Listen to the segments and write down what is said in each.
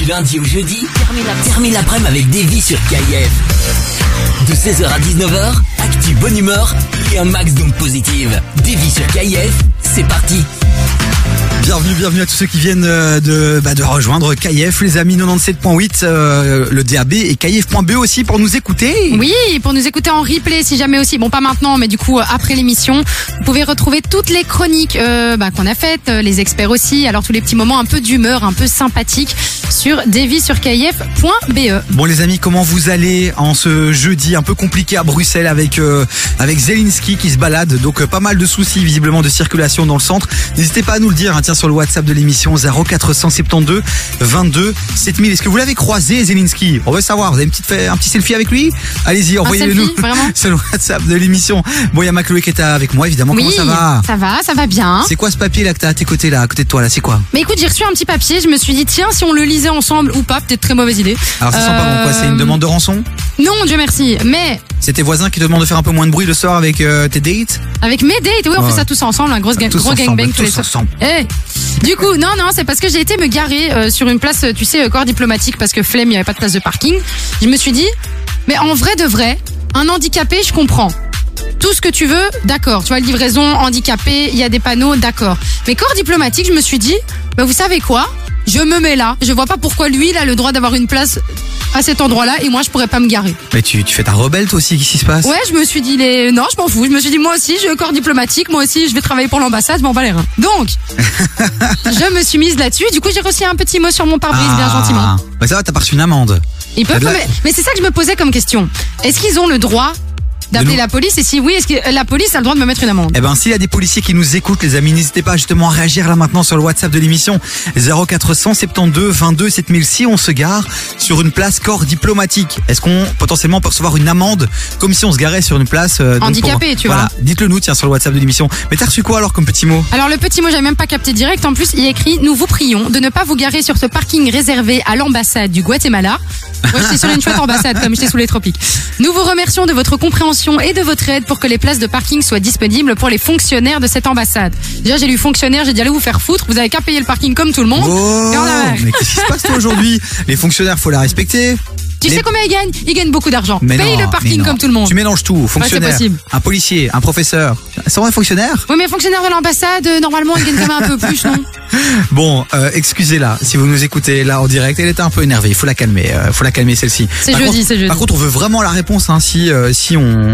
Du lundi au jeudi, termine l'après-midi avec Davy sur KIF. De 16h à 19h, actu bonne humeur et un max d'ondes positives. Davy sur KIF, c'est parti. Bienvenue, bienvenue à tous ceux qui viennent euh, de, bah, de rejoindre KIF, les amis 97.8, euh, le DAB et KIF.be aussi pour nous écouter. Oui, pour nous écouter en replay si jamais aussi. Bon, pas maintenant, mais du coup euh, après l'émission, vous pouvez retrouver toutes les chroniques euh, bah, qu'on a faites, les experts aussi. Alors tous les petits moments un peu d'humeur, un peu sympathiques sur Davy sur KIF.be. Bon les amis, comment vous allez en ce jeudi un peu compliqué à Bruxelles avec euh, avec Zelinski qui se balade, donc pas mal de soucis visiblement de circulation dans le centre. N'hésitez pas à nous le dire, hein, tiens sur le WhatsApp de l'émission 0472 22 7000. Est-ce que vous l'avez croisé Zelinski On veut savoir. Vous avez une petite un petit selfie avec lui? Allez-y, envoyez-le nous selfie, vraiment sur le WhatsApp de l'émission. Bon, il y a Macloé qui est avec moi évidemment. Oui, Comment ça va? ça va, ça va bien. C'est quoi ce papier là que t'as à tes côtés là, à côté de toi là? C'est quoi? Mais écoute, j'ai reçu un petit papier. Je me suis dit tiens, si on le lisait ensemble ou pas, peut-être très mauvaise idée. Alors ça sent pas bon quoi? C'est une Euh, demande de rançon? Non, Dieu merci. Mais C'est tes voisins qui te demandent de faire un peu moins de bruit le soir avec euh, tes dates? Avec mes dates, oui, on Ouais. fait ça tous ensemble, un gros, gang, Tous gros ensemble, gangbang tous tous les soirs. ensemble. Eh du coup, non, non, c'est parce que j'ai été me garer euh, sur une place, tu sais, corps diplomatique, parce que flemme, il n'y avait pas de place de parking. Je me suis dit, mais en vrai de vrai, un handicapé, je comprends. Tout ce que tu veux, d'accord. Tu vois, livraison, handicapé, il y a des panneaux, d'accord. Mais corps diplomatique, je me suis dit, bah, vous savez quoi? Je me mets là. Je vois pas pourquoi lui, il a le droit d'avoir une place à cet endroit-là et moi, je pourrais pas me garer. Mais tu, tu fais ta rebelle toi aussi, qu'est-ce qui se passe? Ouais, je me suis dit, les... non, je m'en fous. Je me suis dit, moi aussi, j'ai un corps diplomatique, moi aussi, je vais travailler pour l'ambassade, je m'en bats les reins. Donc, je me suis mise là-dessus. Du coup, j'ai reçu un petit mot sur mon pare-brise, bien Ah. gentiment. Bah ça va, t'as reçu une amende. Ils peuvent, de la- mais, mais c'est ça que je me posais comme question. Est-ce qu'ils ont le droit d'appeler la police Et si oui, est-ce que la police a le droit de me mettre une amende? Eh ben, s'il y a des policiers qui nous écoutent, les amis, n'hésitez pas justement à réagir là maintenant sur le WhatsApp de l'émission 0472 22 7000. Si on se gare sur une place corps diplomatique, est-ce qu'on potentiellement peut recevoir une amende? Comme si on se garait sur une place euh, Handicapée, tu voilà. vois. Dites-le nous, tiens, sur le WhatsApp de l'émission. Mais t'as reçu quoi alors comme petit mot? Alors le petit mot, j'avais même pas capté direct. En plus, il y a écrit Nous vous prions de ne pas vous garer sur ce parking réservé à l'ambassade du Guatemala. Moi, j'étais sur une chouette ambassade, comme j'étais sous les tropiques. Nous vous remercions de votre compréhension et de votre aide pour que les places de parking soient disponibles pour les fonctionnaires de cette ambassade. Déjà, j'ai lu fonctionnaire, j'ai dit allez vous faire foutre. Vous avez qu'à payer le parking comme tout le monde. Oh, Et on a- mais qu'est-ce qui se passe aujourd'hui? Les fonctionnaires, faut la respecter. Tu Les- sais combien ils gagnent Ils gagnent beaucoup d'argent. Mais Paye non, le parking comme tout le monde. Tu mélanges tout. Fonctionnaire, un policier, un professeur. C'est vrai fonctionnaire Oui, mais fonctionnaire de l'ambassade, euh, normalement, ils gagnent quand même un peu plus, non Bon, euh, excusez-la si vous nous écoutez là en direct. Elle était un peu énervée. Il faut la calmer. euh, faut la calmer celle-ci. C'est jeudi, c'est jeudi. Par contre, on veut vraiment la réponse hein, si euh, si on.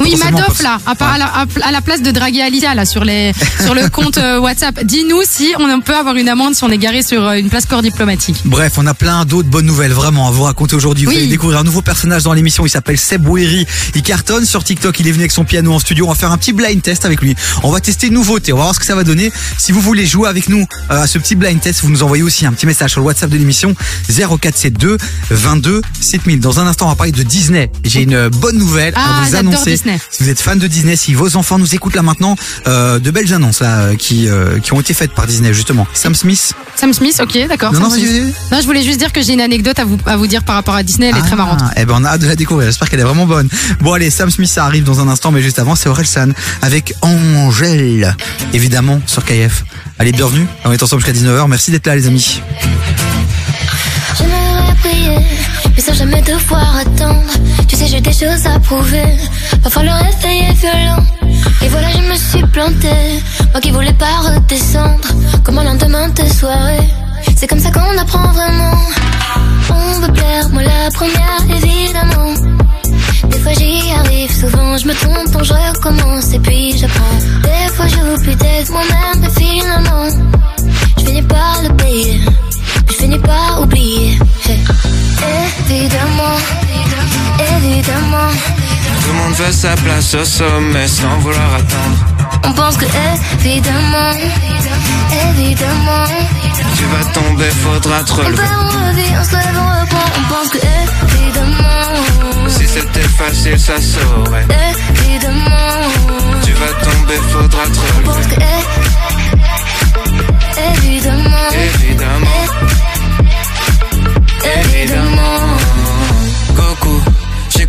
Oui, Madoff peut- là, à, part- à la, à- à la place de draguer Alicia là sur les sur le compte WhatsApp, dis-nous si on peut avoir une amende si on est garé sur une place corps diplomatique. Bref, on a plein d'autres bonnes nouvelles vraiment à vous raconter aujourd'hui. Vous Oui. allez découvrir un nouveau personnage dans l'émission. Il s'appelle Seb Bouéry. Il cartonne sur TikTok. Il est venu avec son piano en studio. On va faire un petit blind test avec lui. On va tester une nouveauté. On va voir ce que ça va donner. Si vous voulez jouer avec nous euh, à ce petit blind test, vous nous envoyez aussi un petit message sur le WhatsApp de l'émission 0472 22 7000. Dans un instant, on va parler de Disney. J'ai une bonne nouvelle Ah, à vous j'adore annoncer. Disney. Si vous êtes fan de Disney, si vos enfants nous écoutent là maintenant, euh, de belles annonces là euh, qui euh, qui ont été faites par Disney justement. Sam Smith. Sam Smith, ok, d'accord. Non, non. Non, je voulais juste dire que j'ai une anecdote à vous à vous dire par rapport à Disney, elle est très Ah, marrante. Eh ben on a hâte de la découvrir. J'espère qu'elle est vraiment bonne. Bon allez, Sam Smith ça arrive dans un instant, mais juste avant c'est Orelsan avec Angèle, évidemment sur KF. Allez, bienvenue. On est ensemble jusqu'à 19h. Merci d'être là les amis. J'aimerais prier, mais sans jamais devoir attendre. Tu sais, j'ai des choses à prouver. Parfois le réveil est violent. Et voilà, je me suis plantée. Moi qui voulais pas redescendre. Comme un lendemain de soirée. C'est comme ça qu'on apprend vraiment. On veut plaire, moi la première, évidemment. Des fois j'y arrive, souvent je me trompe, donc je recommence et puis j'apprends. Des fois j'oublie d'être moi-même, mais finalement, je finis par le payer. Je finis par oublier. Évidemment, évidemment, Tout le monde veut sa place au sommet sans vouloir attendre. on pense que évidemment, évidemment, Tu vas tomber, faudra te on relever. perd, on revit, on se lève, on reprend, on pense que évidemment, Si c'était facile, ça saurait. évidemment, Tu vas tomber, faudra te on pense que Évidemment,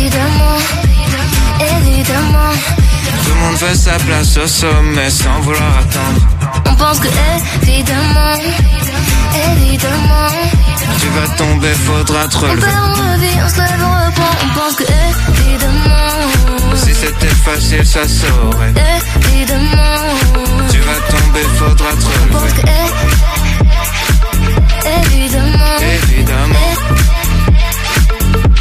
Évidemment, évidemment, Tout le monde veut sa place au sommet sans vouloir attendre. on pense que évidemment, évidemment, Tu vas tomber, faudra te on relever. perd, on revit, on se lève, on reprend, on pense que évidemment, Si c'était facile, ça saurait. évidemment, Tu vas tomber, faudra te on pense relever. que évidemment, Évidemment,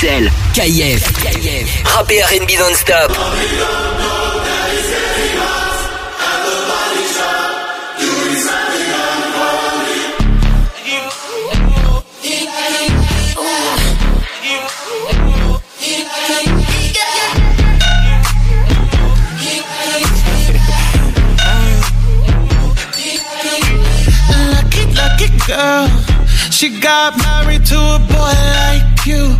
Bruxelles. KIF. Rap et non-stop. Girl. She got married to a boy like you.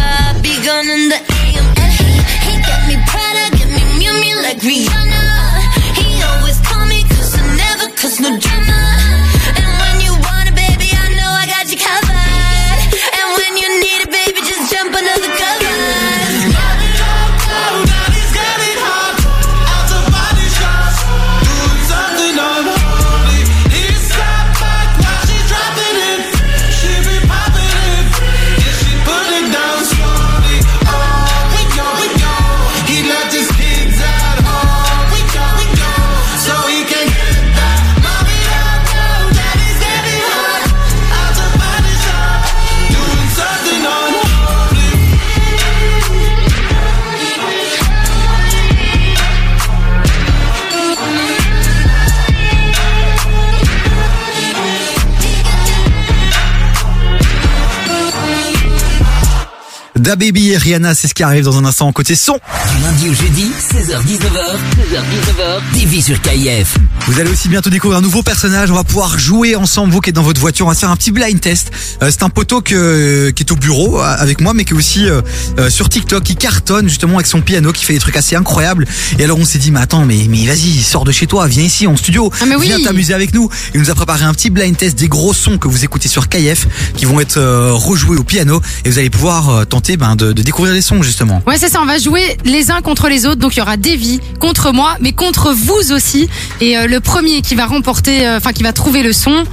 Da Baby et Rihanna, c'est ce qui arrive dans un instant côté son. Du lundi au jeudi, 16h-19h, 16h-19h, TV sur KIF. Vous allez aussi bientôt découvrir un nouveau personnage. On va pouvoir jouer ensemble, vous qui êtes dans votre voiture. On va se faire un petit blind test. Euh, c'est un poteau que, qui est au bureau euh, avec moi, mais qui est aussi euh, sur TikTok, qui cartonne justement avec son piano, qui fait des trucs assez incroyables. Et alors on s'est dit, mais attends, mais, mais vas-y, sors de chez toi, viens ici en studio, Ah, mais oui. viens t'amuser avec nous. Il nous a préparé un petit blind test des gros sons que vous écoutez sur KF, qui vont être rejoués au piano, et vous allez pouvoir tenter ben, de, de découvrir les sons justement. Ouais, c'est ça, on va jouer les uns contre les autres. Donc il y aura Davy contre moi, mais contre vous aussi. Et euh, le premier qui va remporter, euh, enfin qui va trouver le son,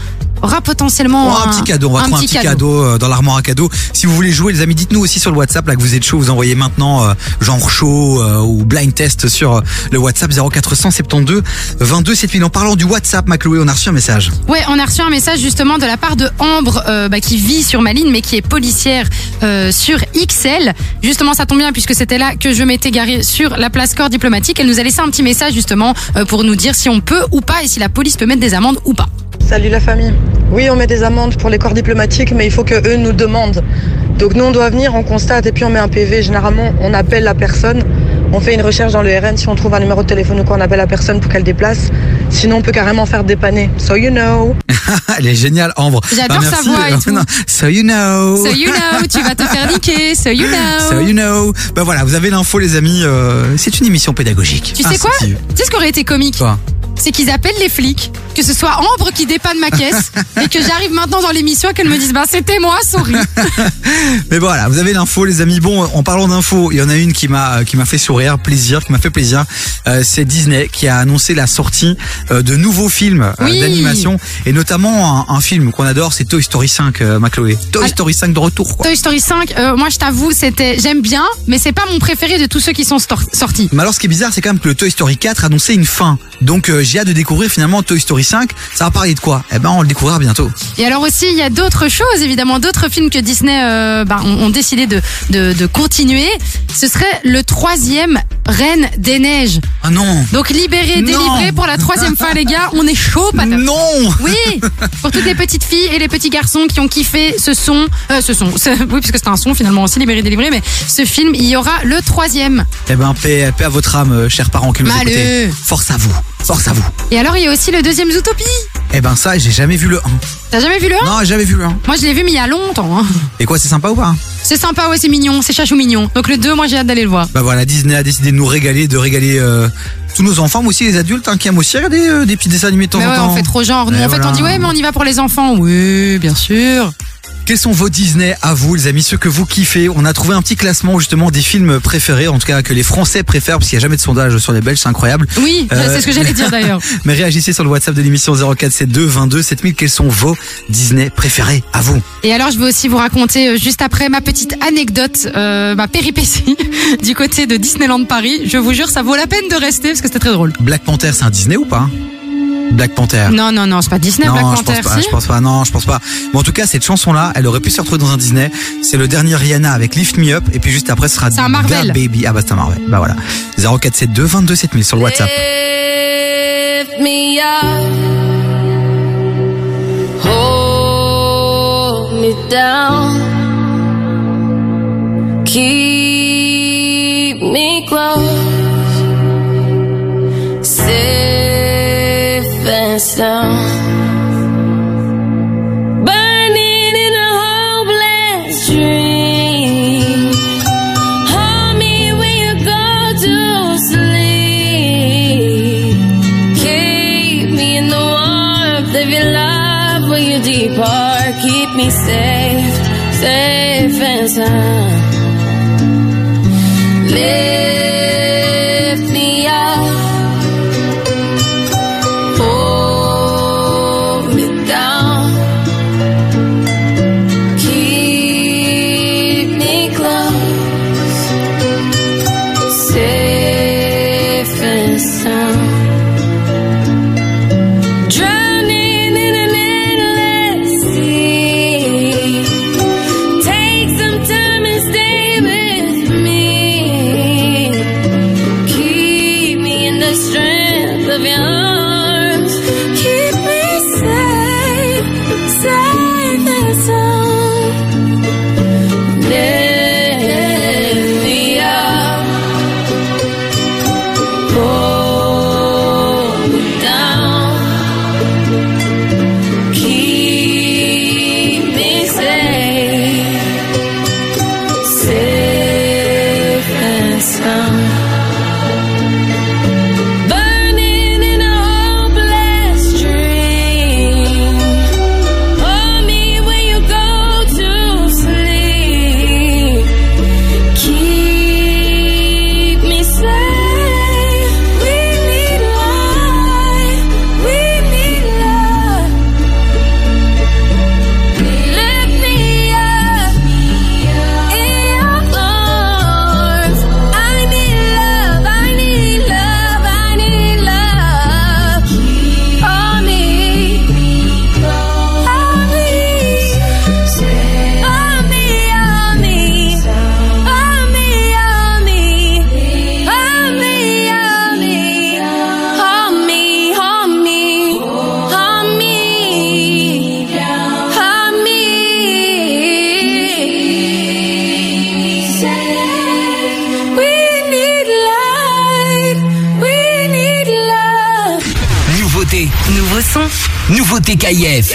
aura potentiellement On aura un petit cadeau, on va trouver un petit cadeau, euh, dans l'armoire à cadeaux. Si vous voulez jouer, les amis, dites-nous aussi sur le WhatsApp là que vous êtes chaud, vous envoyez maintenant euh, genre chaud euh, ou blind test sur euh, le WhatsApp 0472 22 7000. En parlant du WhatsApp, Macloé, on a reçu un message. Ouais, on a reçu un message justement de la part de Ambre euh, bah, qui vit sur ma ligne mais qui est policière euh, sur XL. Justement, ça tombe bien puisque c'était là que je m'étais garée sur la place corps diplomatique. Elle nous a laissé un petit message justement euh, pour nous dire si on peut ou pas et si la police peut mettre des amendes ou pas. Salut la famille. Oui, on met des amendes pour les corps diplomatiques, mais il faut que eux nous demandent. Donc nous, on doit venir, on constate et puis on met un PV. Généralement, on appelle la personne, on fait une recherche dans le RN. Si on trouve un numéro de téléphone ou quoi, on appelle la personne pour qu'elle déplace. Sinon, on peut carrément faire dépanner. So you know. Elle est géniale, Ambre. J'adore sa merci. voix et tout. Non, so you know. So you know, tu vas te faire niquer. So you know. So you know. Ben voilà, vous avez l'info les amis. euh, c'est une émission pédagogique. Tu sais quoi? Tu sais ce qui aurait été comique? Quoi? C'est qu'ils appellent les flics, que ce soit Ambre qui dépanne ma caisse et que j'arrive maintenant dans l'émission et qu'elle me dise bah c'était moi, sorry. Mais voilà, vous avez l'info, les amis. Bon, en parlant d'infos, il y en a une qui m'a qui m'a fait sourire, plaisir, qui m'a fait plaisir. Euh, c'est Disney qui a annoncé la sortie euh, de nouveaux films euh, Oui. d'animation et notamment un, un film qu'on adore, c'est Toy Story 5, euh, Macloé. Toy Ah. Story 5 de retour, quoi. Toy Story 5, euh, moi je t'avoue, c'était j'aime bien, mais c'est pas mon préféré de tous ceux qui sont sortis. Mais alors, ce qui est bizarre, c'est quand même que le Toy Story 4 annonçait une fin. Donc, j'ai hâte de découvrir finalement Toy Story 5. Ça va parler de quoi? Eh ben, on le découvrira bientôt. Et alors aussi, il y a d'autres choses, évidemment, d'autres films que Disney euh, bah, ont, ont décidé de, de, de continuer. Ce serait le troisième Reine des Neiges. Ah non Donc libéré, délivré pour la troisième fois, les gars, on est chaud, patate. Non Oui, pour toutes les petites filles et les petits garçons qui ont kiffé ce son, euh, ce son, ce- oui, puisque c'est un son finalement aussi libéré, délivré, mais ce film, il y aura le troisième. Eh ben, paix, paix à votre âme, euh, chers parents qui nous écoutez. Force à vous. Force à vous. Et alors, il y a aussi le deuxième Zootopie. Eh ben, ça, j'ai jamais vu le 1. T'as jamais vu le 1 Non, j'ai jamais vu le 1. Moi, je l'ai vu, mais il y a longtemps. hein. Et quoi, c'est sympa ou pas C'est sympa, ouais, c'est mignon, c'est chachou mignon. Donc le 2, moi, j'ai hâte d'aller le voir. Bah voilà, Disney a décidé de nous régaler, de régaler euh, tous nos enfants, mais aussi les adultes hein, qui aiment aussi regarder euh, des petits dessins animés de temps Mais en ouais, temps. on fait trop genre. Nous, Mais en fait, voilà. on dit, ouais, mais on y va pour les enfants. Oui, bien sûr. Quels sont vos Disney à vous, les amis, ceux que vous kiffez? On a trouvé un petit classement justement des films préférés, en tout cas que les Français préfèrent, parce qu'il n'y a jamais de sondage sur les Belges, c'est incroyable. Oui, Euh, c'est ce que j'allais dire d'ailleurs. Mais réagissez sur le WhatsApp de l'émission 0472 22 7000. Quels sont vos Disney préférés à vous? Et alors, je vais aussi vous raconter euh, juste après ma petite anecdote, euh, ma péripétie du côté de Disneyland Paris. Je vous jure, ça vaut la peine de rester parce que c'était très drôle. Black Panther, c'est un Disney ou pas? Black Panther. Non, non, non, c'est pas Disney, Non, Black je Panther, pense pas, si je pense pas, non, je pense pas. Bon, en tout cas, cette chanson-là, elle aurait pu se retrouver dans un Disney. C'est le dernier Rihanna avec Lift Me Up, et puis juste après, ce sera un Marvel. Da Baby. Ah bah, c'est un Marvel. Bah voilà. 0472 22 7000 sur le WhatsApp. Lift me up, hold me down, keep sound. Burning in a hopeless dream. Hold me when you go to sleep. Keep me in the warmth of your love when you depart. Keep me safe, safe and sound. Lift TKF.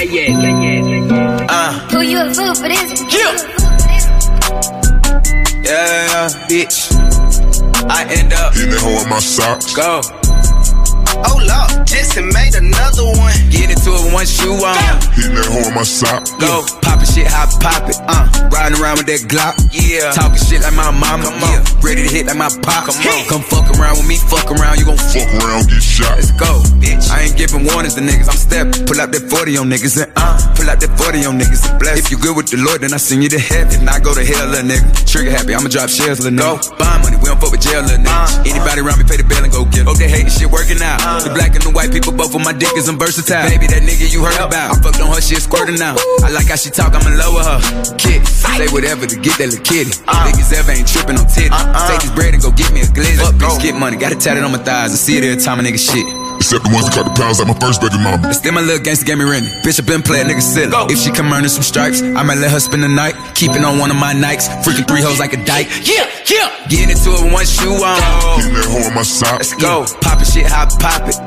Who you a fool for this? Yeah, Yeah, bitch. I end up Hitting that hoe in my socks. go. Oh Lord, Jason made another one. Get into it with one shoe on. Hitting that hoe in my socks. Go. Poppin' shit, how I pop it. Uh, riding around with that Glock. Yeah. Talking shit like my mama. Come on. Yeah. Ready to hit like my pop. Come on. Come fuck around with me, fuck around, you gon' fuck. Fuck around, get shot. Let's go, bitch. I ain't giving warnings to niggas. I'm stepping. Pull out that 40 on niggas and uh. Pull out that 40 on niggas and bless. If you good with the Lord, then I send you to heaven. If not, go to hell, little nigga. Trigger happy, I'ma drop shells, little nigga. Go, buy money, we don't fuck with jail, little nigga. Anybody around me, pay the bill and go get 'em. Hope they hating shit working out. The black and the white people, both of my dick is I'm versatile. Baby, that nigga you heard about. I fucked on her shit squirting now. I like how she talk, I'ma lower her. Kid, say whatever to get that little kitty. Uh. Niggas ever ain't tripping on titty. Uh-uh. Take this bread and go get me a glizzy. Fuck bitch, get money, got it tatted on my thighs. I see it every time a nigga shit. Except the ones that cut the pounds like my first baby mama. Still my little gangster gave me rent. Bitch, I been playing nigga silly. If she come earning some stripes, I might let her spend the night. Keeping on one of my Nikes. Freaking three hoes like a dyke. Yeah, yeah. Getting into it with one shoe on. Hitting that hoe in my socks. Let's go. Poppin' shit, how I pop it.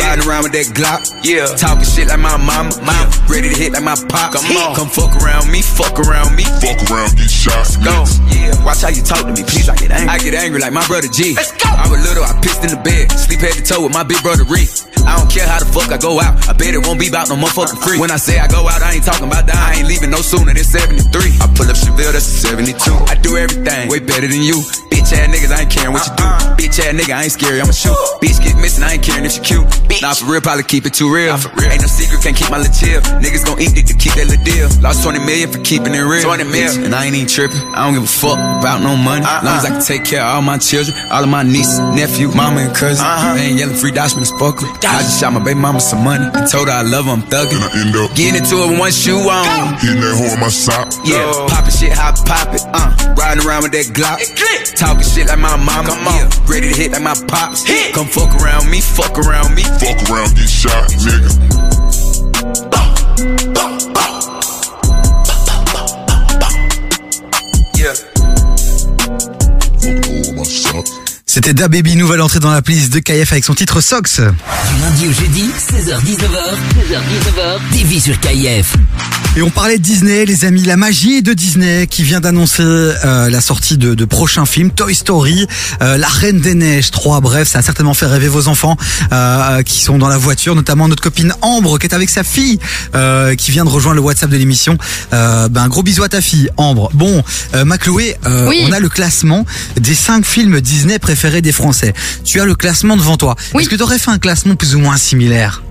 Pop. Riding around with that Glock. Yeah. Talking shit like my mama. Mom. Ready to hit like my pop. Come on. Come fuck around me, fuck around me. Fuck around, get shot. Go. Yeah. Watch how you talk to me, please. I get angry. I get angry like my brother G. Let's go. I was little, I pissed in the bed. Sleep head to toe with my big brother Reed. I don't care how the fuck I go out. I bet it won't be about no motherfucking free. When I say I go out, I ain't talking about that. I ain't leaving no sooner than 73. I pull up Chevelle, that's a 72. I do everything way better than you. Bitch ass niggas, I ain't caring what you do. Uh-uh. Bitch ass nigga, I ain't scary, I'ma shoot. Bitch get missing, I ain't caring if she cute. Nah, for real, probably keep it too real. for real Ain't no secret, can't keep my little chill. Niggas gon' eat it to keep that little deal. Lost 20 million for keeping it real. 20 million. And I ain't even tripping. I don't give a fuck about no money. Long as I can take care of all my children, all of my nieces, nephew, mama, and cousin. They ain't yelling free Dashman and Sparkle. I just shot my baby mama some money and told her I love her, I'm thugging. And I end up Getting into it with one shoe on. hitting that hoe in my socks. Yeah, poppin' shit, how I pop it. Uh, riding around with that Glock. Talking shit like my mama. Come on. Yeah, ready to hit like my pops. Hit. Come fuck around me, fuck around me. Fuck around, get shot, nigga. C'était Da Baby, nouvelle entrée dans la playlist de KF avec son titre Sox. Du lundi au jeudi, 16h-19h, 16h-19h, TV sur KF. Et on parlait de Disney, les amis, la magie de Disney qui vient d'annoncer euh, la sortie de, de prochains films, Toy Story, euh, La Reine des Neiges 3, bref, ça a certainement fait rêver vos enfants euh, qui sont dans la voiture, notamment notre copine Ambre qui est avec sa fille, euh, qui vient de rejoindre le WhatsApp de l'émission. Euh, ben, un gros bisou à ta fille, Ambre. Bon, euh, Macloé, euh, Oui. on a le classement des cinq films Disney préférés des Français. Tu as le classement devant toi. Oui. Est-ce que tu aurais fait un classement plus ou moins similaire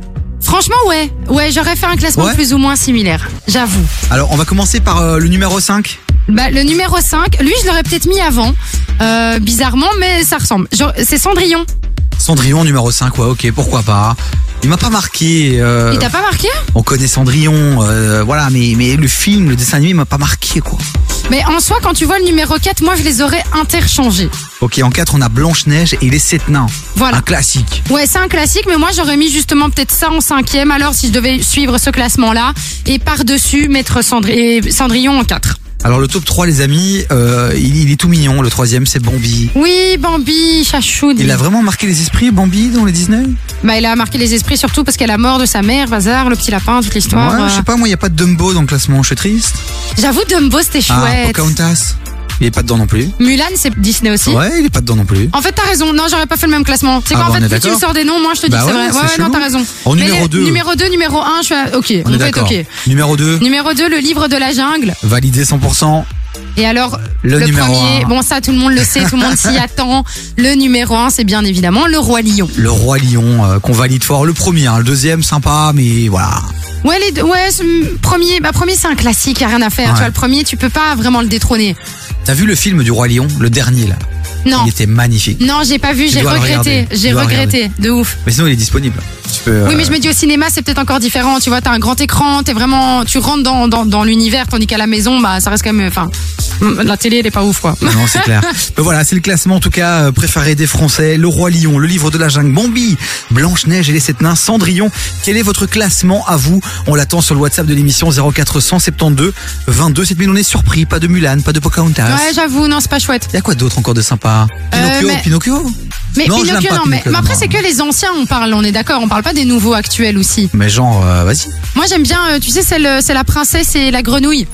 Franchement, ouais. Ouais, j'aurais fait un classement Ouais. plus ou moins similaire. J'avoue. Alors, on va commencer par euh, le numéro 5. Bah, le numéro 5, lui, je l'aurais peut-être mis avant. Euh, bizarrement, mais ça ressemble. Genre, C'est Cendrillon. Cendrillon numéro 5, ouais, ok, pourquoi pas. Il m'a pas marqué. euh, Il t'a pas marqué? on connaît Cendrillon, euh, voilà, mais, mais le film, le dessin animé m'a pas marqué, quoi. Mais en soi, quand tu vois le numéro 4, moi, je les aurais interchangés. Ok, en 4, on a Blanche-Neige et les Sept Nains. Voilà. Un classique. Ouais, c'est un classique, mais moi j'aurais mis justement peut-être ça en cinquième. Alors si je devais suivre ce classement-là et par-dessus mettre Cendri- et Cendrillon en 4. Alors, le top 3, les amis, euh, il, il est tout mignon. Le troisième, c'est Bambi. Oui, Bambi, Chachoud. Il a vraiment marqué les esprits, Bambi, dans les Disney? Bah, il a marqué les esprits surtout parce qu'elle la mort de sa mère, Bazar, le petit lapin, toute l'histoire. Ouais, euh. je sais pas, moi, il y a pas de Dumbo dans le classement, je suis triste. J'avoue, Dumbo c'était Ah, chouette. Pocahontas. Il est pas dedans non plus. Mulan, c'est Disney aussi. Ouais, il est pas dedans non plus. En fait, t'as raison. Non, j'aurais pas fait le même classement. C'est Ah quoi, bah, en on fait, plus tu me sors des noms, moi je te dis Bah que c'est ouais, vrai. c'est Ouais, ouais, non, t'as raison. En Mais numéro les- deux. Numéro 2, numéro 1, je suis à... Ok, On d'accord. ok. Numéro 2, Numéro 2, le livre de la jungle. validé 100%. Et alors, Le numéro premier, un. bon ça tout le monde le sait, tout le monde s'y attend. Le numéro 1, c'est bien évidemment le roi lion. Le Roi Lion, euh, qu'on valide fort. Le premier, hein, le deuxième, sympa, mais voilà. Ouais, les deux- ouais, ce- premier, bah premier c'est un classique, y a rien à faire. Ouais. Tu vois, le premier, tu peux pas vraiment le détrôner. T'as vu le film du Roi Lion, le dernier là Non, Il était magnifique. non, j'ai pas vu, j'ai regretté, regarder. J'ai regretté, de ouf. Mais sinon, il est disponible. Tu peux, Oui, euh, mais je me dis au cinéma, c'est peut-être encore différent. Tu vois, t'as un grand écran, t'es vraiment, tu rentres dans, dans, dans l'univers, tandis qu'à la maison, bah, ça reste quand même, enfin, la télé, elle est pas ouf, quoi. Non, c'est clair. Mais voilà, c'est le classement en tout cas euh, préféré des Français. Le Roi Lion, le livre de la jungle, Bambi, Blanche-Neige et les Sept Nains, Cendrillon. Quel est votre classement à vous? On l'attend sur le WhatsApp de l'émission 0472 22 7000. On est surpris, pas de Mulan, pas de Pocahontas. Ouais, j'avoue, non, c'est pas chouette. Il y a quoi d'autre encore de sympa? Euh, Pinocchio, mais- Pinocchio? Mais Non, Pinocchio, pas, non, mais, Pinocchio, mais après, c'est que les anciens, on parle, on est d'accord, on parle pas des nouveaux actuels aussi. Mais genre, euh, vas-y. Moi, j'aime bien, tu sais, c'est la princesse et la grenouille.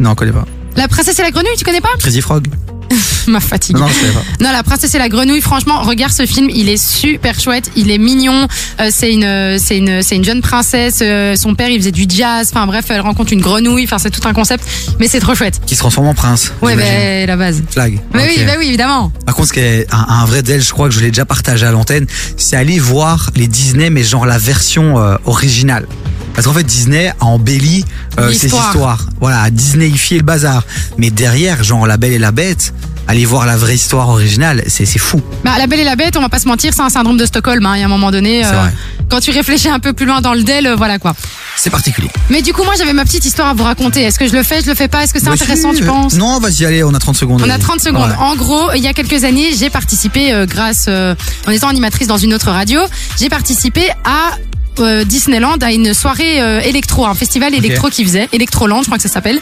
Non, on connaît pas. La princesse et la grenouille, tu connais pas? Crazy Frog. Ma fatigue. Non, non, je connais pas. Non, la princesse et la grenouille. Franchement, regarde ce film. Il est super chouette. Il est mignon. Euh, c'est une, c'est une, c'est une jeune princesse. euh, son père, il faisait du jazz. Enfin bref, elle rencontre une grenouille. Enfin, c'est tout un concept. Mais c'est trop chouette. Qui se transforme en prince. Ouais, j'imagine. ben la base. Flag. Mais Ok. oui, bah oui, évidemment. Par contre, ce qui est un, un vrai del, je crois que je l'ai déjà partagé à l'antenne, c'est aller voir les Disney, mais genre la version euh, originale. Parce qu'en fait, Disney a embelli euh, ses L'histoire. histoires. Voilà, a Disneyifié le bazar. Mais derrière, genre La Belle et la Bête, aller voir la vraie histoire originale, c'est fou. Bah, la Belle et la Bête, on va pas se mentir, c'est un syndrome de Stockholm. Hein, il y a un moment donné, vrai. quand tu réfléchis un peu plus loin dans le del, euh, voilà quoi. C'est particulier. Mais du coup, moi, j'avais ma petite histoire à vous raconter. Est-ce que je le fais, je le fais pas? Est-ce que c'est Bah, intéressant, si, tu euh, penses? Non, vas-y, allez, on a 30 secondes. On a 30 secondes. En gros, il y a quelques années, j'ai participé, euh, grâce, euh, en étant animatrice dans une autre radio, j'ai participé à euh, Disneyland à une soirée euh, électro, un festival électro qui faisait, Electroland, je crois que ça s'appelle.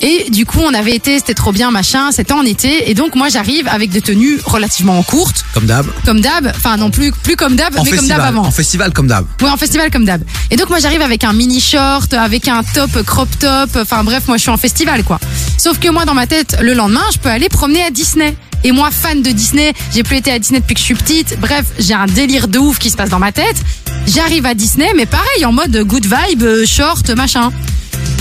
Et du coup, on avait été, c'était trop bien, machin, c'était en été. Et donc, moi, j'arrive avec des tenues relativement courtes, Comme d'hab. comme d'hab. Enfin, non plus, plus comme d'hab, En mais comme d'hab avant. En festival, comme d'hab. Ouais, en festival comme d'hab. Et donc moi j'arrive avec un mini short, avec un top crop top, enfin bref, moi je suis en festival quoi. Sauf que moi dans ma tête, le lendemain, je peux aller promener à Disney. Et moi, fan de Disney, j'ai plus été à Disney depuis que je suis petite. Bref, j'ai un délire de ouf qui se passe dans ma tête. J'arrive à Disney, mais pareil, en mode good vibe, euh, short, machin.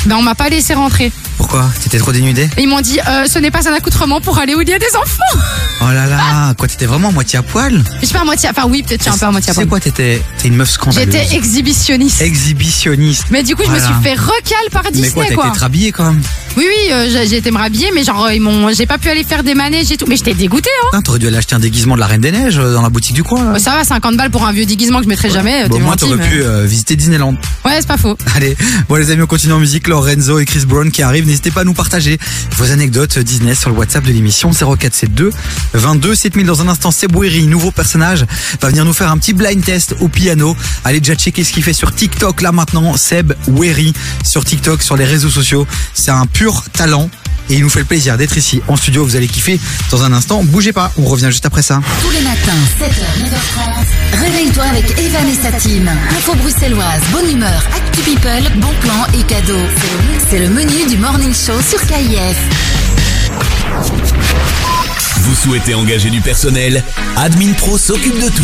Ben on m'a pas laissé rentrer. Pourquoi? T'étais trop dénudé Et ils m'ont dit, euh, ce n'est pas un accoutrement pour aller où il y a des enfants. Oh là là, quoi, t'étais vraiment à moitié à poil? Je suis pas à moitié, enfin oui, peut-être un peu à moitié à Tu sais poil. quoi, t'étais t'es une meuf scandaleuse? J'étais exhibitionniste. exhibitionniste. Mais du coup, je me suis fait recal par Mais Disney, quoi, t'as quoi. été rhabillée quand même? Oui, oui, euh, j'ai été me rhabiller, mais genre, ils m'ont, j'ai pas pu aller faire des manèges et tout. Mais j'étais dégoûtée, hein. Putain, T'aurais dû aller acheter un déguisement de la Reine des Neiges euh, dans la boutique du coin. là. Bah, ça va, 50 balles pour un vieux déguisement que je mettrai jamais. euh, Bon, au moins, t'aurais mais- pu euh, visiter Disneyland. Ouais, c'est pas faux. Allez, bon les amis, on continue en musique. Lorenzo et Chris Brown qui arrivent. N'hésitez pas à nous partager vos anecdotes Disney sur le WhatsApp de l'émission 0472 22 7000. Dans un instant, Seb Weri, nouveau personnage, va venir nous faire un petit blind test au piano. Allez déjà checker ce qu'il fait sur TikTok là maintenant. Seb Weri sur TikTok, sur les réseaux sociaux. C'est un pur talent. Et il nous fait le plaisir d'être ici en studio. Vous allez kiffer dans un instant. Bougez pas. On revient juste après ça. Tous les matins, 7h, 9h30, réveille-toi avec Evan et sa team. Info bruxelloise, bonne humeur, actu people, bon plan et cadeaux. C'est le menu du morning show sur KIF. Vous souhaitez engager du personnel? Admin Pro s'occupe de tout.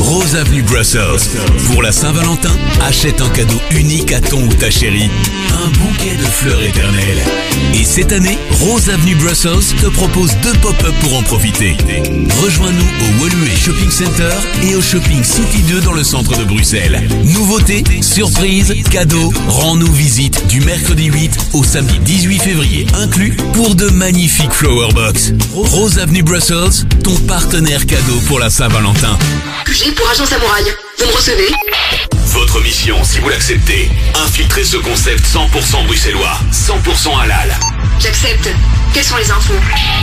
Rose Avenue Brussels. Pour la Saint-Valentin, achète un cadeau unique à ton ou ta chérie. Un bouquet de fleurs éternelles. Et cette année, Rose Avenue Brussels te propose deux pop-up pour en profiter. Rejoins-nous au Woluwe Shopping Center et au Shopping City 2 dans le centre de Bruxelles. Nouveautés, surprises, cadeaux, rends-nous visite du mercredi 8 au samedi 18 février inclus pour de magnifiques flower box. Rose Avenue Brussels, ton partenaire cadeau pour la Saint-Valentin. Pour agent samouraï. Vous me recevez Votre mission, si vous l'acceptez, infiltrer ce concept 100% bruxellois, 100% halal. J'accepte. Quelles sont les infos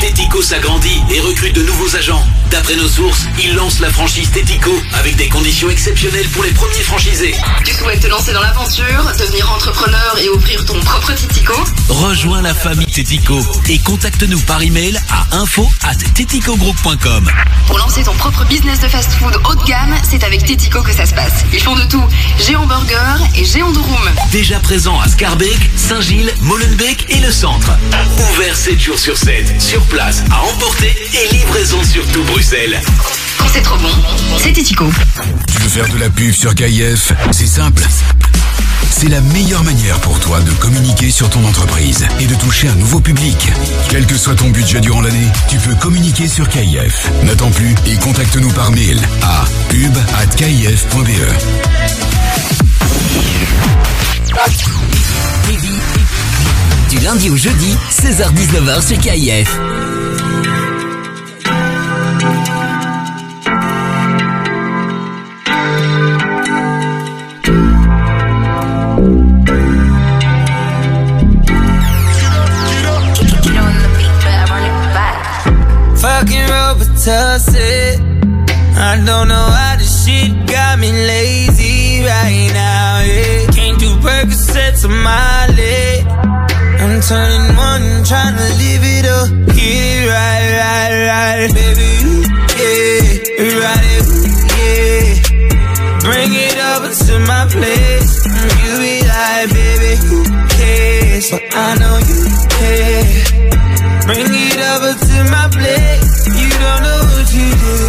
Tético s'agrandit et recrute de nouveaux agents. D'après nos sources, il lance la franchise Tético avec des conditions exceptionnelles pour les premiers franchisés. Tu souhaites te lancer dans l'aventure, devenir entrepreneur et ouvrir ton propre Titico Rejoins la famille Tético et contacte-nous par email à info at teticogroup.com. Pour lancer ton propre business de fast-food haut de gamme, c'est avec Titico que ça se passe. Ils font de tout. Géant Burger et Géant de Room. Déjà présent à Scarbeck, Saint-Gilles, Molenbeek et le centre. Ouvert 7 jours sur 7, sur place, à emporter et livraison sur tout Bruxelles. Quand c'est trop bon, c'est Titico. Tu veux faire de la pub sur KIF C'est simple. C'est la meilleure manière pour toi de communiquer sur ton entreprise et de toucher un nouveau public. Quel que soit ton budget durant l'année, tu peux communiquer sur KIF. N'attends plus et contacte-nous par mail à pub@kif.be. Du lundi au jeudi, 16h-19h sur KIF. I don't know how this shit got me lazy right now, yeah. Can't do Percocets on my leg. I'm turning one, trying to live it up. Get it right, right, right, baby. Yeah, right, yeah. Bring it over to my place. You be like, baby, who cares? But I know you care. Bring it over to my place. Don't know what you did.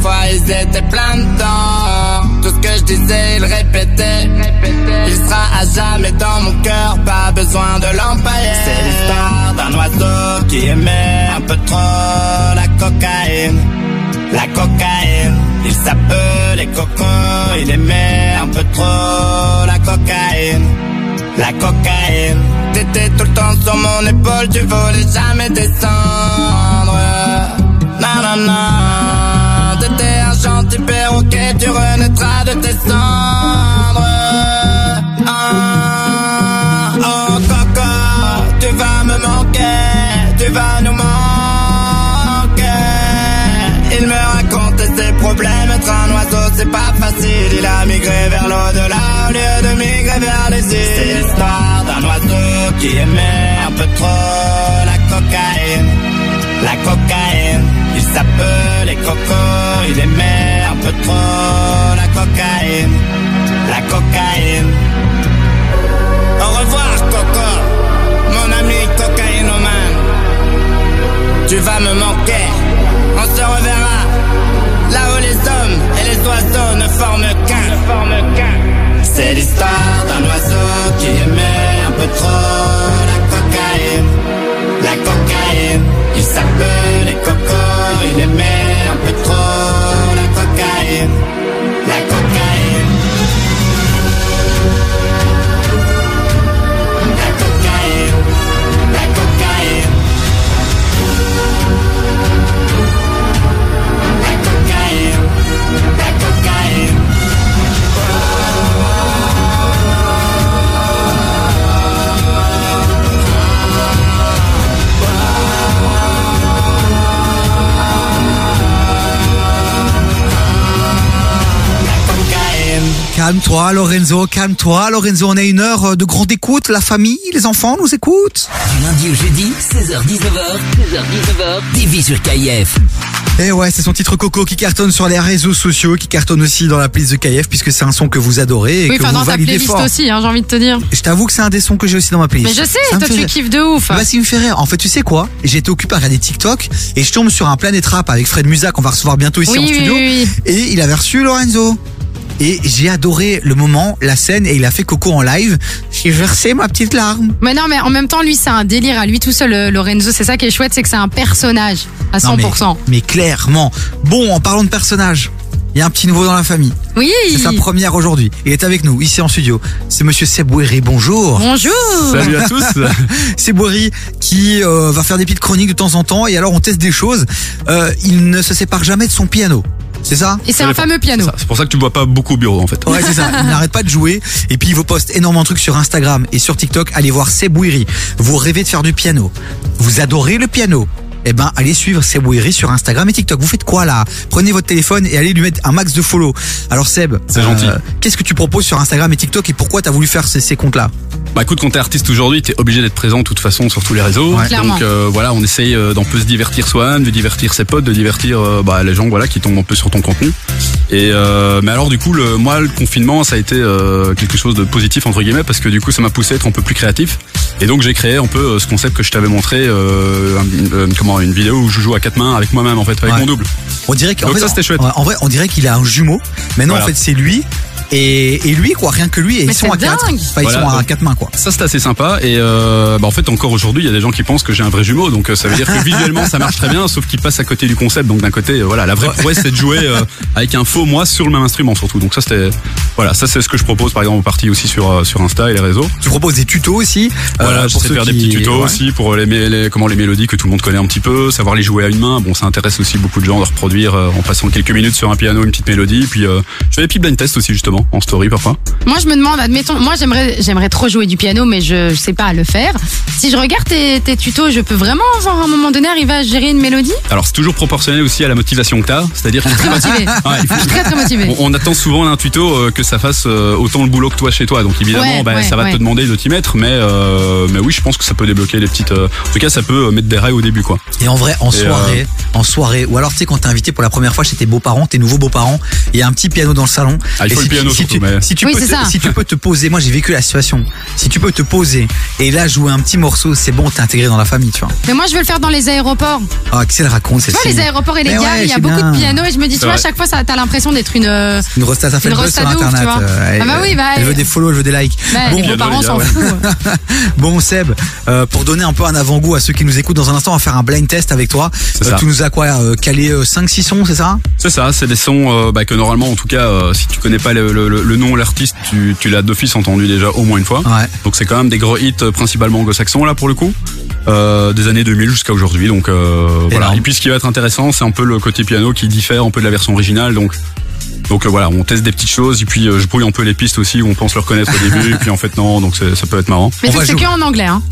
Fois ils étaient plein dedans. Tout ce que je disais, il répétait. Il sera à jamais dans mon cœur, pas besoin de l'empailler. C'est l'histoire d'un oiseau qui aimait un peu trop la cocaïne. La cocaïne, il s'appelait Coco, il aimait un peu trop la cocaïne. La cocaïne, t'étais tout le temps sur mon épaule, tu voulais jamais descendre. Non, gentil perroquet, tu renaîtras de tes cendres. Ah, oh, Coco, tu vas me manquer, tu vas nous manquer. Il me racontait ses problèmes, être un oiseau c'est pas facile. Il a migré vers l'au-delà au lieu de migrer vers les îles. C'est l'histoire d'un oiseau qui aimait un peu trop la cocaïne. La cocaïne, il s'appelait Coco, il aimait un peu trop la cocaïne. La cocaïne. Au revoir Coco, mon ami cocaïnomane. Tu vas me manquer, on se reverra. Là où les hommes et les oiseaux ne forment qu'un. C'est l'histoire d'un oiseau qui aimait un peu trop la cocaïne. La cocaïne, il s'appelait Coco, il in. Calme-toi, Lorenzo, calme-toi, Lorenzo. On a une heure euh, de grande écoute. La famille, les enfants nous écoutent. Du lundi au jeudi, 16h-19h, 16h-19h, TV sur KIF. Et Eh ouais, c'est son titre Coco qui cartonne sur les réseaux sociaux, qui cartonne aussi dans la playlist de KF, puisque c'est un son que vous adorez et Oui, que enfin vous dans ta playlist fort. aussi, hein, j'ai envie de te dire. Je t'avoue que c'est un des sons que j'ai aussi dans ma playlist. Mais je sais, Ça toi fait tu rire. kiffes de ouf. Bah, qui me fait rire. En fait, tu sais quoi? J'ai été occupé à regarder TikTok et je tombe sur un Planet Rap avec Fred Musa qu'on va recevoir bientôt ici Oui, en oui, studio. oui, oui. Et il avait reçu Lorenzo. Et j'ai adoré le moment, la scène, et il a fait Coco en live. J'ai versé ma petite larme. Mais non, mais en même temps, lui, c'est un délire à lui tout seul, euh, Lorenzo. C'est ça qui est chouette, c'est que c'est un personnage à 100%. Non, mais, mais clairement. Bon, en parlant de personnages, il y a un petit nouveau dans la famille. Oui. C'est sa première aujourd'hui. Il est avec nous, ici en studio. C'est monsieur Seboueri. Bonjour. Bonjour. Salut à tous. Seboueri qui euh, va faire des petites chroniques de temps en temps et alors on teste des choses. Euh, il ne se sépare jamais de son piano. C'est ça Et c'est un fameux piano. C'est pour ça que tu ne vois pas beaucoup au bureau en fait. Ouais, c'est ça. Il n'arrête pas de jouer. Et puis, il vous poste énormément de trucs sur Instagram et sur TikTok. Allez voir Sebouiri. Vous rêvez de faire du piano. Vous adorez le piano. Eh ben, allez suivre Sebouiri sur Instagram et TikTok. Vous faites quoi là? Prenez votre téléphone et allez lui mettre un max de follow. Alors Seb, C'est gentil. Qu'est-ce que tu proposes sur Instagram et TikTok et pourquoi t'as voulu faire ces, ces comptes-là? Bah écoute, quand t'es artiste aujourd'hui, t'es obligé d'être présent de toute façon sur tous les réseaux. Ouais. Donc euh, voilà, on essaye euh, d'en peu se divertir soi-même, de divertir ses potes, de divertir euh, bah, les gens voilà qui tombent un peu sur ton contenu. Et euh, mais alors du coup, le, moi le confinement, ça a été euh, quelque chose de positif entre guillemets parce que du coup, ça m'a poussé à être un peu plus créatif. Et donc j'ai créé un peu euh, ce concept que je t'avais montré, euh, une vidéo où je joue à quatre mains avec moi-même en fait, avec Ouais. mon double. On dirait qu'en Donc fait, ça, c'était chouette. En, vrai, on dirait qu'il a un jumeau. Mais non, Voilà. en fait, c'est lui. Et, et lui, quoi, rien que lui. Et Mais ils sont à quatre. dingue. Enfin, ils Voilà, sont à donc- quatre mains, quoi. Ça c'est assez sympa et euh, bah en fait encore aujourd'hui il y a des gens qui pensent que j'ai un vrai jumeau donc euh, ça veut dire que visuellement ça marche très bien sauf qu'ils passent à côté du concept donc d'un côté euh, voilà la vraie prouesse c'est de jouer euh, avec un faux moi sur le même instrument surtout donc ça c'était voilà ça c'est ce que je propose par exemple en partie aussi sur euh, sur Insta et les réseaux Tu proposes des tutos aussi. voilà euh, j'essaie de ceux faire des petits tutos ouais. aussi pour les, les comment les mélodies que tout le monde connaît un petit peu savoir les jouer à une main bon ça intéresse aussi beaucoup de gens de reproduire euh, en passant quelques minutes sur un piano une petite mélodie puis euh, je fais des petits blind tests aussi justement en story parfois Moi, je me demande, admettons, moi, j'aimerais, j'aimerais trop jouer du piano, mais je, je sais pas le faire. Si je regarde tes, tes tutos, je peux vraiment, genre, à un moment donné, arriver à gérer une mélodie? Alors c'est toujours proportionnel aussi à la motivation que t'as c'est-à-dire faut- Très motivé. Ouais, il faut- Je suis très, très motivé. On, on attend souvent d'un tuto euh, que ça fasse euh, autant le boulot que toi chez toi. Donc évidemment, Ouais, bah, ouais, ça va ouais. te demander de t'y mettre, mais euh, mais oui, je pense que ça peut débloquer les petites. euh, en tout cas, ça peut euh, mettre des rails au début, quoi. Et en vrai, en Et, soirée, en soirée, ou alors tu sais quand t'es invité pour la première fois chez tes beaux-parents, tes nouveaux beaux-parents, il y a un petit piano dans le salon. Ah, il Et faut si le piano tu, si tu, mais- si tu Oui, peux te, si tu peux te poser, moi j'ai vécu la situation. Si tu peux te poser et là jouer un petit morceau, c'est bon, t'es intégré dans la famille, tu vois. Mais moi, je veux le faire dans les aéroports. Ah, qu'est-ce qu'elle raconte Tu vois, les aéroports et les gares, ouais, il y a beaucoup bien. de pianos et je me dis, tu vois, à chaque fois, ça, t'as l'impression d'être une. euh, Une rosta, ça fait Une le sur ouf, internet. tu vois. euh, elle, Ah bah oui, bah, elle veut des follow, elle veut des likes. Bah, bon, les piano, beaux-parents les s'en foutent. bon Seb, euh, pour donner un peu un avant-goût à ceux qui nous écoutent dans un instant, on va faire un blind test avec toi. Euh, tu nous as quoi euh, calé 5-6 sons, c'est ça C'est ça, c'est des sons euh, bah, que normalement, en tout cas, euh, si tu connais pas le, le, le nom, l'artiste, tu, tu l'as d'office entendu déjà au moins une fois. Ouais. Donc c'est quand même des gros hits, euh, principalement anglo-saxons là pour le coup, euh, des années 2000 jusqu'à aujourd'hui. Donc euh, voilà. Et puis ce qui va être intéressant, c'est un peu le côté piano qui diffère un peu de la version originale. Donc donc euh, voilà, on teste des petites choses et puis euh, je brouille un peu les pistes aussi où on pense le reconnaître au début et puis en fait non, donc c'est- ça peut être marrant. Mais c'est c'est que en anglais, hein.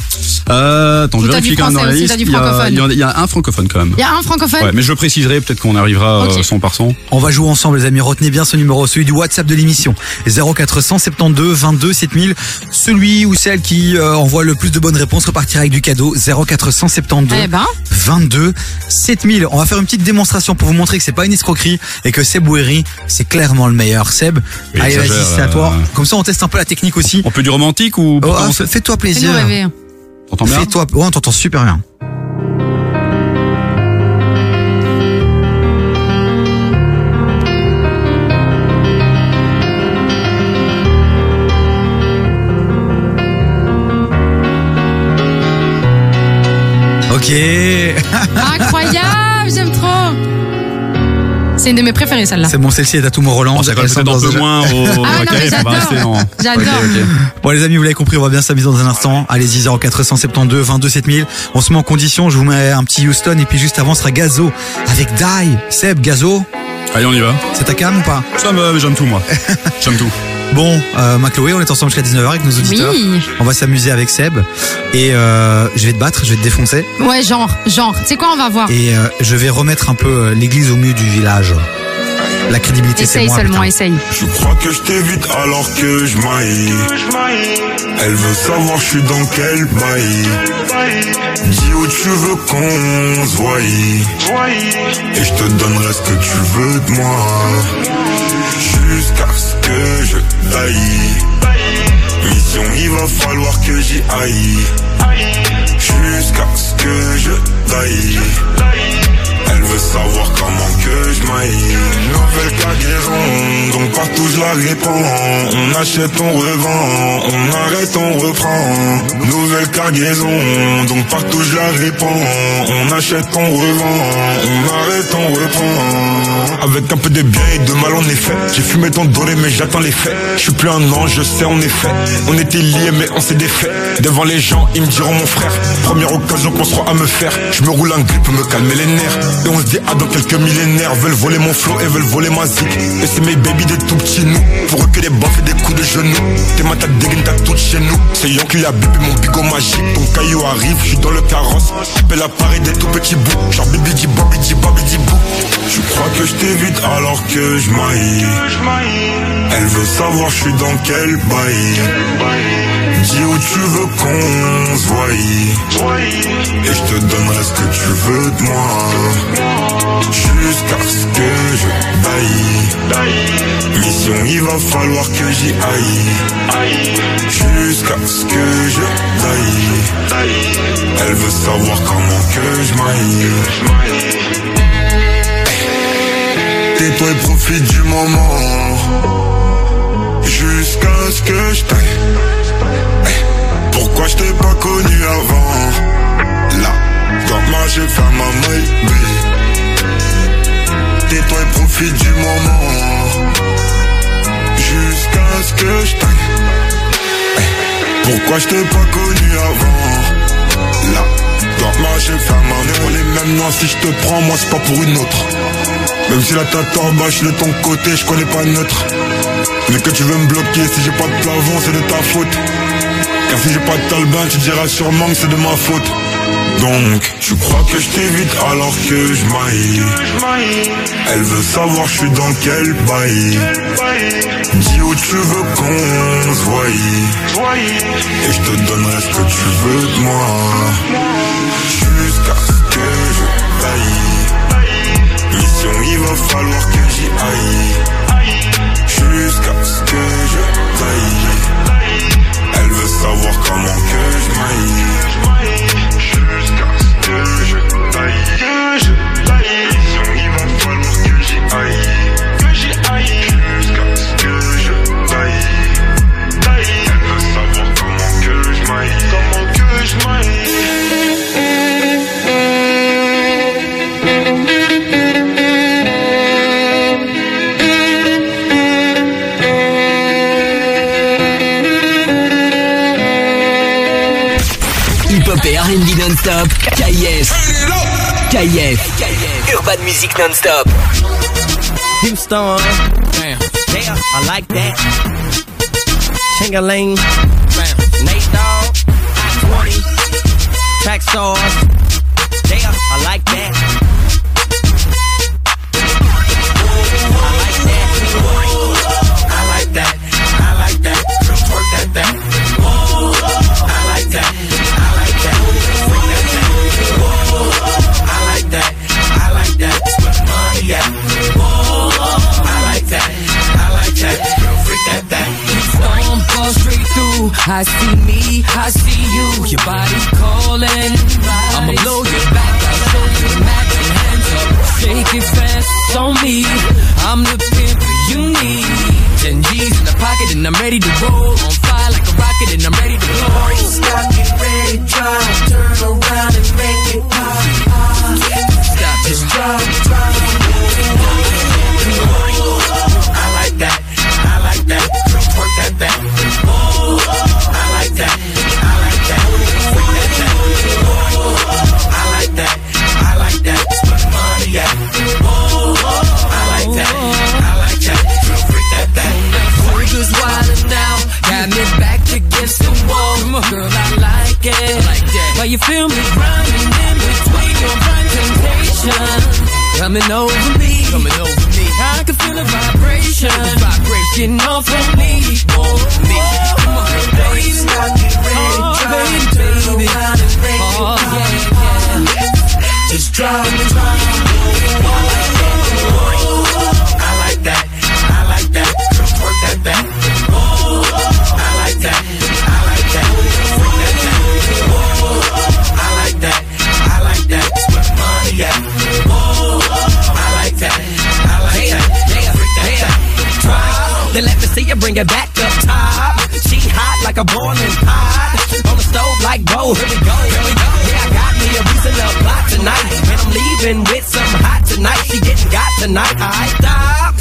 Euh, attends, Ou je t'as vérifie du quand même dans la liste. Il y, a, francophone. il y a- un francophone quand même. Il y a un francophone. Ouais, mais je le préciserai, peut-être qu'on arrivera euh, Ok. son par son. On va jouer ensemble les amis, retenez bien ce numéro, celui du WhatsApp de l'émission. 0472 22 7000. Celui ou celle qui euh, envoie le plus de bonnes réponses repartira avec du cadeau. 0472 Eh ben. 22 7000. On va faire une petite démonstration pour vous montrer que c'est pas une escroquerie et que Seb Oueri, c'est clairement le meilleur. Seb, Il allez vas-y, c'est à toi. Comme ça on teste un peu la technique aussi. On peut du romantique ou Oh, ah, Fais-toi plaisir. rêver. T'entends bien Fais-toi. Ouais, on t'entend super bien. Ok. Incroyable, j'aime trop. C'est une de mes préférées, celle-là. C'est bon, celle-ci est à tout mon Roland. Peut-être un peu moins au. Ah non, mais on rester j'adore. Bon les amis, vous l'avez compris, on va bien s'amuser dans un instant. Allez-y 0472 22 7000. On se met en condition, je vous mets un petit Houston et puis juste avant ce sera Gazo avec Die. Seb, Gazo, Allez, on y va. c'est ta cam ou pas? Ça me, j'aime tout moi. J'aime tout. Bon, euh, Macloé, on est ensemble jusqu'à 19h avec nos auditeurs. Oui. On va s'amuser avec Seb et euh, je vais te battre, je vais te défoncer Ouais, genre, genre. Tu sais quoi, on va voir. et euh, je vais remettre un peu euh, l'église au milieu du village. La crédibilité, c'est Essaye seulement, putain. essaye. Je crois que je t'évite alors que je maille. Elle veut savoir je suis dans quel bail. Dis où tu veux qu'on se voie. Et je te donnerai ce que tu veux de moi. Jusqu'à ce que je taille. Mission, il va falloir que j'y aille. Jusqu'à ce que je taille. Elle veut savoir comment que je maille. Nouvelle cargaison, donc partout je la répands. On achète, on revend, on arrête, on reprend. Nouvelle cargaison, donc partout je la répands. On achète, on revend, on arrête, on reprend. Avec un peu de bien et de mal en effet. J'ai fumé ton doré mais j'attends les faits. Je suis plus un ange, je sais en effet. On était liés mais on s'est défait. Devant les gens, ils me diront mon frère. Première occasion qu'on sera à me faire. Je me roule un grip pour me calmer les nerfs. Et on se dit ah dans quelques millénaires veulent voler mon flow et veulent voler ma zik. Et c'est mes baby des tout petits nous. Pour eux que des baffes et des coups de genoux. T'es ma tête dégaine t'as tout chez nous. C'est Yon qui a bébé mon bigot magique. Ton caillou arrive, je suis dans le carrosse. Appelle l'appareil des tout petits bouts. Genre baby dit baby dit baby dit bou. Je crois que je alors que je maille. Elle veut savoir je suis dans quel bail. Dis où tu veux qu'on se voie. Et je te donnerai ce que tu veux de moi. Jusqu'à ce que je taille. Mission, il va falloir que j'y aille. Jusqu'à ce que je taille. Elle veut savoir comment que je maille. Tais-toi et profite du moment. Jusqu'à ce que je taille. Pourquoi je t'ai pas connu avant? Là, quand moi j'ai fait ma maille Tais-toi et profite du moment. Jusqu'à ce que je taille Pourquoi je t'ai pas connu avant? Là, quand moi j'ai fait ma maille les mêmes noms si je te prends moi c'est pas pour une autre Même si la tête en bas je suis de ton côté je connais pas neutre Mais que tu veux me bloquer si j'ai pas de plafond c'est de ta faute car si j'ai pas de talbin, tu diras sûrement que c'est de ma faute. Donc, tu crois que je t'évite alors que je maille? Elle veut savoir je suis dans quel bail. Dis où tu veux qu'on se voie. Et je te donnerai ce que tu veux de moi. Jusqu'à il va falloir que j'y aille. Jusqu'à ce que je taille. Elle veut savoir comment que je maille. Jusqu'à ce. Que je taille. Et R&B non-stop. KIF. KIF. Urban Music non-stop. Houston. Damn. Yeah, I like that. Chingaling. Bam. Nate Dogg. 20. Track stars. I see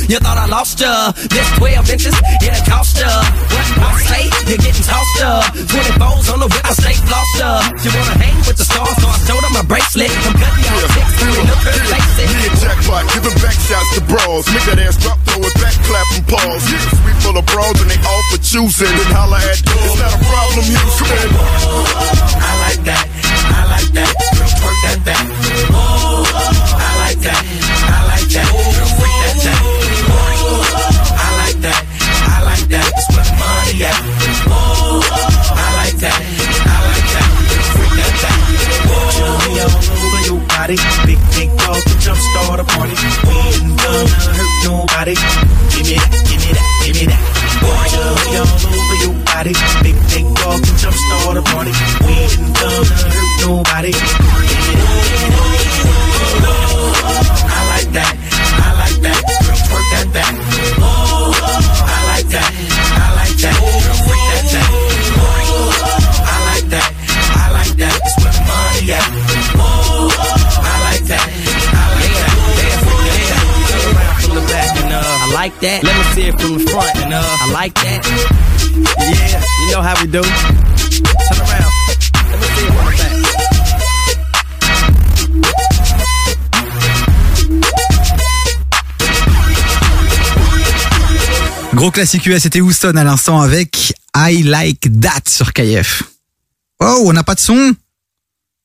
You thought I lost ya. This 12 inches, yeah, it cost ya. What I say, you're getting tossed up. 24s on the whip, I stay flossed up. You wanna hang with the stars, so I showed her my bracelet. I'm cutting chicks, you ain't look face it. Jackpot giving back shots to bras. Make that ass drop, throw it back, clap and pause. Yeah, sweet full of bras and they all for choosing. Then holla at you. It's not a problem, Houston. Body. Big, big dog to jumpstart a party. We ain't gonna hurt nobody. Give me that. Give me that. Give me that. Show me all over your body. Big, big dog to jumpstart a party. We ain't gonna hurt nobody. Like that. Let me see it from the front and uh, I like that. Yeah, you know how we do. Turn around. Let me see it from the back. Gros classique US, c'était Houston à l'instant avec I Like That sur KF. Oh, on n'a pas de son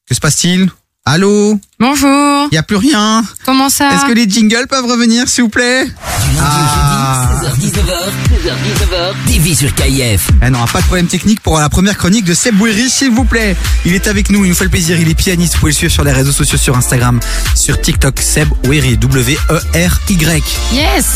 Que se passe-t-il? Allô? Bonjour. Y a plus rien Comment ça Est-ce que les jingles peuvent revenir, s'il vous plaît Ah. 16h19h, 16h19h, TV sur KIF. Eh non, pas de problème technique pour la première chronique de Seb Bouéry, s'il vous plaît. Il est avec nous, il nous fait le plaisir, il est pianiste. Vous pouvez le suivre sur les réseaux sociaux, sur Instagram, sur TikTok, Seb Bouéry, W-E-R-Y. Yes.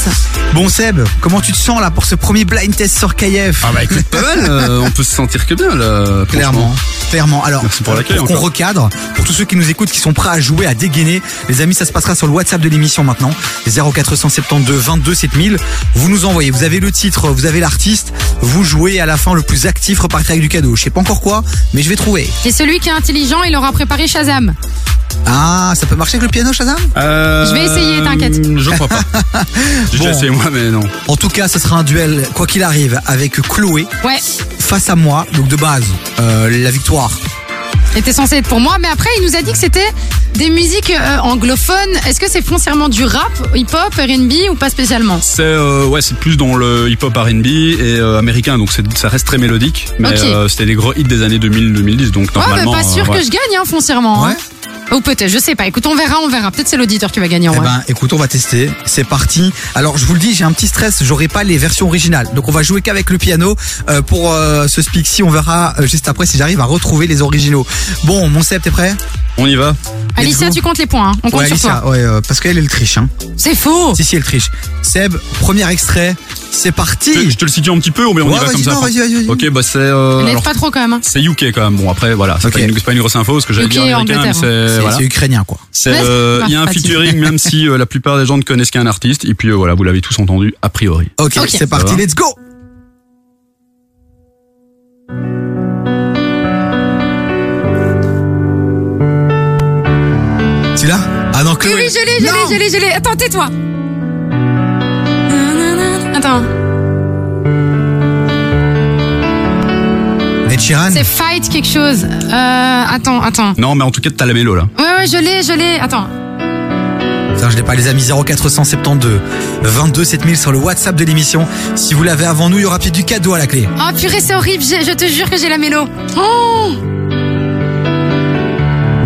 Bon Seb, comment tu te sens là pour ce premier blind test sur KF Ah bah écoute, pas mal, euh, on peut se sentir que bien là. Clairement, clairement. Alors, Merci pour l'accueil qu'on encore. recadre, pour tous ceux qui nous écoutent, qui sont prêts à jouer, à dégainer, les amis, ça se passera sur le WhatsApp de l'émission maintenant, 0472 22 7000. Vous nous envoyez, vous avez le titre, vous avez l'artiste, vous jouez à la fin le plus actif, repartir avec du cadeau. Je sais pas encore quoi, mais je vais trouver. Et celui qui est intelligent, il aura préparé Shazam. Ah, ça peut marcher avec le piano, Shazam? Euh, Je vais essayer, t'inquiète. Je crois pas. J'ai déjà Bon. essayé moi, mais non. En tout cas, ce sera un duel, quoi qu'il arrive, avec Chloé Ouais. face à moi. Donc de base, euh, la victoire. Était censé être pour moi, mais après il nous a dit que c'était des musiques euh, anglophones. Est-ce que c'est foncièrement du rap, hip-hop, R&B ou pas spécialement? C'est euh, ouais, c'est plus dans le hip-hop R&B et euh, américain, donc ça reste très mélodique. Mais euh, c'était des gros hits des années 2000-2010, donc Ouais, mais normalement. pas sûr euh, ouais. que je gagne, hein, foncièrement. hein. Ou peut-être, je sais pas. Écoute, on verra, on verra. Peut-être c'est l'auditeur qui va gagner en Eh vrai. ben, écoute, on va tester. C'est parti. Alors, je vous le dis, j'ai un petit stress. J'aurai pas les versions originales. Donc, on va jouer qu'avec le piano euh, pour euh, ce speak-ci. On verra euh, juste après si j'arrive à retrouver les originaux. Bon, mon Seb, t'es prêt? On y va Alicia, tu comptes les points. hein. On compte Ouais, sur Alicia, toi. ouais, euh, parce qu'elle, elle triche. Hein. C'est faux. Si, si, elle triche. Seb, premier extrait. C'est parti. Je, je te le situe un petit peu bien on Ouais, y va comme ça non. Ok, bah c'est. Euh, alors, pas trop quand même. hein. c'est UK quand même. Bon après voilà, c'est Ok. pas, une- c'est pas une grosse info, ce que j'allais dire américain, mais c'est C'est voilà. c'est ukrainien, quoi. C'est, euh, c'est il y a un featuring même si euh, la plupart des gens ne connaissent qu'un artiste et puis euh, voilà, vous l'avez tous entendu a priori. Ok, c'est parti. Let's go. Tu l'as Ah non, Oui, Chloé. oui, je l'ai, je l'ai, Non. je l'ai, je l'ai. Attends, tais-toi. C'est Fight quelque chose. Euh, attends, attends. Non, mais en tout cas t'as la mélo là. Ouais, ouais, je l'ai, je l'ai. Attends. Putain, je l'ai pas les amis 0472 22 7000 sur le WhatsApp de l'émission. Si vous l'avez avant nous, il y aura peut-être du cadeau à la clé. Oh purée, c'est horrible. Je te jure que j'ai la mélo. Oh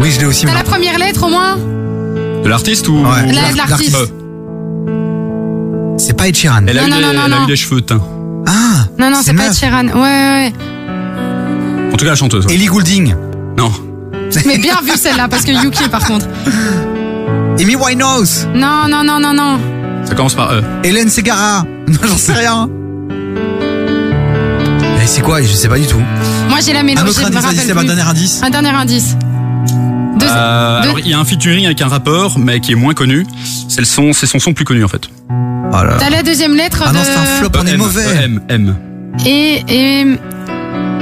Oui, je l'ai aussi. T'as la première lettre au moins De l'artiste ou Ouais. De l'artiste. Pas Ed Sheeran. Elle a, Non, eu, non, des, non, non, elle a non. eu des cheveux teints. Ah Non, non, c'est pas meuf. Ed Sheeran. Ouais, ouais, ouais. En tout cas la chanteuse. ouais. Ellie Goulding. Non. Mais bien vu celle-là, parce que Yuki par contre. Amy Winehouse. Non, non, non, non, non. Ça commence par E. Hélène Segara. Non, j'en sais rien. Eh, c'est quoi? Je sais pas du tout. Moi j'ai la mélo. Un autre me indice, vas-y, rappelle c'est un plus. dernier indice. Un dernier indice. Deux- Euh, deux- alors il y a un featuring avec un rappeur, mais qui est moins connu. C'est son, son son plus connu en fait. Oh. T'as la deuxième lettre Ah de. non, c'est un flop, on est M, mauvais. M, M. Et et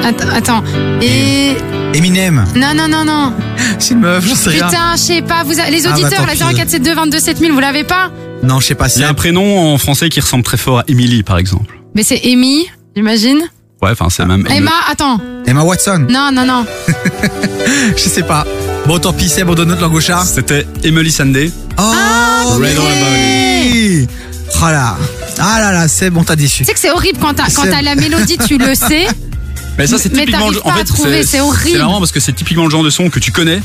attends, attends. Et Eminem. non non non non. C'est une meuf, j'en sais rien. Putain, je sais pas. Vous a- les Ah, bah, auditeurs, la pis. 0472 22 7000, vous l'avez pas? Non, je sais pas Il y a un prénom en français qui ressemble très fort à Emily, par exemple. Mais c'est Amy, j'imagine. Ouais, enfin, c'est même. Emma, attends. Emma Watson. Non non non. Je sais pas. Bon, tant pis, Seb, on donne notre langue au chat. C'était Emily Sandé. Oh, Red on oui. Oh là. Ah là là, Seb, on t'a déçu. Tu sais que c'est horrible quand t'as quand C'est- t'as la mélodie, tu le sais. Mais ça, c'est Mais typiquement. t'arrives pas en à fait, trouver, c'est horrible. C'est marrant parce que c'est typiquement le genre de son que tu connais.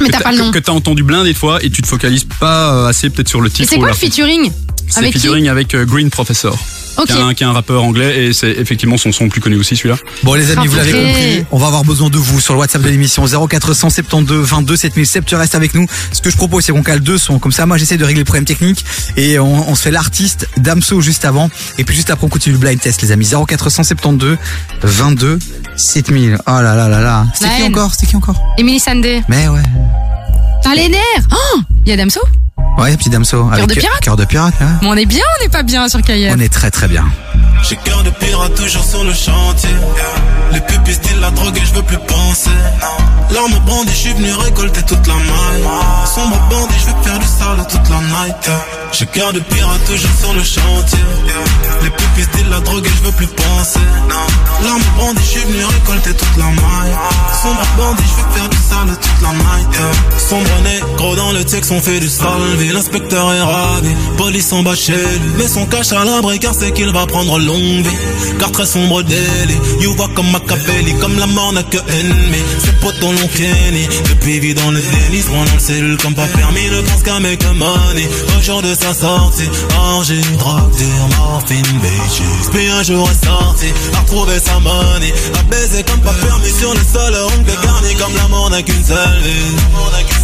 Mais que t'as pas le nom. Que t'as entendu blindé de fois et tu te focalises pas euh, assez peut-être sur le Et titre. c'est ou quoi le featuring C'est Avec qui featuring avec euh, Green Professor. Ok. Qui, est un, qui est un rappeur anglais et c'est effectivement son son plus connu aussi celui-là. Bon les amis, vous l'avez compris, on va avoir besoin de vous sur le WhatsApp de l'émission 0472 22 7007. Tu restes avec nous. Ce que je propose, c'est qu'on cale deux sons. Comme ça, moi, j'essaie de régler le problème technique et on, on se fait l'artiste Damso juste avant. Et puis juste après, on continue le blind test, les amis. 0472 22 7000. Oh là là là là. C'était qui encore? C'était qui encore? Emily Sandé. Mais ouais. T'as les nerfs Oh Il y a Damso? Ouais, petit Damso. avec de pirate Cœur de pirate, là. Bon, on est bien, on n'est pas bien sur KF. On est très très bien. J'ai cœur de pirate toujours sur le chantier. Les pupilles style la drogue et je veux plus penser. L'arme bandit, je suis venu récolter toute la maille. Sombre bandit, je veux faire du sale toute la night. J'ai cœur de pirate toujours sur le chantier. Les pupilles style la drogue et je veux plus penser. L'arme bandit, je suis venu récolter toute la maille. Sombre bandit, je veux faire du sale toute la night. Sombre négro dans le texte, on fait du L'inspecteur est ravi, police en bas chez lui. Mais son cache à l'abri car c'est qu'il va prendre longue vie. Car très sombre délit, you vois comme Machiavelli, comme la mort n'a que ennemi. Ses potes l'ont kenny, depuis vit dans le déni, rend dans le cellule comme pas permis, ne pense qu'à make money. Au jour de sa sortie, orgie, drogue, morphine, bitches. Puis un jour est sorti, a retrouvé sa money, a baisé comme pas permis sur le sol, ongle garni comme la mort n'a qu'une seule vie.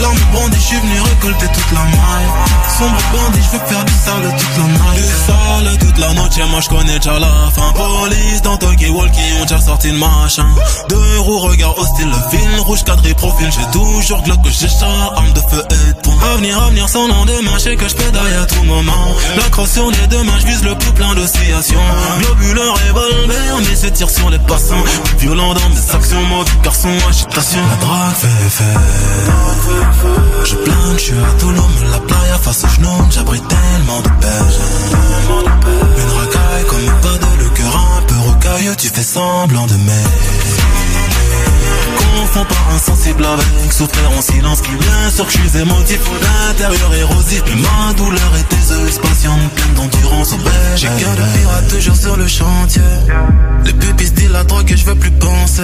L'arme bandit, je suis venu récolter toute la maille. Sombre bandit, je veux faire du sale toute la night. Du sale toute la noche, moi je connais déjà la fin. Police dans Talkie Walkie, ont déjà sorti le machin. Deux roues, regard hostile, le fil rouge cadré profil. J'ai toujours glock j'ai chat, arme de feu et de poing. Avenir, avenir sans lendemain, je sais que je pédaille à tout moment. La crosse sur les deux mains, je vise le plus plein d'oscillations. Globule, revolver, mais c'est tire sur les passants. Violent dans mes actions, mauvais garçon, agitation. La drague fait fait. Je plane, je suis à la playa face au genou, j'abrite tellement de belles. Une racaille comme un pas de le cœur un peu rocailleux, tu fais semblant de m'aimer. Confonds pas insensible avec souffrir en silence Bien sûr que je suis émotif L'intérieur érosif Mais ma douleur est déseuse Patiente pleine d'endurance au beige J'ai cœur de pirate toujours sur le chantier. Les pupilles disent la drogue et je veux plus penser.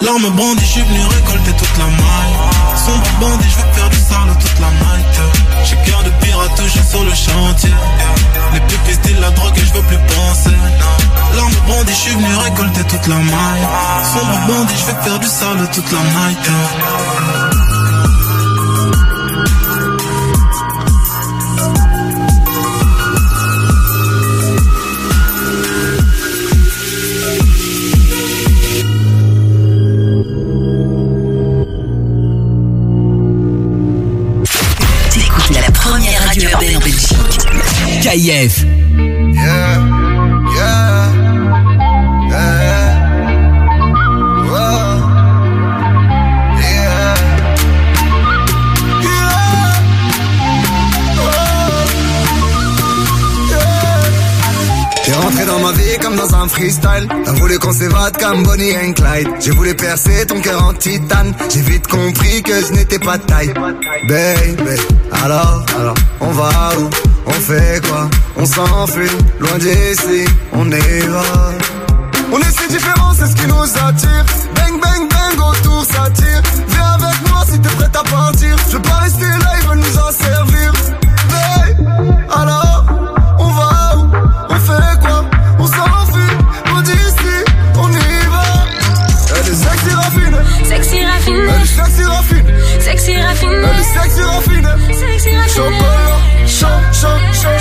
L'arme bandit, je suis venu récolter toute la maille. Sombre bandit, je veux faire du sale toute la night J'ai cœur de pirate toujours sur le chantier. Les pupilles disent la drogue et je veux plus penser L'arme bandit, je suis venu récolter toute la maille Sombre bandit, je veux faire du sale toute la night T'écoutes la première radio urbaine en Belgique. KIF. Yeah, freestyle. T'as voulu qu'on s'évade comme Bonnie and Clyde. J'ai voulu percer ton cœur en titane. J'ai vite compris que je n'étais pas de taille. Baby, alors, alors, on va où? On fait quoi? On s'enfuit, loin d'ici, on va. On est si différents, c'est ce qui nous attire. Bang, bang, bang, autour ça tire. Viens avec moi si t'es prête à partir. Je veux pas rester là, ils veulent nous en servir. Baby, alors, sexy raffiné. Elle est sexy raffinée. Sexy raffiné. Chocolat, chaud, chaud,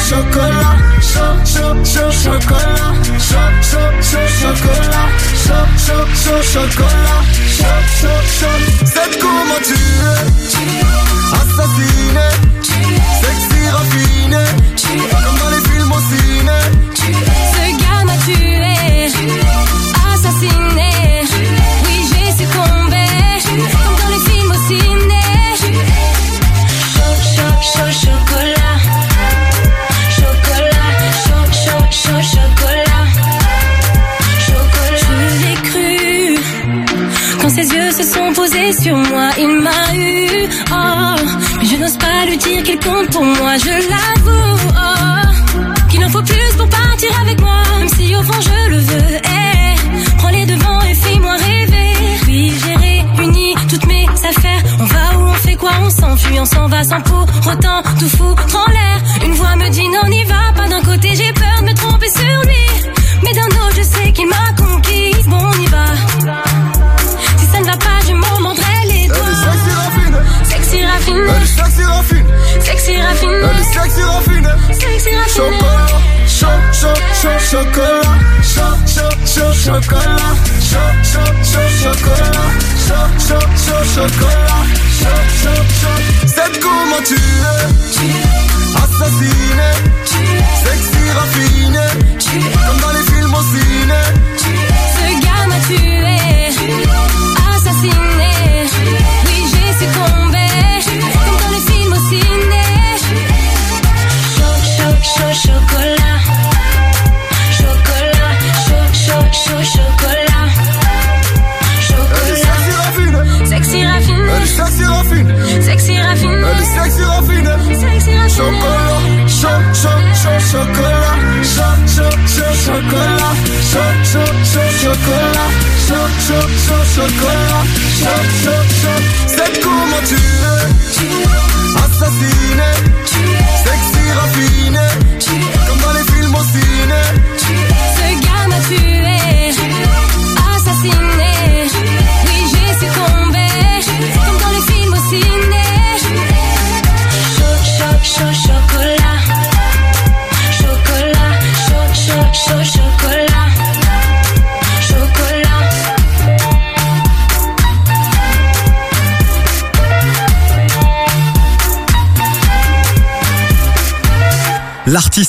chocolat. Chaud, chaud, chaud, chocolat. Chaud, chaud, chaud, chocolat. Chaud, chaud, chaud, chocolat. Chaud, chaud, chaud. C'est comment tu es. Sur moi, il m'a eu. Oh, mais je n'ose pas lui dire qu'il compte pour moi, je l'avoue. Oh, qu'il en faut plus pour partir avec moi, même si au fond je le veux. Eh, prends les devants et fais-moi rêver. Oui, j'ai réuni toutes mes affaires. On va où on fait quoi? On s'enfuit, on s'en va sans pour autant tout foutre en l'air. Une voix me dit non, n'y va pas. D'un côté,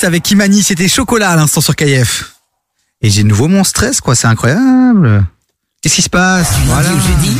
avec Kimani, c'était Chocolat à l'instant sur KF. Et j'ai de nouveau mon stress, quoi, c'est incroyable. Qu'est-ce qui se passe Voilà. Lundi au jeudi,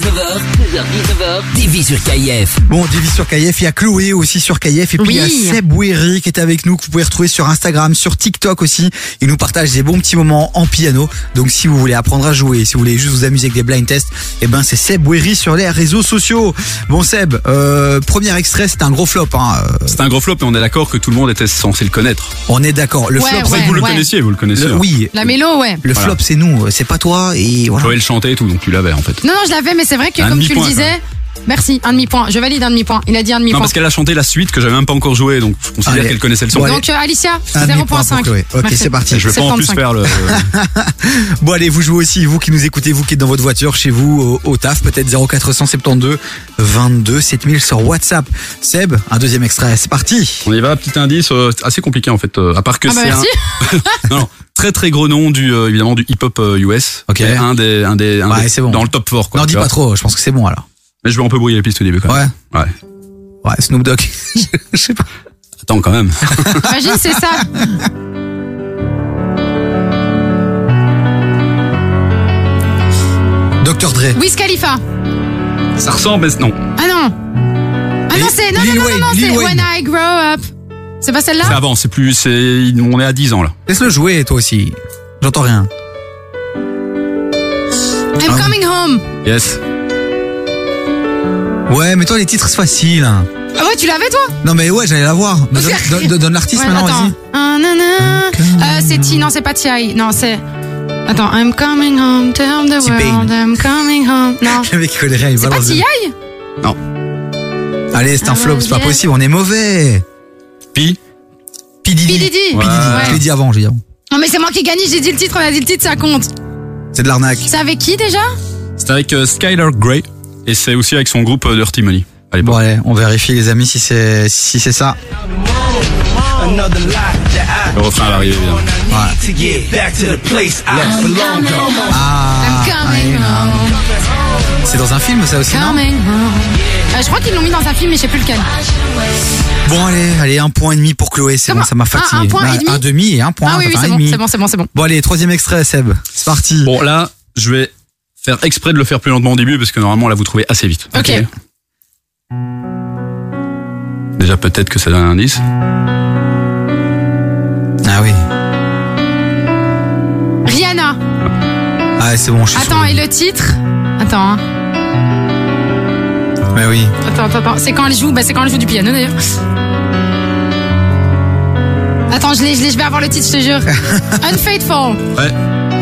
16h-19h, 16h-19h, TV sur KIF. Bon, Divi sur KF, il y a Chloé aussi sur KF, et puis il y a. Seb Ouéry qui est avec nous, que vous pouvez retrouver sur Instagram, sur TikTok aussi. Il nous partage des bons petits moments en piano. Donc si vous voulez apprendre à jouer, si vous voulez juste vous amuser avec des blind tests, eh ben c'est Seb Ouéry sur les réseaux sociaux. Bon Seb, euh, premier extrait, c'est un gros flop. Hein. euh, C'est un gros flop et on est d'accord que tout le monde était censé le connaître. On est d'accord. Le Ouais, flop, ouais, c'est vous le connaissiez, vous le connaissiez. Le- hein. oui. La mélo, ouais. Le Voilà. flop, c'est nous, c'est pas toi. Et voilà. Joël chantait et tout, donc tu l'avais en fait. Non, non, je l'avais, mais c'est vrai que Un comme tu le demi-point, disais. Merci, un demi-point. Je valide un demi-point. Il a dit un Non, demi-point. parce qu'elle a chanté la suite que j'avais même pas encore joué, donc je considère Allez. qu'elle connaissait le son. Bon. Donc, euh, Alicia, Un demi-point pour 0.5. Chloé. Ok, Merci. c'est parti. Je vais pas en plus 75. faire le. Bon allez, vous jouez aussi, vous qui nous écoutez, vous qui êtes dans votre voiture, chez vous, au, au taf, peut-être 0472 22 7000 sur WhatsApp. Seb, un deuxième extrait, c'est parti. On y va, petit indice, euh, assez compliqué en fait, euh, à part que Ah bah c'est merci. un non, non, très très gros nom du euh, évidemment du hip-hop euh, US. Ok. Un des un des, un Ouais, des- c'est bon. dans le top 4 quoi. N'en tu dis vois. pas trop, je pense que c'est bon alors. Mais je vais un peu brouiller les pistes au début quand même. Ouais. Ouais. Ouais, Snoop Dogg. je sais pas. Attends quand même. Imagine, c'est ça. Dr. Dre. Wiz Khalifa. Ça ressemble mais non. Ah non. Ah non, c'est. Non, Lil non, non, Wayne, non, Lil c'est Wayne. When I Grow Up. C'est pas C'est celle-là avant, c'est plus c'est on est à 10 ans là. Laisse-le jouer, toi aussi. J'entends rien. I'm Ah. Coming Home. Yes. Ouais, mais toi, les titres, c'est facile. hein. Ah ouais, tu l'avais toi? Non, mais ouais, j'allais la voir. Mais donne, donne- donne- donne l'artiste Ouais, maintenant, vas-y. Ah. Euh, c'est T, non, c'est pas T.I. Non, c'est. Attends, I'm coming home, tell the world, I'm coming home. Non. Le mec, il connaît rien, il C'est pas T.I. Non. Allez, c'est un Ah, flop, c'est pas possible, on est mauvais. Pi. P. Diddy. P. Diddy. P. Diddy. Ouais. Je l'ai dit avant, je l'ai dit avant. Non, mais c'est moi qui ai gagné, j'ai dit le titre, on a dit le titre, ça compte. C'est de l'arnaque. C'est avec qui déjà? C'est avec euh, Skylar Grey et c'est aussi avec son groupe euh, Dirty Money. l'époque. Bon allez, on vérifie les amis si c'est si c'est ça. Le refrain va arriver évidemment. need to get back to the place I belong to. Ah, c'est dans un film ça aussi non. Euh, je crois qu'ils l'ont mis dans un film, mais je sais plus lequel. Bon allez, allez un point et demi pour Chloé, c'est bon, ça m'a Un- fatigué. un point et Ouais, demi Un demi et un point. ah oui, oui, un c'est bon, c'est bon, c'est bon, c'est bon. Bon allez, troisième extrait Seb, c'est parti. Bon là, je vais faire exprès de le faire plus lentement au début parce que normalement là vous trouvez assez vite. Ok. Déjà peut-être que ça donne un indice. Ah oui. Rihanna. Ah c'est bon, je suis Attends, et le titre? Attends, hein. Mais oui. attends, attends, attends. C'est quand elle joue Bah, c'est quand elle joue du piano d'ailleurs. Attends, je, l'ai, je, l'ai, je vais avoir le titre, je te jure. Unfaithful. Ouais.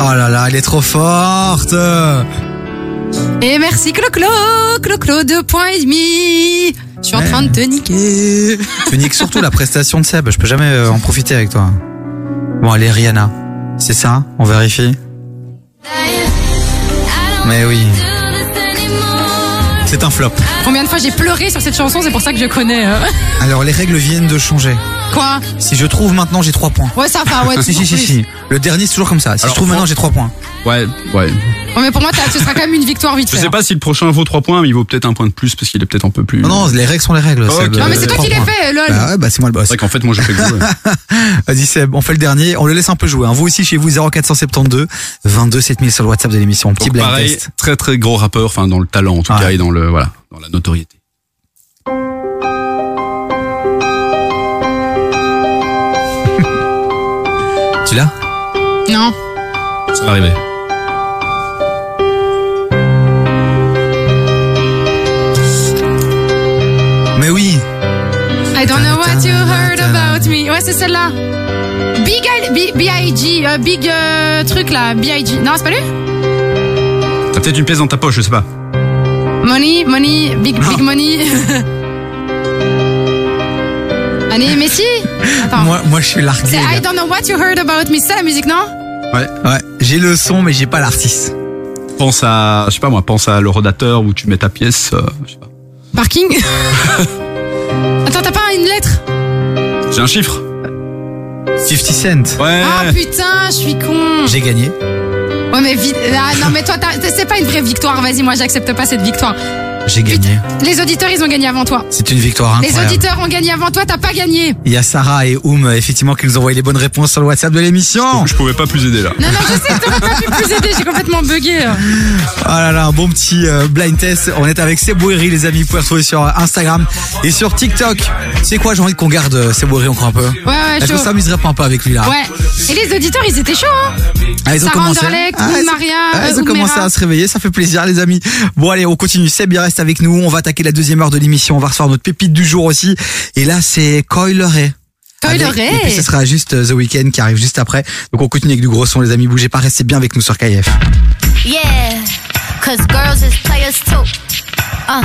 Oh là là, elle est trop forte. Et merci Clo-Clo, Clo-Clo, deux points et demi. Je suis en Ouais. train de te niquer. Tu niques surtout la prestation de Seb, je peux jamais euh, en profiter avec toi. Bon allez Rihanna, c'est ça On vérifie Mais oui. C'est un flop. Combien de fois j'ai pleuré sur cette chanson, c'est pour ça que je connais. euh. Alors les règles viennent de changer. Quoi? Si je trouve maintenant, j'ai 3 points. Ouais, ça va, ouais. si, si, si, oui. si. Le dernier, c'est toujours comme ça. Si Alors, je trouve maintenant, j'ai 3 points. Ouais, ouais. Ouais, mais pour moi, ce sera quand même une victoire vite Je fait. sais hein. pas si le prochain vaut 3 points, mais il vaut peut-être un point de plus parce qu'il est peut-être un peu plus. Non, non, les règles sont les règles. Non, mais c'est toi qui l'as fait, lol. Bah ouais, bah c'est moi le boss. C'est vrai qu'en fait moi je fais que jouer. Vas-y Seb, on fait le dernier. On le laisse un peu jouer. hein. Vous aussi chez vous, 0472 22 7000 sur le WhatsApp de l'émission. Petit Donc blind pareil, test. très très gros rappeur, enfin dans le talent en tout cas et dans le voilà, dans la notoriété. Tu l'as? Non. Ça va arriver. Mais oui. I don't know what you heard about me. Ouais, c'est celle-là. Big I- B- B.I.G. euh, big euh, truc là. B.I.G. Non, c'est pas lui? T'as peut-être une pièce dans ta poche, je sais pas. Money, money, big, big money. Allez, Messi? Attends. Moi, moi, je suis largué. C'est I don't know what you heard about me. C'est ça la musique, non? Ouais. Ouais, j'ai le son, mais j'ai pas l'artiste. Pense à, je sais pas moi, pense à le rodateur où tu mets ta pièce. euh, je sais pas. Parking Attends, t'as pas une lettre J'ai un chiffre. 50 Cent. Ouais. Ah putain, je suis con. J'ai gagné. Ouais, mais vite. Ah, non, mais toi, t'as- c'est pas une vraie victoire. Vas-y, moi, j'accepte pas cette victoire. J'ai gagné. Les auditeurs, ils ont gagné avant toi. C'est une victoire Les auditeurs ont gagné avant toi, t'as pas gagné. Il y a Sarah et Oum, effectivement, qui nous envoient les bonnes réponses sur le WhatsApp de l'émission. Je pouvais pas plus aider là. Non, non, je sais, t'aurais pas pu plus aider, j'ai complètement bugué. Ah là là, un bon petit euh, blind test. On est avec Sebouiri, les amis. Vous pouvez retrouver sur euh, Instagram et sur TikTok. C'est quoi, j'ai envie qu'on garde euh, Sebouiri encore un peu? Ouais, ouais, Est-ce chaud. qu'on s'amuserait pas un peu avec lui là? Ouais. Et les auditeurs, ils étaient chauds, hein Ah, ils ont Sarah commencé. Anderlecht, Ah, ils- Maria, ah, ils ont Oum commencé à se réveiller, ça fait plaisir les amis. Bon allez, on continue. Seb il reste avec nous. On va attaquer la deuxième heure de l'émission. On va recevoir notre pépite du jour aussi. Et là, c'est Coil Ray. Coil Avec- Ray. Et puis ce sera juste euh, The Weeknd qui arrive juste après. Donc on continue avec du gros son les amis. Bougez pas, restez bien avec nous sur KF. Yeah, cause girls is players too. Uh,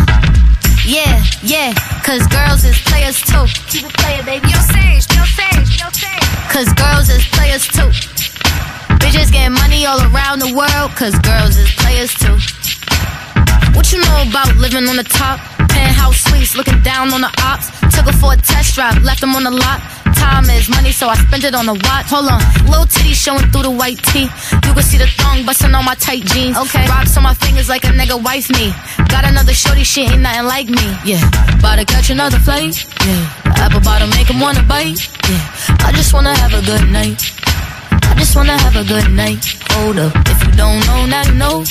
yeah, yeah, cause girls is players too. Keep it player, baby. Yo, Sage, yo, Sage, yo, Sage. Cause girls is players too. Bitches getting money all around the world, cause girls is players too. What you know about living on the top? Penthouse suites, looking down on the ops. Took her for a test drive, left them on the lot. Time is money, so I spent it on a watch. Hold on, little titty showing through the white tee. You can see the thong busting on my tight jeans. Okay, rocks on my fingers like a nigga wife me. Got another shorty, she ain't nothing like me. Yeah, about to catch another flight. Yeah, apple bottom make 'em wanna bite. Yeah, I just wanna have a good night. I just wanna have a good night. Hold up, if you don't know, now you know.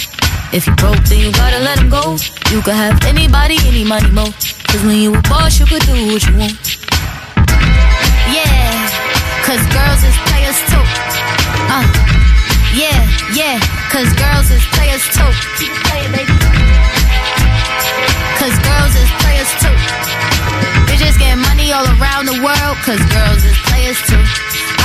If you broke, then you gotta let him go. You could have anybody, any money, mo. Cause when you a boss, you could do what you want. Yeah, cause girls is players too. Uh, yeah, yeah, cause girls is players too. Keep playing, baby. Cause girls is players too. Bitches getting money all around the world, cause girls is players too.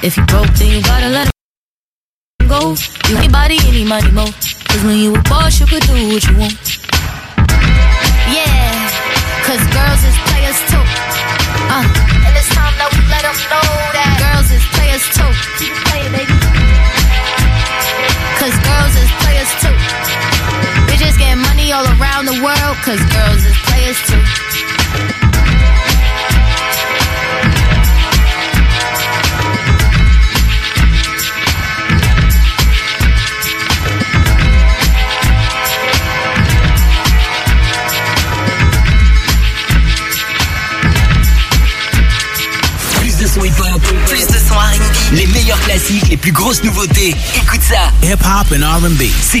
If you broke, then you gotta let it go. You ain't body, any money, mo. Cause when you a boss, you could do what you want. Yeah, cause girls is players too. Uh, and it's time that we let them know that girls is players too. Keep playing, baby. Cause girls is players too. Bitches getting money all around the world, cause girls is players too. Les meilleurs classiques, les plus grosses nouveautés. Écoute ça. Hip-hop and R&B. C'est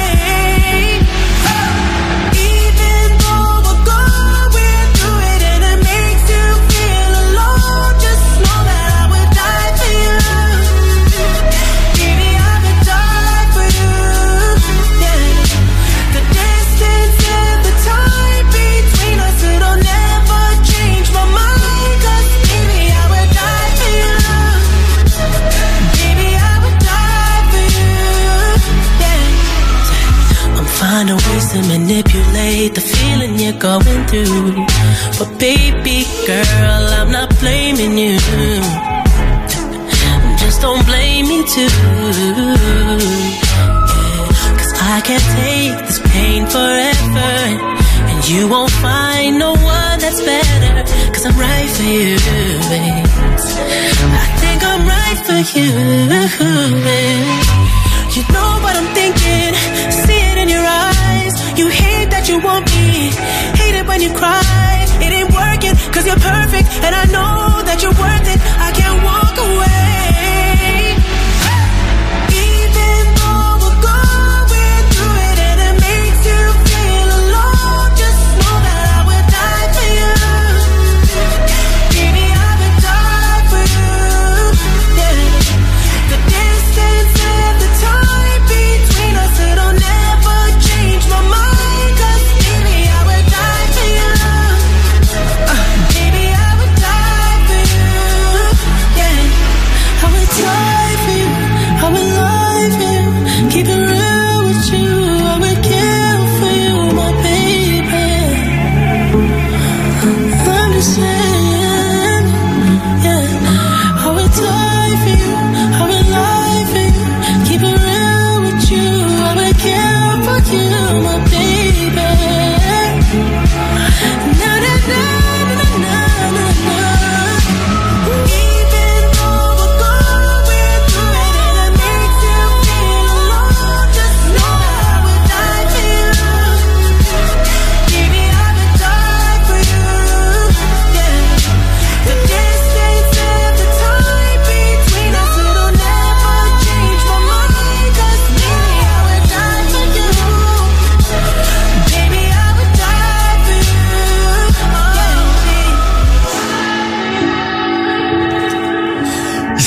You're going through. But baby girl, I'm not blaming you. Just don't blame me too. Cause I can't take this pain forever. And you won't find no one that's better. Cause I'm right for you, babe. I think I'm right for you, babe. You know what I'm thinking, that you want me, hate it when you cry. It ain't working, cause you're perfect, and I know that you're worth it.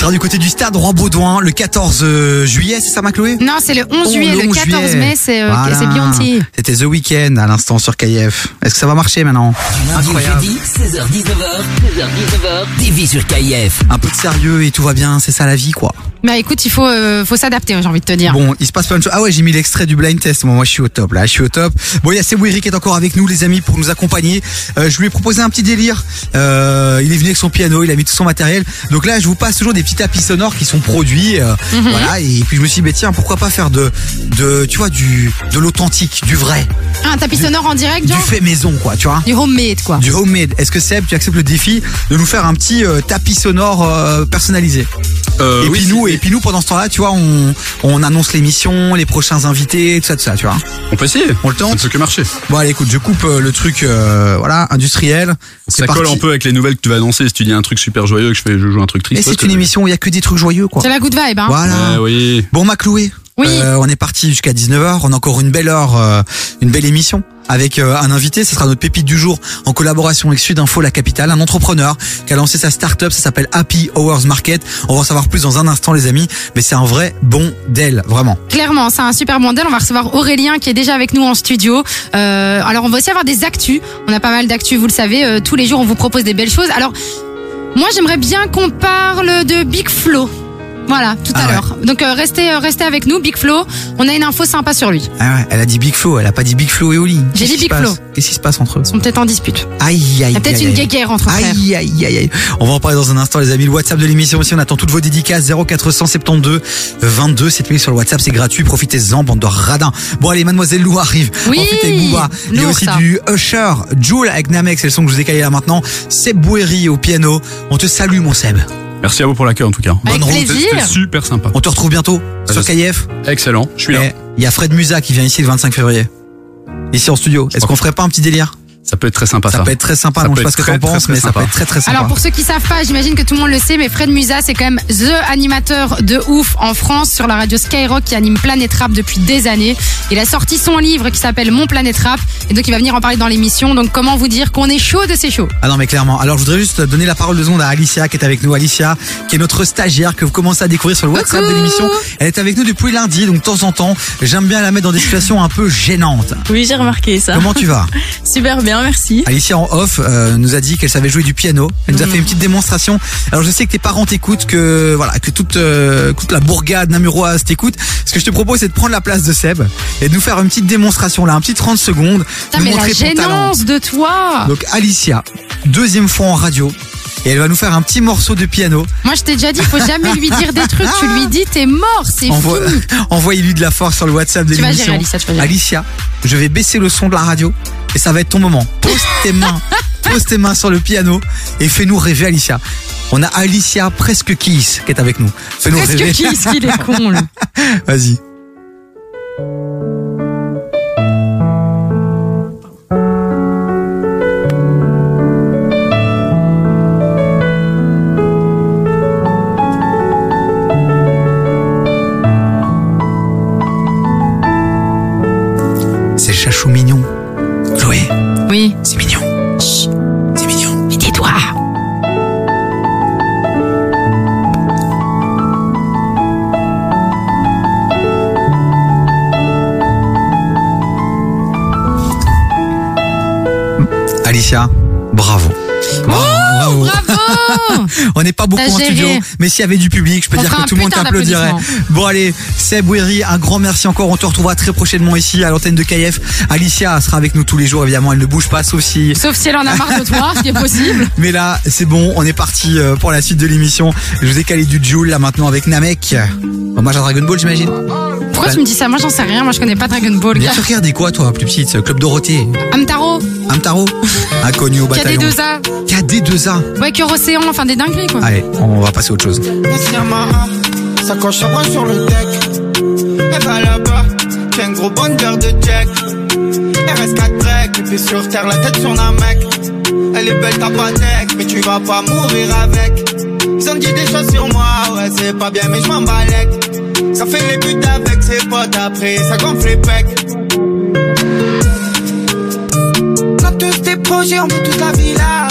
Sera du côté du stade Roi-Baudouin le 14 euh, juillet, c'est ça, ma Chloé? Non, c'est le 11 Oh, juillet, le 11 14 juillet. mai, c'est euh, Voilà. C'était The Weeknd à l'instant sur KF. Est-ce que ça va marcher maintenant? Lundi au jeudi, 16h, 19h, 16h, 19h, TV sur KIF. Un peu de sérieux et tout va bien, c'est ça la vie quoi. Bah écoute, il faut, euh, faut s'adapter, j'ai envie de te dire. Bon, il se passe plein de choses. Ah ouais, j'ai mis l'extrait du blind test. Moi, moi, je suis au top là, je suis au top. Bon, il y a Sebouiri qui est encore avec nous, les amis, pour nous accompagner. Euh, je lui ai proposé un petit délire. Euh, il est venu avec son piano, il a mis tout son matériel. Donc là, je vous passe toujours des petits tapis sonores qui sont produits. euh, Mhm. Voilà. Et puis je me suis dit, bah, tiens, pourquoi pas faire de, de, tu vois, du, de l'authentique, du vrai, Ah, un tapis sonore en direct, du fait maison, quoi, tu vois. Du homemade, quoi. Du homemade. Est-ce que Seb, tu acceptes le défi de nous faire un petit euh, tapis sonore euh, personnalisé? Euh, et oui, puis nous, et puis nous pendant ce temps-là, tu vois, on, on annonce l'émission, les prochains invités, tout ça, tout ça, tu vois. On peut essayer. On le tente. Ça ne peut que marcher. Bon, allez, écoute, je coupe euh, le truc, euh, voilà, industriel. Ça colle un peu avec les nouvelles que tu vas annoncer. Si tu dis un truc super joyeux, que je fais, je joue un truc Mais triste. c'est une émission où il y a que des trucs joyeux, quoi. C'est la good vibe, hein. Voilà. oui. Bon, ma Chloé. Oui. Euh, on est parti jusqu'à 19h. On a encore une belle heure, euh, une belle émission avec euh, un invité. Ce sera notre pépite du jour en collaboration avec Sudinfo, la capitale, un entrepreneur qui a lancé sa start-up. Ça s'appelle Happy Hours Market. On va en savoir plus dans un instant, les amis. Mais c'est un vrai bon d'elle, vraiment. Clairement, c'est un super modèle. On va recevoir Aurélien qui est déjà avec nous en studio. Euh, alors, on va aussi avoir des actus. On a pas mal d'actus, vous le savez. Euh, tous les jours, on vous propose des belles choses. Alors, moi, j'aimerais bien qu'on parle de Big Flo. Voilà, tout à Ah ouais. l'heure. Donc, euh, restez, euh, restez avec nous, Big Flo. On a une info sympa sur lui. Ah ouais, elle a dit Big Flo, elle a pas dit Big Flo et Oli. J'ai dit Big Flo. Qu'est-ce qui se passe entre eux? Ils sont peut-être en dispute. Aïe, aïe, Il y a peut-être une guéguerre entre frères. Aïe, aïe, aïe, aïe. On va en parler dans un instant, les amis. Le WhatsApp de l'émission aussi, on attend toutes vos dédicaces. 0472 22 7000 sur le WhatsApp, c'est gratuit. Profitez-en, bande de radins. Bon, allez, Mademoiselle Lou arrive. Oui, Ensuite, avec Booba. Il y a aussi ça. du Usher, Joule avec Namek, c'est le son que je vous ai calé là maintenant. Seb Bouéry au piano. On te salue, mon Seb. Merci à vous pour l'accueil en tout cas. Avec Bonne route. plaisir. C'était super sympa. On te retrouve bientôt sur KF. Excellent. Je suis là. Et Il y a Fred Musa qui vient ici le 25 février. Ici en studio. Est-ce qu'on ferait pas un petit délire? Ça peut être très sympa ça. Ça peut être très sympa, Ça donc je peut sais pas ce être que t'en très, penses, très, mais ça peut sympa. être très très sympa. Alors pour ceux qui savent pas, j'imagine que tout le monde le sait, mais Fred Musa, c'est quand même the animateur de ouf en France sur la radio Skyrock qui anime Planète Rap depuis des années. Il a sorti son livre qui s'appelle Mon Planète Rap et donc il va venir en parler dans l'émission. Donc comment vous dire qu'on est chaud de ces chaud Ah non mais clairement. Alors je voudrais juste donner la parole de seconde à Alicia qui est avec nous. Alicia qui est notre stagiaire que vous commencez à découvrir sur le WhatsApp de l'émission. Elle est avec nous depuis lundi, donc de temps en temps, j'aime bien la mettre dans des situations un peu gênantes. Oui, j'ai remarqué ça. Comment tu vas? Super bien, merci. Alicia en off euh, nous a dit qu'elle savait jouer du piano. Elle nous a fait une petite démonstration. Alors je sais que tes parents t'écoutent, que voilà, que toute euh, toute la bourgade namuroise t'écoute. Ce que je te propose, c'est de prendre la place de Seb et de nous faire une petite démonstration là, un petit 30 secondes, Putain, mais la gênance de toi Donc Alicia, deuxième fois en radio, et elle va nous faire un petit morceau de piano. Moi je t'ai déjà dit, faut jamais lui dire des trucs. Tu lui dis t'es mort, c'est Envoie- fini. Envoyez-lui de la force sur le WhatsApp de l'émission. Alicia. Alicia, je vais baisser le son de la radio et ça va être ton moment. Pose tes mains, pose tes mains sur le piano et fais-nous rêver, Alicia. On a Alicia presque Kiss qui est avec nous. Fais-nous Presque rêver. ce qu'il est con. Vas-y. C'est chachou mignon. Oui. c'est mignon. C'est mignon. Mais tais-toi. Alicia, bravo. Bravo. Oh, Bravo On n'est pas beaucoup en géré. studio, mais s'il y avait du public, je peux On dire que tout le monde t'applaudirait. Bon allez, Seb Wery, un grand merci encore. On te retrouvera très prochainement ici à l'antenne de KF. Alicia sera avec nous tous les jours, évidemment. Elle ne bouge pas, sauf si. Sauf si elle en a marre de toi, ce qui est possible. Mais là, c'est bon, on est parti euh, pour la suite de l'émission. Je vous ai calé du Joule là maintenant avec Namek. Hommage à Dragon Ball, j'imagine. Pourquoi tu me dis ça? Moi j'en sais rien, moi je connais pas Dragon Ball. Mais gars. tu regardais quoi, toi, plus petite Club Dorothée, Amtaro, Amtaro, inconnu au bataillon. KD2A, KD2A. ouais, Cœur Océan, enfin des dingueries quoi. Allez, on va passer à autre chose. À bras sur le deck. Elle va là-bas, un gros bonheur de jack. RS4 break, et puis sur terre, la tête sur la mec. Elle est belle, t'as pas deck, mais tu vas pas mourir avec. Ils ont dit des choses sur moi, ouais, c'est pas bien, mais je m'en balèque. Ça fait les buts avec ses potes, après ça gonfle les pecs. On a tous des projets, on veut toute la villa.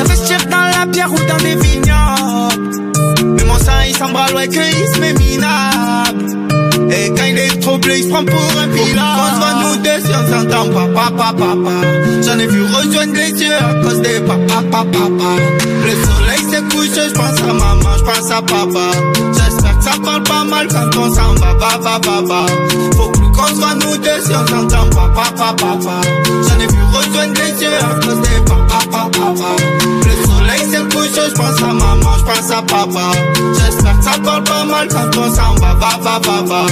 Investir dans la pierre ou dans des vignobles. mon sang il s'embralle, ouais, que il se met minable. Et quand il est trop bleu, il se prend pour un pilote. On se voit nous deux si on s'entend pas, papa, papa. J'en ai vu rejoindre les yeux à cause des papa, papa, papa. Le soleil s'est couché, je pense à maman, je pense à papa. Ça parle pas mal quand on s'en va, va, va, va, va. Faut plus qu'on se voit nous deux si on s'entend pas, papa, papa. J'en ai vu rejoindre les yeux à cause des papa, papa, papa. Le soleil s'est couché, je pense à maman, je pense à papa. J'espère que ça parle pas mal quand on s'en va, va, va, va, va.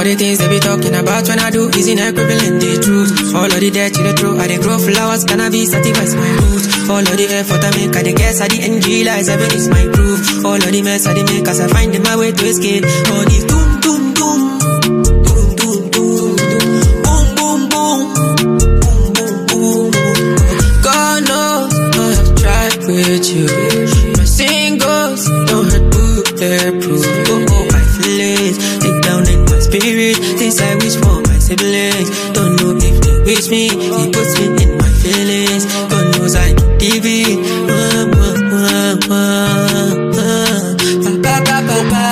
All the things they be talking about when I do is in equivalent the truth. All of the dirt in the throat, I dey grow flowers, cannabis satisfies my roots. All of the effort I make, I dey guess, I the NG lies, heaven my proof. All of the mess I dey make, as I find in my way to escape. All these doom, doom, doom. Doom, doom, doom. Boom, boom, boom. Boom, boom, boom. God knows I have tried with you. My singles don't hurt bulletproof. I wish for my siblings. Don't know if they wish me. It puts me in my feelings. God knows I can give it.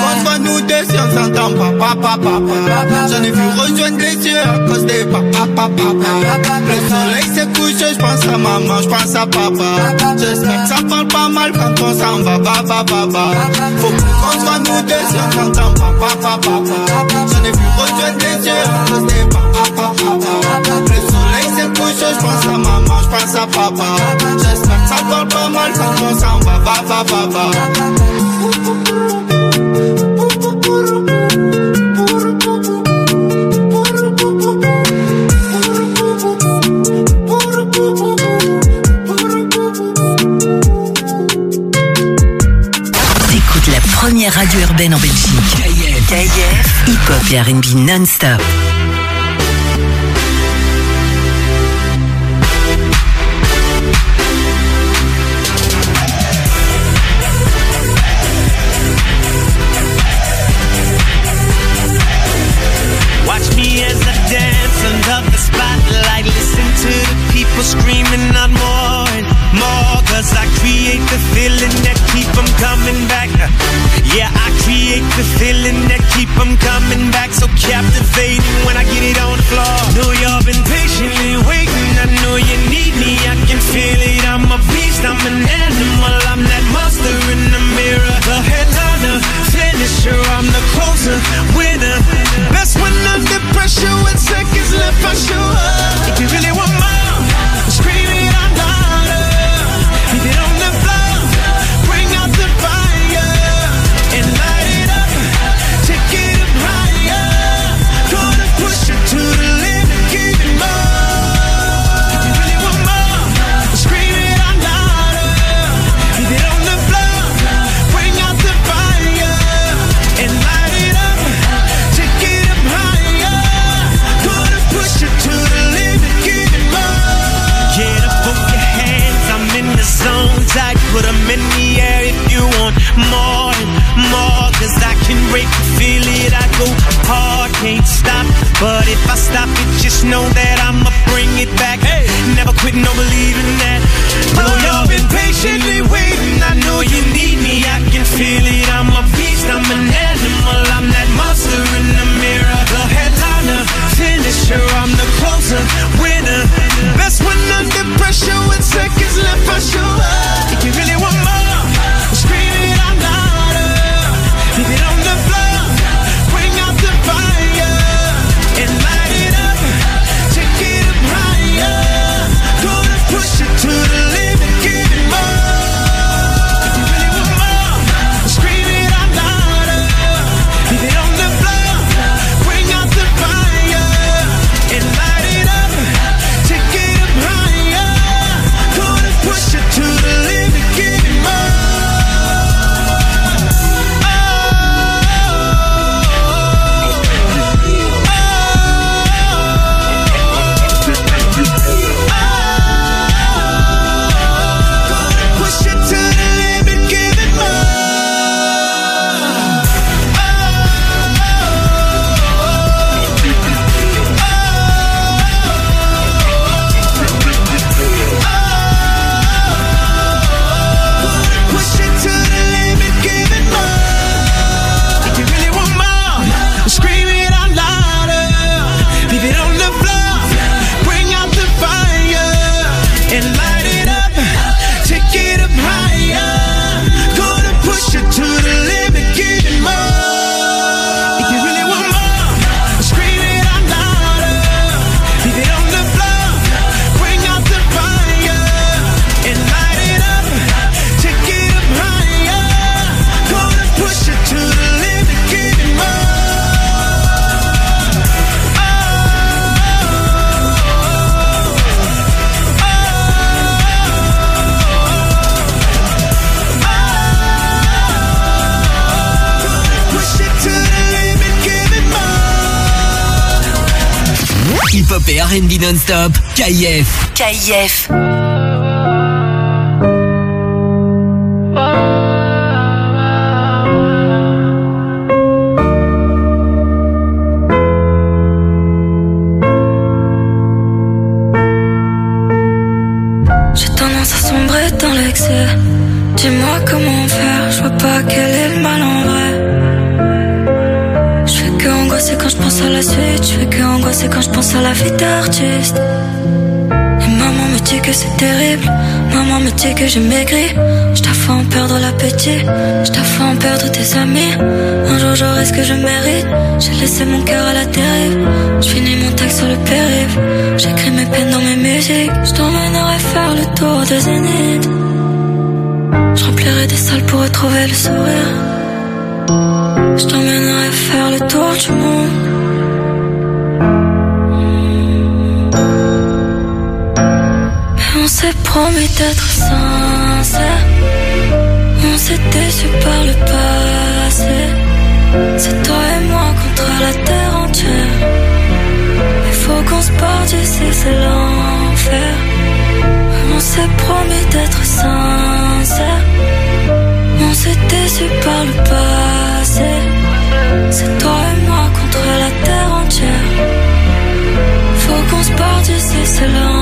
On se voit nous deux si on s'entend pas, papa, papa. J'en ai vu rejoindre à cause des papa, papa, papa. Le soleil s'est couché, je pense à maman, je pense à papa. J'espère que ça parle pas mal quand on s'en va, va, va. Faut plus qu'on se voit nous deux si on s'entend papa, papa. J'en ai vu rejoindre les yeux à cause des papa, papa. Le soleil s'est couché, je pense à maman, je pense à papa. J'espère que ça parle pas mal quand on s'en va, va, va, radio urbaine en Belgique. KIF. Hip-hop et R&B non-stop. Break feel it. I go hard, can't stop. But if I stop it, just know that I'ma bring it back. Never quit, no believing that. Know y'all been patiently waiting. I know you need me, I can feel it. I'm a beast, I'm an animal. I'm that R&B non-stop. KIF. KIF. Vie d'artiste. Et maman me dit que c'est terrible, maman me dit que j'ai maigri. Je en perdre l'appétit, je fait en perdre tes amis. Un jour j'aurai ce que je mérite, j'ai laissé mon cœur à la dérive. Je finis mon texte sur le périph', j'écris mes peines dans mes musiques. Je t'emmènerai faire le tour des zéniths. Je remplirai des salles pour retrouver le sourire. Je t'emmènerai faire le tour du monde. Promis d'être sincère. On s'est déçu par le passé. C'est toi et moi contre la terre entière. Il faut qu'on se parte ici, c'est l'enfer. On s'est promis d'être sincère. On s'est déçu par le passé. C'est toi et moi contre la terre entière. Faut qu'on se parte ici, c'est l'enfer.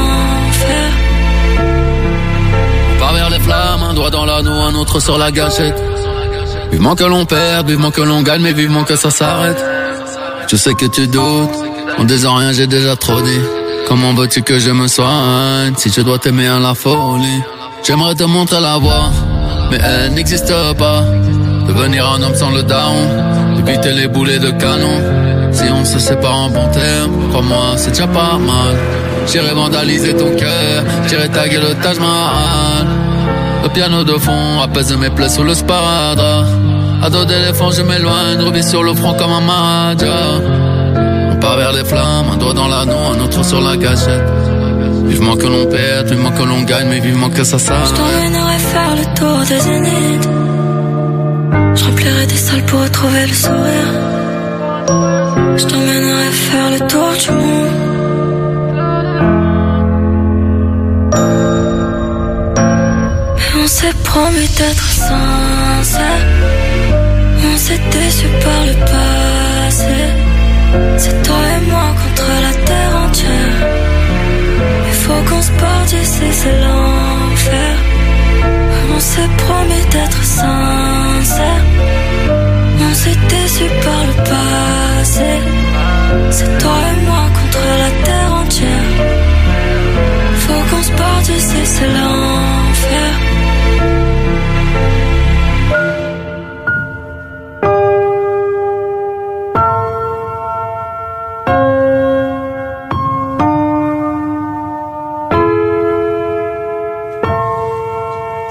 L'anneau, un autre sur la gâchette. Vivement que l'on perd, vivement que l'on gagne, mais vivement que ça s'arrête. Je sais que tu doutes, en disant rien j'ai déjà trop dit. Comment veux-tu que je me soigne si je dois t'aimer à la folie? J'aimerais te montrer la voie, mais elle n'existe pas. Devenir un homme sans le down, éviter les boulets de canon. Si on se sépare en bon terme, crois-moi, c'est déjà pas mal. J'irai vandaliser ton cœur, j'irai taguer le Taj Mahal. Le piano de fond apaise mes plaies sous le sparadrap. À dos d'éléphant, je m'éloigne, revis sur le front comme un maja. On part vers les flammes, un doigt dans l'anneau, un autre sur la gâchette. Vivement que l'on perde, vivement que l'on gagne, mais vivement que ça Je s'arrête. t'emmènerai faire le tour des zéniths. Je remplirai des salles pour retrouver le sourire. Je t'emmènerai faire le tour du monde. S'est promis d'être sincère. On s'est déçu par le passé. C'est toi et moi contre la terre entière. Il faut qu'on se parte ici, c'est l'enfer. On s'est promis d'être sincère. On s'est déçu par le passé. C'est toi et moi contre la terre entière. Faut qu'on se parte ici, c'est l'enfer.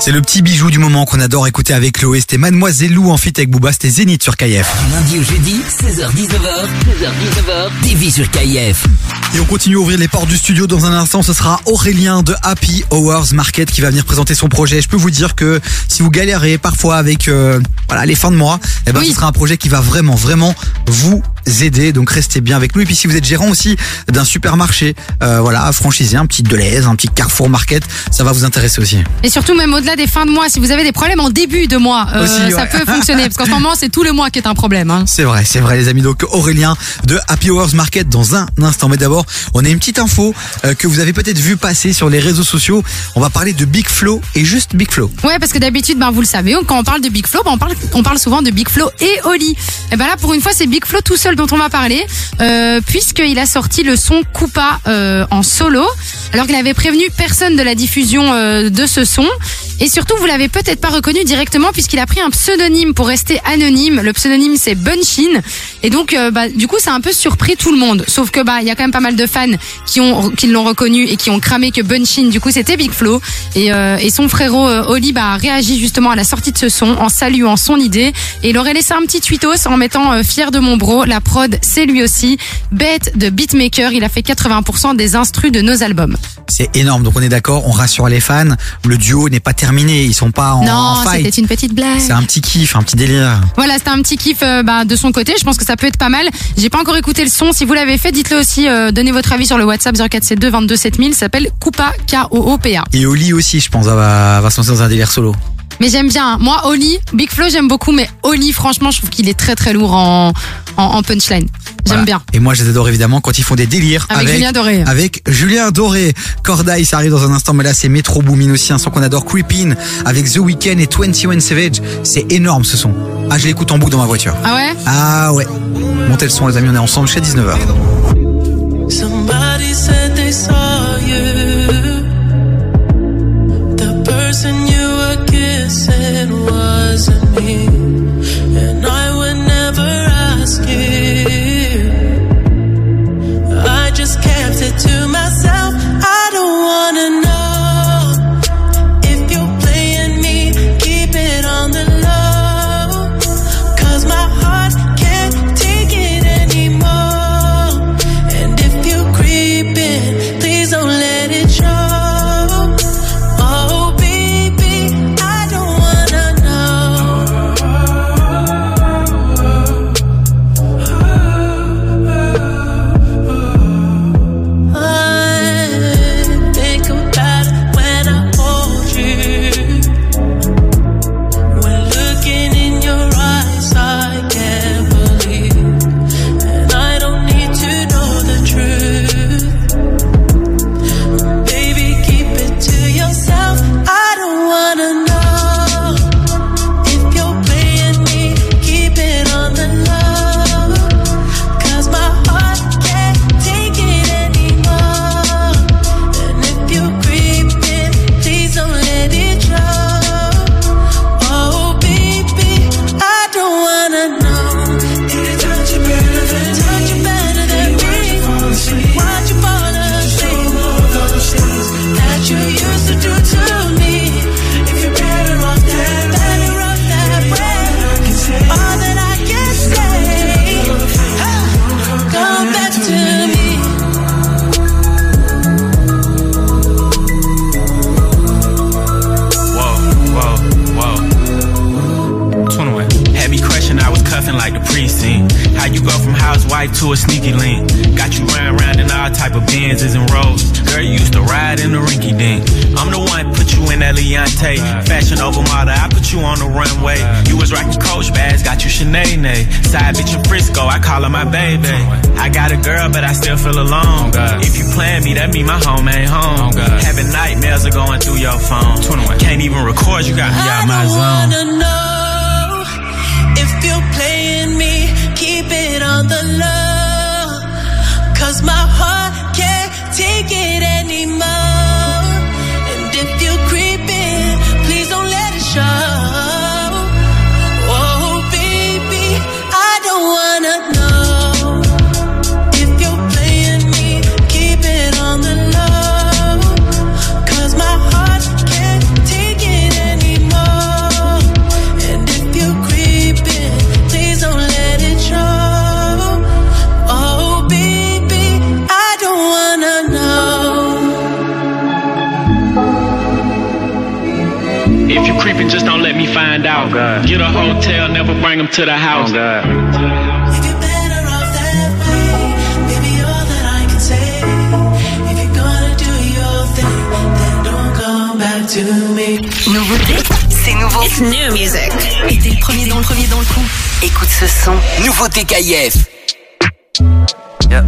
C'est le petit bijou du moment qu'on adore écouter avec Chloé. C'était Mademoiselle Lou en fit avec Booba. C'était Zénith sur KF. Lundi au jeudi, 16h-19h, 16h-19h, TV sur KIF. Et on continue à ouvrir les portes du studio dans un instant. Ce sera Aurélien de Happy Hours Market qui va venir présenter son projet. Je peux vous dire que si vous galérez parfois avec euh, voilà les fins de mois, eh ben ce sera un projet qui va vraiment vraiment vous aider. Donc restez bien avec nous. Et puis si vous êtes gérant aussi d'un supermarché, euh, voilà franchisé, un petit Deleuze, un petit Carrefour Market, ça va vous intéresser aussi. Et surtout, même au-delà des fins de mois, si vous avez des problèmes en début de mois, euh, Aussi, ça ouais. peut fonctionner. Parce qu'en ce moment, c'est tout le mois qui est un problème. hein. C'est vrai, c'est vrai les amis. Donc Aurélien de Happy Hours Market dans un instant. Mais d'abord, on a une petite info euh, que vous avez peut-être vu passer sur les réseaux sociaux. On va parler de Big Flow et juste Big Flow. Ouais, parce que d'habitude, ben, vous le savez, quand on parle de Big Flow, ben, on, parle, on parle souvent de Big Flow et Oli. Et ben là, pour une fois, c'est Big Flow tout seul dont on va parler, euh, puisqu'il a sorti le son Coupa euh, en solo, alors qu'il avait prévenu personne de la diffusion euh, de ce son. Et surtout, vous l'avez peut-être pas reconnu directement puisqu'il a pris un pseudonyme pour rester anonyme. Le pseudonyme c'est Bunshin. Et donc, euh, bah, du coup, ça a un peu surpris tout le monde. Sauf que bah, il y a quand même pas mal de fans qui ont qui l'ont reconnu et qui ont cramé que Bunshin, du coup, c'était Big Flo. Et, euh, et son frérot euh, Oli bah, a réagi justement à la sortie de ce son en saluant son idée. Et il aurait laissé un petit tweetos en mettant fier de mon bro. La prod, c'est lui aussi. Bête de beatmaker. Il a fait 80% des instrus de nos albums. C'est énorme. Donc on est d'accord, on rassure les fans. Le duo n'est pas terminé. Ils sont pas en, non, en fight. c'était une petite blague. C'est un petit kiff, un petit délire. Voilà, c'était un petit kiff euh, bah, de son côté. Je pense que ça peut être pas mal. J'ai pas encore écouté le son. Si vous l'avez fait, dites-le aussi. euh, donnez votre avis sur le WhatsApp 0472 22 7000. Ça s'appelle K-O-O-P-A. Et Oli aussi, je pense, va, va se lancer dans un délire solo. Mais j'aime bien. Moi, Oli, Big Flo, j'aime beaucoup. Mais Oli, franchement, je trouve qu'il est très très lourd en, en, en punchline. J'aime Voilà. bien. Et moi, je les adore évidemment quand ils font des délires Avec Julien Doré. Avec Julien Doré. Cordaï, ça arrive dans un instant, mais là, c'est Metro Boomin aussi, un son qu'on adore. Creepin avec The Weeknd et 21 Savage. C'est énorme ce son. Ah, je l'écoute en boucle dans ma voiture. Ah ouais? Ah ouais. Montez le son, les amis, on est ensemble jusqu'à 19h. Got. Side bitch in Frisco, I call her my baby. I got a girl, but I still feel alone. If you plan me, that mean my home ain't home. Having nightmares are going through your phone. Can't even record, you got me out my zone. Out. Get a hotel, never bring them to the house. If you're better off that way, baby, all that I can say. If you're gonna do your thing, then don't come back to me. Nouveauté, c'est nouveau. It's new music. Et t'es le premier dans le premier dans le coup. Écoute ce son. Nouveauté KIF. Yeah.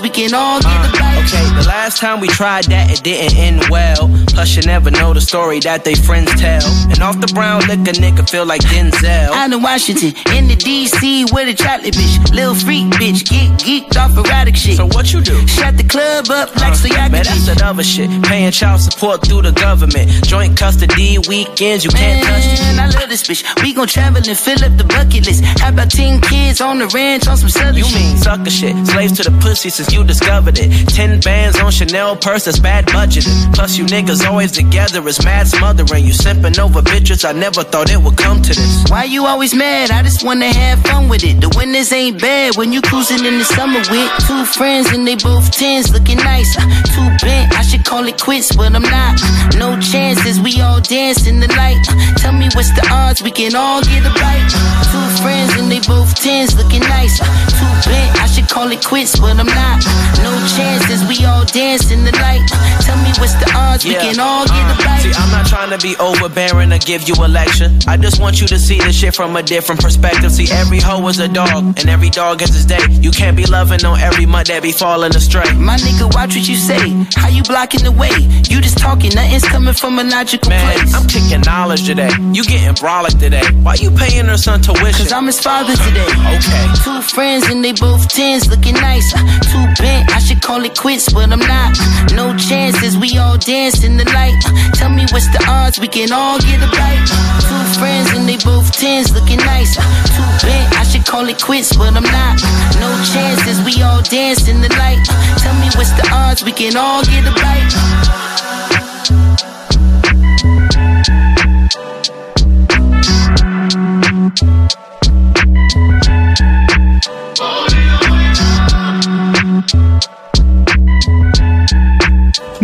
We can all get a bite. Okay, the last time we tried that, it didn't end well. Plus, you never know the story that they friends tell. And off the brown liquor, nigga feel like Denzel. Out in Washington, in the DC with a chocolate bitch. Lil freak bitch, get geeked off erratic shit. So what you do? Shut the club up like uh-huh. so y'all Man, that's that other shit. Paying child support through the government. Joint custody weekends, you can't touch the Man, I love this bitch. We gon' travel and fill up the bucket list. How about 10 kids on the ranch on some southern You mean sucker shit. Slaves to the pussy since you discovered it. Ten bands on Chanel purse, that's bad budgeting. Plus, you niggas always together is mad smothering. You simping over bitches, I never thought it would come to this. Why you always mad? I just wanna have fun with it. The winters ain't bad when you cruising in the summer with two friends and they both tens looking nice. Uh, Too bent, I should call it quits, but I'm not. No chances, we all dance in the light. Uh, Tell me what's the odds we can all get a bite. Two friends and they both tens looking nice. Uh, Too bent, I should call it quits, but I'm not. No chances, we all dance in the light. Uh, Tell me what's the odds we can all get bite. See, I'm not trying to be overbearing or give you a lecture. I just want you to see the shit from a different perspective. See, every hoe is a dog, and every dog has his day. You can't be loving on every mud that be falling astray. My nigga, watch what you say. How you blocking the way? You just talking, nothing's coming from a logical Man, place. I'm kicking knowledge today. You getting brolic today. Why you paying her son tuition? Cause I'm his father today. Okay. Two friends and they both tens looking nice. Too bent, I should call it quits, but I'm not. No chances, we all dance in the light. Tell me what's the odds we can all get a bite. Two friends and they both tens looking nice. Too bent, I should call it quits, but I'm not. No chances, we all dance in the light. Tell me what's the odds we can all get a bite.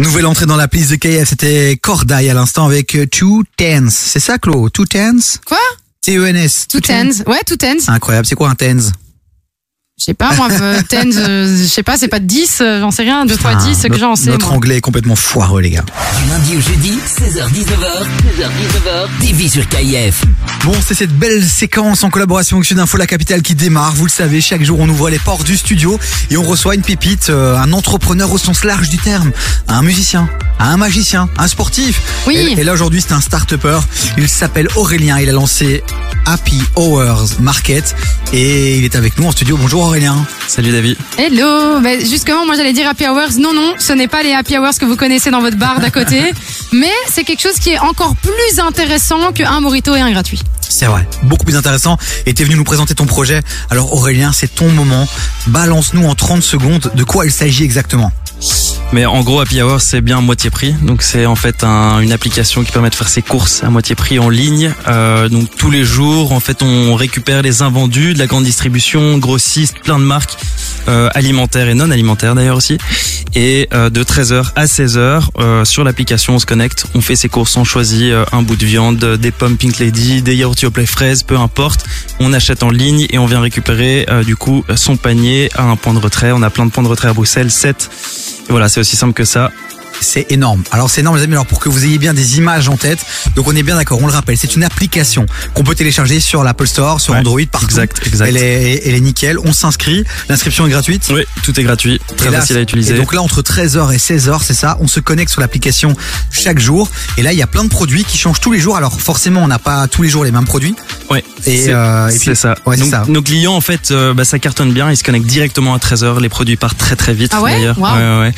Nouvelle entrée dans la playlist de KF, c'était Cordaille à l'instant avec euh, Two Tens. C'est ça, Claude? Two Tens? Quoi? T-E-N-S. Two tens. Ouais, two tens. Incroyable. C'est quoi un tens? Je sais pas, moi, euh, tens, euh, je sais pas, c'est pas 10, euh, j'en sais rien, 2 fois 10, c'est que j'en sais. notre moi. anglais est complètement foireux, les gars. Du lundi au jeudi, 16h-19h, 16h-19h, TV sur KIF. Bon, c'est cette belle séquence en collaboration avec Sud Info La Capitale qui démarre. Vous le savez, chaque jour on ouvre les portes du studio et on reçoit une pépite, euh, un entrepreneur au sens large du terme, un musicien, un magicien, un sportif. Oui. Et, et là aujourd'hui c'est un start-upper. Il s'appelle Aurélien. Il a lancé Happy Hours Market et il est avec nous en studio. Bonjour Aurélien. Salut David. Hello ben Justement, moi j'allais dire happy hours. Non, non, ce n'est pas les happy hours que vous connaissez dans votre bar d'à côté. mais c'est quelque chose qui est encore plus intéressant qu'un morito et un gratuit. C'est vrai, beaucoup plus intéressant. Et t'es venu nous présenter ton projet. Alors Aurélien, c'est ton moment. Balance-nous en 30 secondes de quoi il s'agit exactement. Mais en gros, Happy Hour, c'est bien moitié prix. Donc c'est en fait un- une application qui permet de faire ses courses à moitié prix en ligne. Euh, donc tous les jours, en fait, on récupère les invendus de la grande distribution, grossistes, plein de marques euh, alimentaires et non alimentaires d'ailleurs aussi. Et euh, de 13h à 16h, euh, sur l'application, on se connecte, on fait ses courses, on choisit euh, un bout de viande, des pommes Pink Lady, des yaourts au play fraises, peu importe. On achète en ligne et on vient récupérer euh, du coup son panier à un point de retrait. On a plein de points de retrait à Bruxelles, 7. Et voilà, aussi simple que ça. C'est énorme. Alors c'est énorme les amis, alors pour que vous ayez bien des images en tête, donc on est bien d'accord, on le rappelle, c'est une application qu'on peut télécharger sur l'Apple Store, sur Ouais, Android, partout. exact, exact. Elle est, elle est nickel, on s'inscrit, l'inscription est gratuite. Oui, tout est gratuit, très Et là, facile à Et utiliser. donc là, entre 13h et 16h, c'est ça, on se connecte sur l'application chaque jour. Et là, il y a plein de produits qui changent tous les jours. Alors forcément, on n'a pas tous les jours les mêmes produits. Ouais, Et, c'est euh, ça. Ouais, c'est Donc, ça. Nos clients, en fait, euh, bah, ça cartonne bien. Ils se connectent directement à 13h. Les produits partent très très vite Ah ouais? d'ailleurs. Wow. Ouais, ouais, ouais.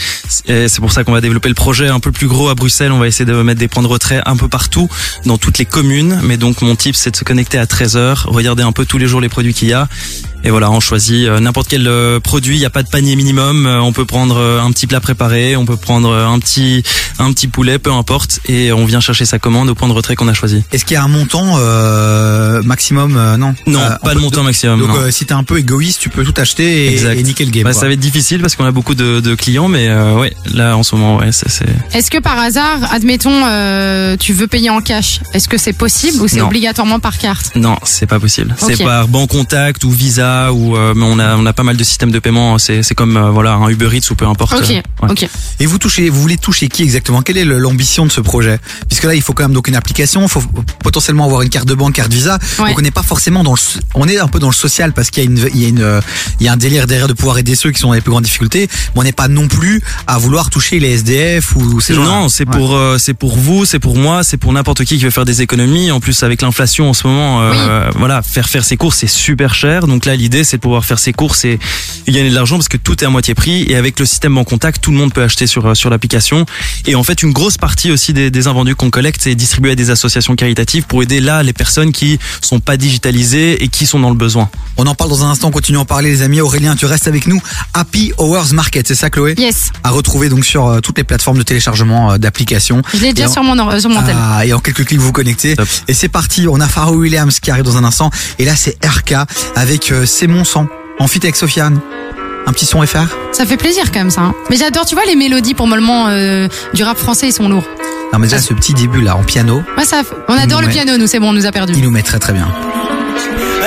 Et c'est pour ça qu'on va développer le projet un peu plus gros à Bruxelles. On va essayer de mettre des points de retrait un peu partout, dans toutes les communes. Mais donc mon tip, c'est de se connecter à 13h, regarder un peu tous les jours les produits qu'il y a. Et voilà, on choisit euh, n'importe quel euh, produit. Il n'y a pas de panier minimum. Euh, on peut prendre un petit plat préparé, on peut prendre un petit un petit poulet, peu importe. Et on vient chercher sa commande au point de retrait qu'on a choisi. Est-ce qu'il y a un montant euh, maximum euh, Non? Non, Euh, pas de montant maximum. Donc euh, si t'es un peu égoïste, tu peux tout acheter et, Exact. et niquer le game. Bah, quoi. ça va être difficile parce qu'on a beaucoup de, de clients, mais euh, ouais, là en ce moment, ouais, c'est. Est-ce que par hasard, admettons, euh, tu veux payer en cash, est-ce que c'est possible ou c'est obligatoirement par carte? Non, c'est pas possible. C'est par banque contact ou Visa ou euh, mais on a on a pas mal de systèmes de paiement. C'est c'est comme euh, voilà un Uber Eats ou peu importe. Ok, Euh, ouais. ok. Et vous touchez, vous voulez toucher qui exactement? Quelle est l'ambition de ce projet? Puisque là, il faut quand même donc une application, il faut potentiellement avoir une carte de banque, carte Visa. Ouais. Donc on n'est pas forcément dans le, on est un peu dans le social parce qu'il y a une, il y a une, il y a un délire derrière de pouvoir aider ceux qui sont dans les plus grandes difficultés. Mais on n'est pas non plus à vouloir toucher les SDF ou ces gens. Non, c'est pour euh, c'est pour vous, c'est pour moi, c'est pour n'importe qui qui veut faire des économies. En plus, avec l'inflation en ce moment, euh, voilà, faire faire ses courses c'est super cher. Donc là, l'idée c'est de pouvoir faire ses courses et, et gagner de l'argent parce que tout est à moitié prix et avec le système en contact, tout le monde peut acheter sur euh, sur l'application. Et en fait, une grosse partie aussi des, des invendus qu'on collecte, c'est distribué à des associations caritatives pour aider là les personnes qui sont pas digitalisées et qui sont dans le besoin. On en parle dans un instant, continuons à en parler les amis. Aurélien, tu restes avec nous. Happy Hours Market, c'est ça Chloé Yes. À retrouver donc sur euh, toutes les plateformes de téléchargement euh, d'applications. Je l'ai déjà en- sur mon, sur mon tel. Ah, et en quelques clics vous vous connectez. Et c'est parti, on a Pharrell Williams qui arrive dans un instant. Et là c'est RK avec euh, C'est mon sang. En fit avec Sofiane. Un petit son FR Ça fait plaisir quand même ça. hein. Mais j'adore, tu vois, les mélodies pour le moment euh, du rap français, ils sont lourds. Non mais déjà ce petit début là en piano, Ouais, ça, on adore le piano, nous, c'est bon, on nous a perdu. il nous met très très bien.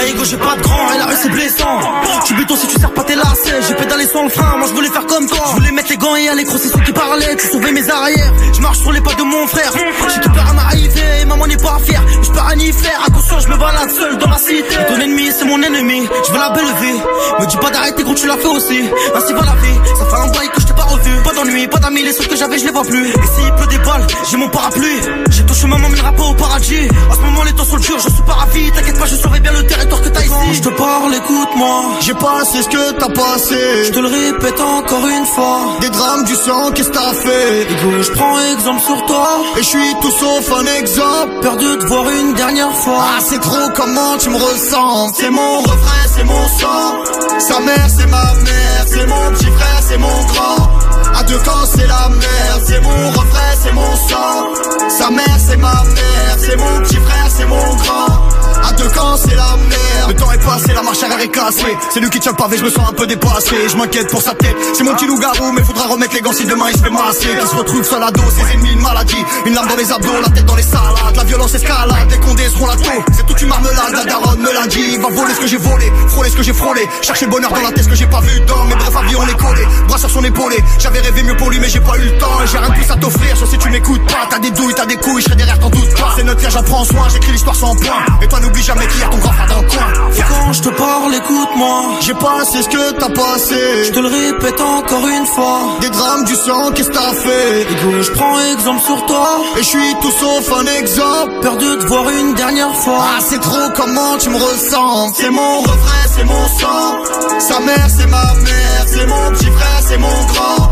J'ai pas de grand et la rue c'est blessant. Suis béton si tu sers pas tes lacets J'ai pédalé sans le frein Moi je voulais faire comme toi. Je voulais mettre les gants et aller crosser ceux qui parlaient Tu sauvais mes arrières. Je marche sur les pas de mon frère. J'ai tout peur à m'arriver maman n'est pas fière. Je peux rien y faire Attention je me balade seul dans la cité. Ton ennemi c'est mon ennemi Je veux la belle vie. Me dis pas d'arrêter gros tu l'as fait aussi. Ainsi va la vie Ça fait un bail que je t'ai pas revu. Pas d'ennui pas d'amis Les seuls que j'avais je les vois plus. Et s'il pleut des balles J'ai mon parapluie. J'ai ton chemin m'emmènera pas au paradis. À ce moment les temps sont durs Je suis pas ravi T'inquiète pas je surveille bien le territoire que t'as ici. Quand je te parle écoute-moi. J'ai passé ce que t'as passé Je te le répète encore une fois. Des drames du sang qu'est-ce que t'as fait? Je prends exemple sur toi. Et je suis tout sauf un exemple. Perdu de voir une dernière fois. Ah c'est trop comment tu me ressens? C'est mon refrain c'est mon sang. Sa mère c'est ma mère. C'est mon petit frère c'est mon grand à deux camps c'est la merde, c'est mon refrain, c'est mon sang. Sa mère c'est ma mère, c'est mon petit frère, c'est mon grand. À deux camps c'est la merde. Le temps est passé, la marche arrière est cassée. C'est lui qui tient le pavé, je me sens un peu dépassé. Je m'inquiète pour sa tête. C'est mon petit loup-garou, mais faudra remettre les gants si demain il se fait masser. Qui se retrouve seul à dos, ses ennemis une maladie. Une lame dans les abdos, la tête dans les salades. La violence escalade, les condés seront la taux. C'est toute une marmelade, la daronne me l'a dit. Va voler ce que j'ai volé, frôler ce que j'ai frôlé. Chercher le bonheur dans la tête, ce que j'ai pas vu dans mes brefs avis, on est collé. Bras sur son épaulé, j'avais rêvé mieux pour lui, mais j'ai pas eu le temps. Et J'ai rien de plus à t'offrir, sauf si tu m'écoutes pas. T'as des douilles, t'as des couilles, je serai derrière, t'en doute pas. C'est notre cas, j'apprends soin, j'écris l'histoire sans point. Et toi, n'oublie jamais qu'il y a ton grand frère dans le coin. Et quand je te parle, écoute-moi. J'ai passé ce que t'as passé. Je te le répète encore une fois. Des drames du sang, qu'est-ce que t'as fait? Égo, je prends exemple sur toi. Et je suis tout sauf un exemple. Perdu de voir une dernière fois. Ah, c'est trop comment tu me ressens? C'est mon refrain, c'est mon sang. Sa mère, c'est ma mère. C'est mon petit frère, c'est mon grand.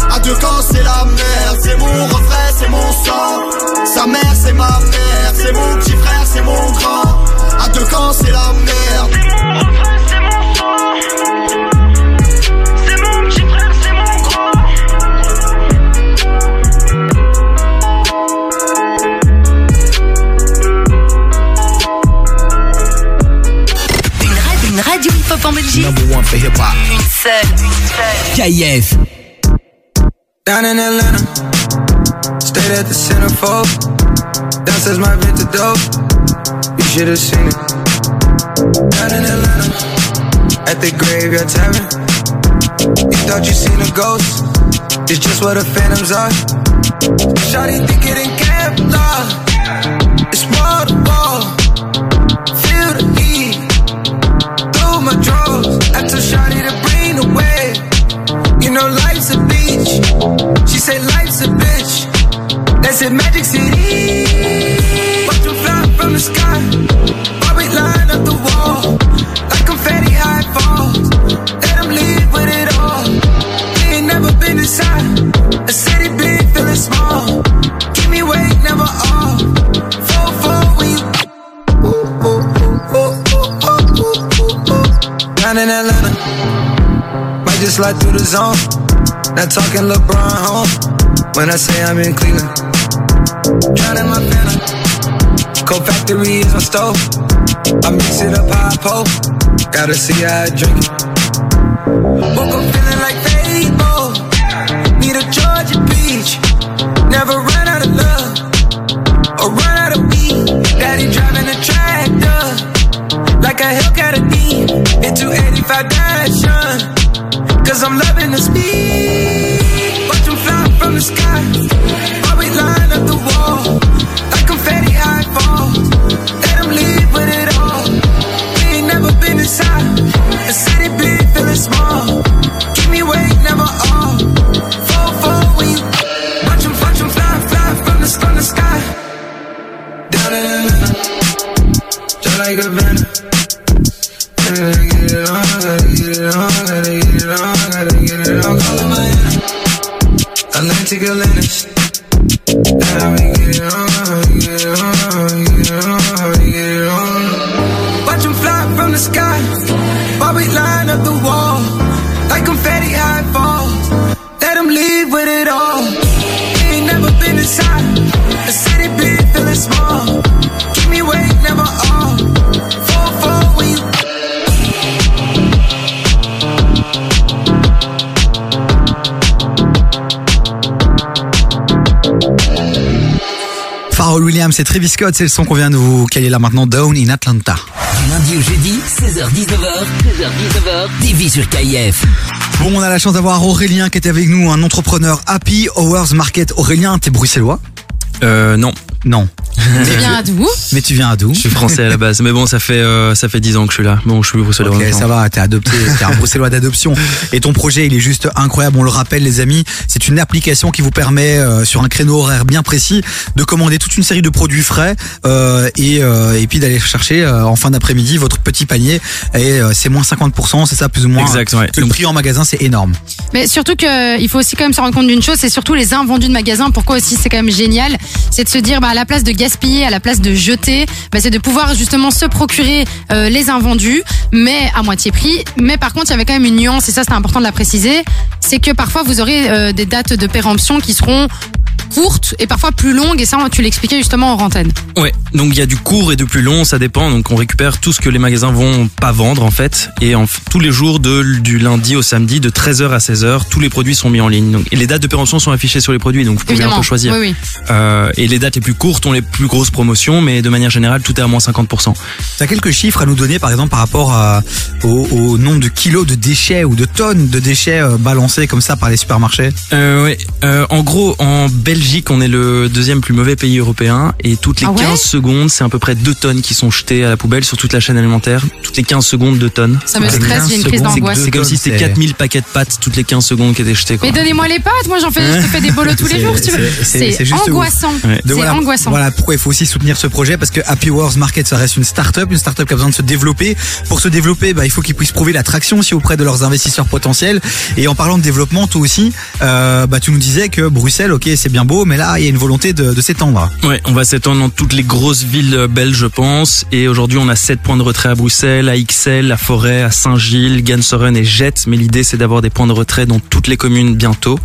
À deux camps, c'est la merde. C'est mon refrain, c'est mon sang. Sa mère, c'est ma mère. C'est mon petit frère, c'est mon grand. À deux camps, c'est la merde. C'est mon refrain, c'est mon sang. C'est mon petit frère, c'est mon grand. Une radio, une radio hip-hop en Belgique. Number one for hip hop. Une seule, une seule. KF. Down in Atlanta, stayed at the centerfold. Downstairs my vintage dope, you should have seen it. Down in Atlanta, at the graveyard tavern. You thought you seen a ghost, it's just what the phantoms are. Shawty think it in Kevlar, it's wall. It, Magic City. Watch them fly from the sky. While we line up the wall. Like confetti high fall. Let them leave with it all. We ain't never been inside. A city big, feeling small. Keep me awake, never you. Ooh, ooh, ooh, ooh, ooh, ooh, ooh, ooh. Down in Atlanta. Might just slide through the zone. Not talking LeBron home. When I say I'm in Cleveland. Cold factory is my stove. I mix it up high pole. Gotta see how I drink it. Woke up feeling like Fable. Need a Georgia beach. Never run out of love. Or run out of weed. Daddy driving a tractor. like a Hellcat a Dean into 85 Dashin. Cause I'm loving the speed. Watch fly from the sky. Et Travis Scott, c'est le son qu'on vient de vous caler là maintenant, Down in Atlanta. Du lundi au jeudi, 16h-19h, 16h-19h, TV sur KIF. Bon, on a la chance d'avoir Aurélien qui était avec nous, un entrepreneur Happy Hours Market. Aurélien, t'es bruxellois? Euh, non. Non. Tu viens à d'où Mais tu viens à d'où Je suis français à la base, mais bon, ça fait euh, ça fait dix ans que je suis là. Bon, je suis bruxellois. Ok, ça va, t'es adopté, t'es un bruxellois d'adoption. Et ton projet, il est juste incroyable. On le rappelle, les amis, c'est une application qui vous permet, euh, sur un créneau horaire bien précis, de commander toute une série de produits frais euh, et, euh, et puis d'aller chercher euh, en fin d'après-midi votre petit panier. Et euh, c'est moins 50%, c'est ça plus ou moins. Exact, ouais. Que le prix en magasin, c'est énorme. Mais surtout que il faut aussi quand même se rendre compte d'une chose, c'est surtout les invendus de magasins. Pourquoi aussi c'est quand même génial, c'est de se dire bah à la place de gaspiller, à la place de jeter, bah, c'est de pouvoir justement se procurer euh, les invendus, mais à moitié prix. Mais par contre, il y avait quand même une nuance et ça c'est important de la préciser, c'est que parfois vous aurez euh, des dates de péremption qui seront courtes et parfois plus longues et ça tu l'expliquais justement en rantaine. Ouais, donc il y a du court et du plus long, ça dépend. Donc on récupère tout ce que les magasins vont pas vendre en fait. Et en, tous les jours de, du lundi au samedi, de 13h à 16h, tous les produits sont mis en ligne. Donc, et les dates de péremption sont affichées sur les produits, donc vous pouvez un Évidemment, peu choisir. oui, oui. Euh, et les dates les plus courtes ont les plus grosses promotions, mais de manière générale, tout est à moins 50%. T'as quelques chiffres à nous donner, par exemple, par rapport à- au, au nombre de kilos de déchets ou de tonnes de déchets euh, balancés comme ça par les supermarchés? Euh, ouais. Euh, en gros, en Belgique, on est le deuxième plus mauvais pays européen et toutes les Ah ouais 15 secondes, c'est à peu près 2 tonnes qui sont jetées à la poubelle sur toute la chaîne alimentaire. Toutes les 15 secondes, 2 tonnes. Ça me stresse, j'ai une crise d'angoisse. C'est comme si c'était 4000 paquets de pâtes toutes les 15 secondes qui étaient jetées. Quoi. Mais donnez-moi les pâtes, moi j'en fais, je te fais des bolos tous les jours si tu veux. c'est- angoissant. C'est voilà, angoissant. Voilà pourquoi il faut aussi soutenir ce projet parce que Happy Wars Market ça reste une start-up, une start-up qui a besoin de se développer. Pour se développer, bah, il faut qu'ils puissent prouver l'attraction aussi auprès de leurs investisseurs potentiels. Et en parlant de développement, toi aussi, euh, bah, tu nous disais que Bruxelles, ok, c'est bien beau, mais là, il y a une volonté de, de s'étendre. Ouais, on va s'étendre dans toutes les grosses villes euh, belges, je pense. Et aujourd'hui, on a 7 points de retrait à Bruxelles, à Ixelles, à Forêt, à Saint-Gilles, Gansoren et Jette. Mais l'idée, c'est d'avoir des points de retrait dans toutes les communes bientôt.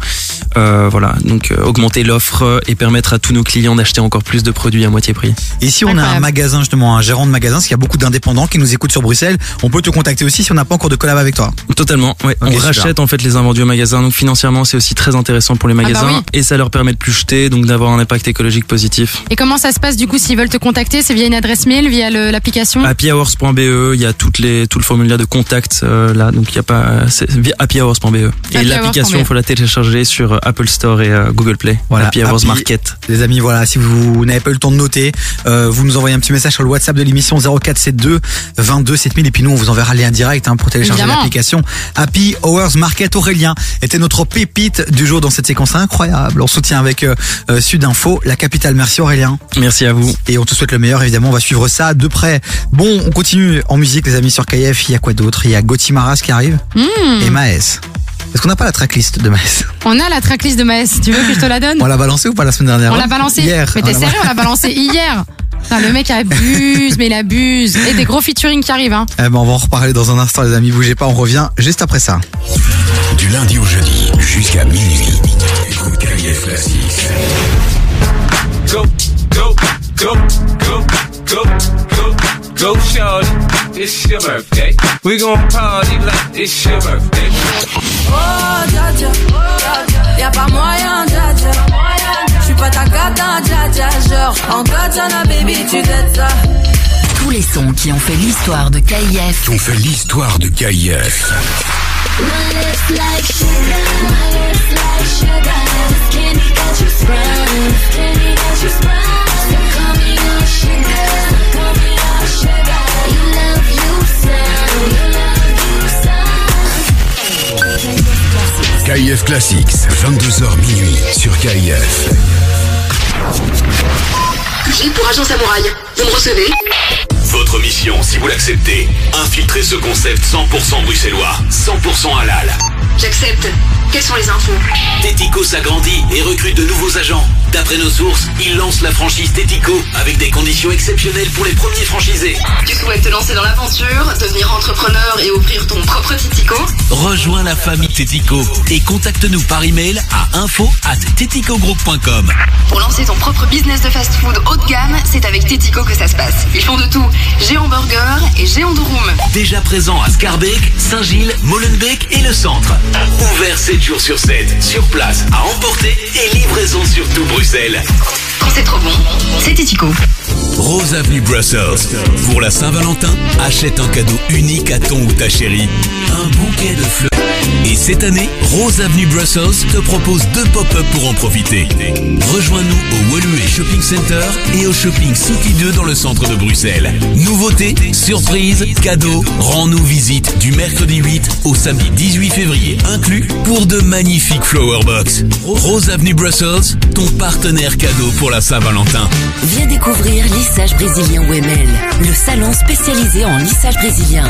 Euh, voilà, donc euh, augmenter l'offre et permettre à tous nos clients d'acheter encore plus de produits à moitié prix. Et si on a un magasin, justement, un gérant de magasin, parce qu'il y a beaucoup d'indépendants qui nous écoutent sur Bruxelles, on peut te contacter aussi si on n'a pas encore de collab avec toi. Totalement, ouais. On super. rachète en fait les invendus au magasin, donc financièrement c'est aussi très intéressant pour les Ah bah magasins oui. et ça leur permet de plus jeter, donc d'avoir un impact écologique positif. Et comment ça se passe du coup s'ils veulent te contacter? C'est via une adresse mail, via l'application? Happyhours.be, E, il y a toutes les tout le formulaire de contact euh, là, donc il y a pas c'est via happyhours.be E. et Happyhours.be. l'application faut la télécharger sur euh, Apple Store et euh, Google Play. Voilà, Happy Hours Happy- Market. Les amis, voilà, si vous n'avez pas eu le temps de noter, euh, vous nous envoyez un petit message sur le WhatsApp de l'émission 0472 22 7000 et puis nous on vous enverra le lien direct hein, pour télécharger l'application Happy Hours Market. Aurélien était notre pépite du jour dans cette séquence incroyable. On soutient avec euh, euh, Sudinfo, la capitale. Merci Aurélien. Merci à vous. Et on te souhaite le meilleur, évidemment. On va suivre ça de près. Bon, on continue en musique, les amis, sur KF. Il y a quoi d'autre? Il y a Gauthier Maras qui arrive Hmm. et Maes. Est-ce qu'on n'a pas la tracklist de Maes On a la tracklist de Maes. Tu veux que je te la donne On l'a balancé ou pas la semaine dernière On l'a balancé. Hier. Mais t'es sérieux, on l'a balancé hier. Putain, le mec abuse, mais il abuse. Et des gros featuring qui arrivent. Hein. Eh ben, on va en reparler dans un instant, les amis. Bougez pas, on revient juste après ça. Du lundi au jeudi jusqu'à minuit. Écoute KIF Classique. Go, go, go, go, go, go, go, shorty. It's your birthday. We gon' party like it's your birthday. Oh, dja dja, y'a pas moyen, dja dja. J'suis pas ta cata, dja dja. Genre, en katana, baby, tu t'aides ça. Tous les sons qui ont fait l'histoire de KIF Qui ont fait l'histoire de KIF. KIF Classics, 22h minuit sur KIF. J'ai pour agent samouraï. Vous me recevez? Votre mission, si vous l'acceptez, infiltrer ce concept 100% bruxellois, 100% halal. J'accepte. Quelles sont les infos Tético s'agrandit et recrute de nouveaux agents. D'après nos sources, il lance la franchise Tético avec des conditions exceptionnelles pour les premiers franchisés. Tu souhaites te lancer dans l'aventure, devenir entrepreneur et ouvrir ton propre Titico Rejoins la famille Tético et contacte-nous par email à info at. Pour lancer ton propre business de fast-food haut de gamme, c'est avec Tetico que ça se passe. Ils font de tout. Géant burger et géant de room. Déjà présent à Scarbeck, Saint-Gilles, Molenbeek et le centre. Ouvert 7 jours sur 7, sur place, à emporter et livraison sur tout Bruxelles. Quand c'est trop bon, c'est Tetico. Rose Avenue Brussels. Pour la Saint-Valentin, achète un cadeau unique à ton ou ta chérie. Un bouquet de fleurs. Et cette année, Rose Avenue Brussels te propose deux pop-up pour en profiter. Rejoins-nous au Woluwe Shopping Center et au Shopping City 2 dans le centre de Bruxelles. Nouveautés, surprises, cadeaux, rends-nous visite du mercredi 8 au samedi 18 février inclus pour de magnifiques flower box. Rose Avenue Brussels, ton partenaire cadeau pour la Saint-Valentin. Viens découvrir Lissage Brésilien WML, le salon spécialisé en lissage brésilien.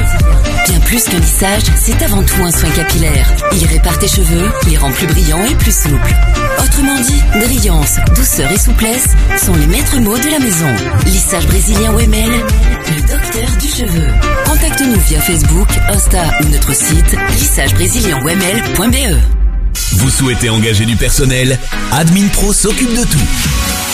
Bien plus que lissage, c'est avant tout un soin capillaire. Il répare tes cheveux, les rend plus brillants et plus souples. Autrement dit, brillance, douceur et souplesse sont les maîtres mots de la maison. Lissage Brésilien WML, le docteur du cheveu. Contacte-nous via Facebook, Insta ou notre site lissagebrésilien.wml.be. Vous souhaitez engager du personnel? Admin Pro s'occupe de tout.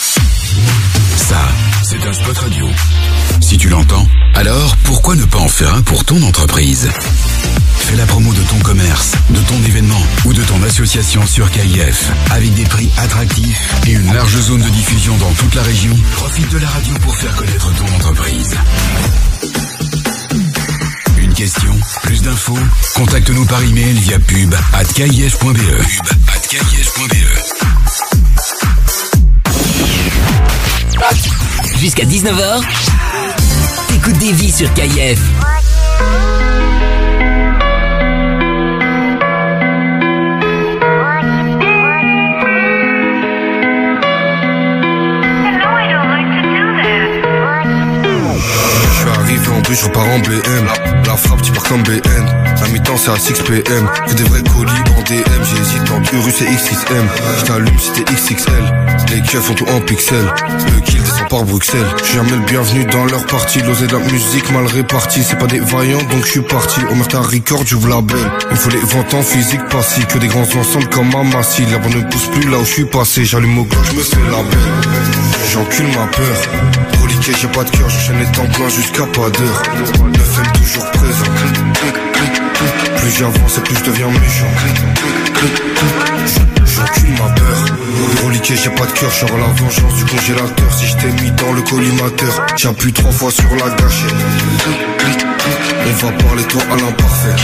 Ça, c'est un spot radio. Si tu l'entends, alors pourquoi ne pas en faire un pour ton entreprise? Fais la promo de ton commerce, de ton événement ou de ton association sur KIF avec des prix attractifs et une large zone de diffusion dans toute la région. Profite de la radio pour faire connaître ton entreprise. Une question, plus d'infos? Contacte-nous par email via pub. Jusqu'à 19h, écoute des vies sur KIF. Je repars en BM. La frappe, tu pars comme BN. La mi-temps, c'est à 6 PM. J'ai des vrais colis en DM. J'hésite entre Urus et XXM. J't'allume si t'es XXL. Les keufs font tout en pixels. Le kill descend par Bruxelles. J'suis jamais le bienvenu dans leur partie. L'osé de la musique mal répartie. C'est pas des vaillants, donc je suis parti. Au Merta Record, j'ouvre la belle. Il faut les ventes en physique passif. Que des grands ensembles comme Amassi. La bonne ne pousse plus là où je suis passé. J'allume au je me fais la belle. J'encule ma peur. J'ai pas de cœur, j'enchaîne les temps pleins jusqu'à pas d'heure. Neuf aime toujours présent. Plus j'avance et plus je deviens méchant. J'encule ma peur. Reliqué, j'ai pas de cœur, j'aurai la vengeance du congélateur. Si je t'ai mis dans le collimateur, j'appuie trois fois sur la gâchette. On va parler toi à l'imparfait.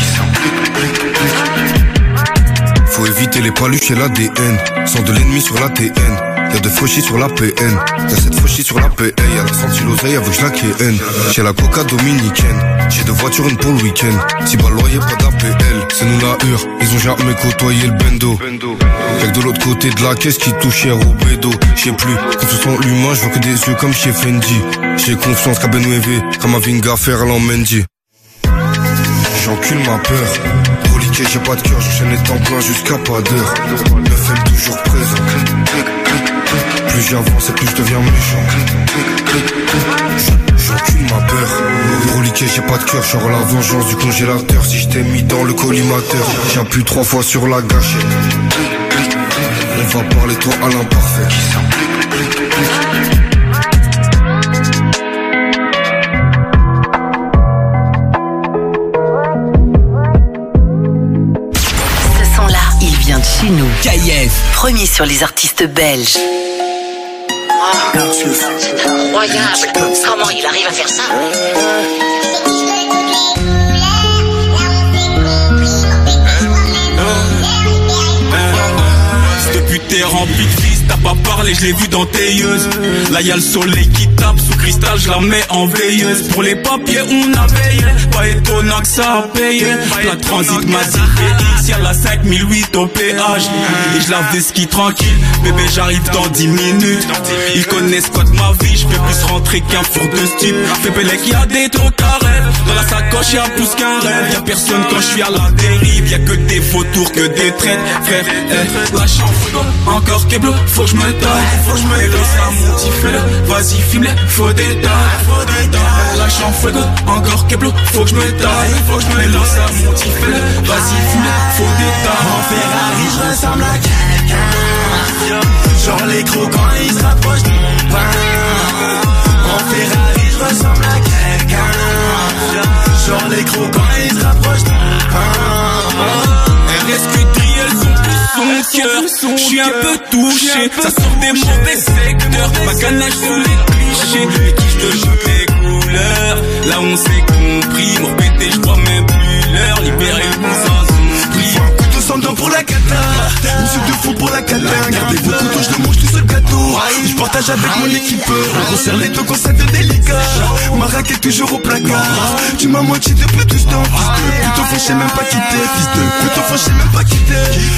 Faut éviter les paluches et l'ADN. Sans de l'ennemi sur la TN. Y'a de fauchis sur la PN. Y'a cette fauchis sur la PA. Y'a la senti l'oseille avec la KN. J'ai la coca dominicaine. J'ai deux voitures, une pour le week-end. Si bas loyer, pas d'APL. C'est nous la hure. Ils ont jamais côtoyé le bendo. Y'a de l'autre côté de la caisse qui touche cher au bédo. J'sais plus. Quand ce sont l'humain, je vois que des yeux comme chez Fendi. J'ai confiance qu'à Benouévé. Comme à Vinga, Ferland Mendy. J'encule ma peur. J'ai pas de cœur, j'enchaîne les temps jusqu'à pas d'heure. Neuf aime toujours présent. Plus j'avance et plus je deviens méchant. j'encule ma peur. Reliqué, j'ai pas de cœur, genre la vengeance du congélateur. Si je t'ai mis dans le collimateur, j'appuie trois fois sur la gâchette. On va parler toi à l'imparfait. Ce son-là, il vient de chez nous. KIF. Premier sur les artistes belges. C'est incroyable. Comment il arrive à faire ça Cette pute est remplie de fils, t'as pas parlé, je l'ai vu dans tailleuse. Là y'a le soleil qui tape sous cristal, je la mets en veilleuse. Pour les papiers, on a veillé, pas étonnant que ça a payé. La transit m'a dit y'a la 5008 au péage. Et je lave des skis tranquille, bébé j'arrive dans 10 minutes. Ils connaissent quoi de ma vie, je fais plus rentrer qu'un four de stup. Fais Bélec, y'a des trucs à rêve. Dans la sacoche y'a plus qu'un rêve. Y'a personne quand je suis à la dérive, y'a que des vautours, que des traites. Frère, eh, lâche en frigo, encore Keblo, faut que je me taille. Faut que je me laisse à mon fais-le. Vas-y, filme-les, faut des tailles. Faut des tailles. Lâche en frigo, encore Keblo, faut que je me taille. Faut que je me laisse à mon fais-le. Vas-y, filme-les, faut des tailles. En Ferrari, je ressemble à quelqu'un. Genre les crocs quand ils se rapprochent de mon pain. En Ferrari, je ressemble à quelqu'un. Genre les crocs quand ils se rapprochent de mon pain. Cœur. Je suis un peu touché, ça sort des mauvais secteurs. Ma ganache sous les clichés, les quiches de jeu les couleurs. Là on s'est compris, mon pété, je crois même plus l'heure. Libérer pour la cata. Soupe de fou pour la cata. Gardez vos couteaux, je le mange tout seul gâteau. Je partage avec mon équipe. On resserre les dos quand ça devient délicat. Ma raquette toujours au placard. Tu m'as moitié de peu tout ce temps. Fils de sais même pas quitter. Fils de je sais même pas quitter.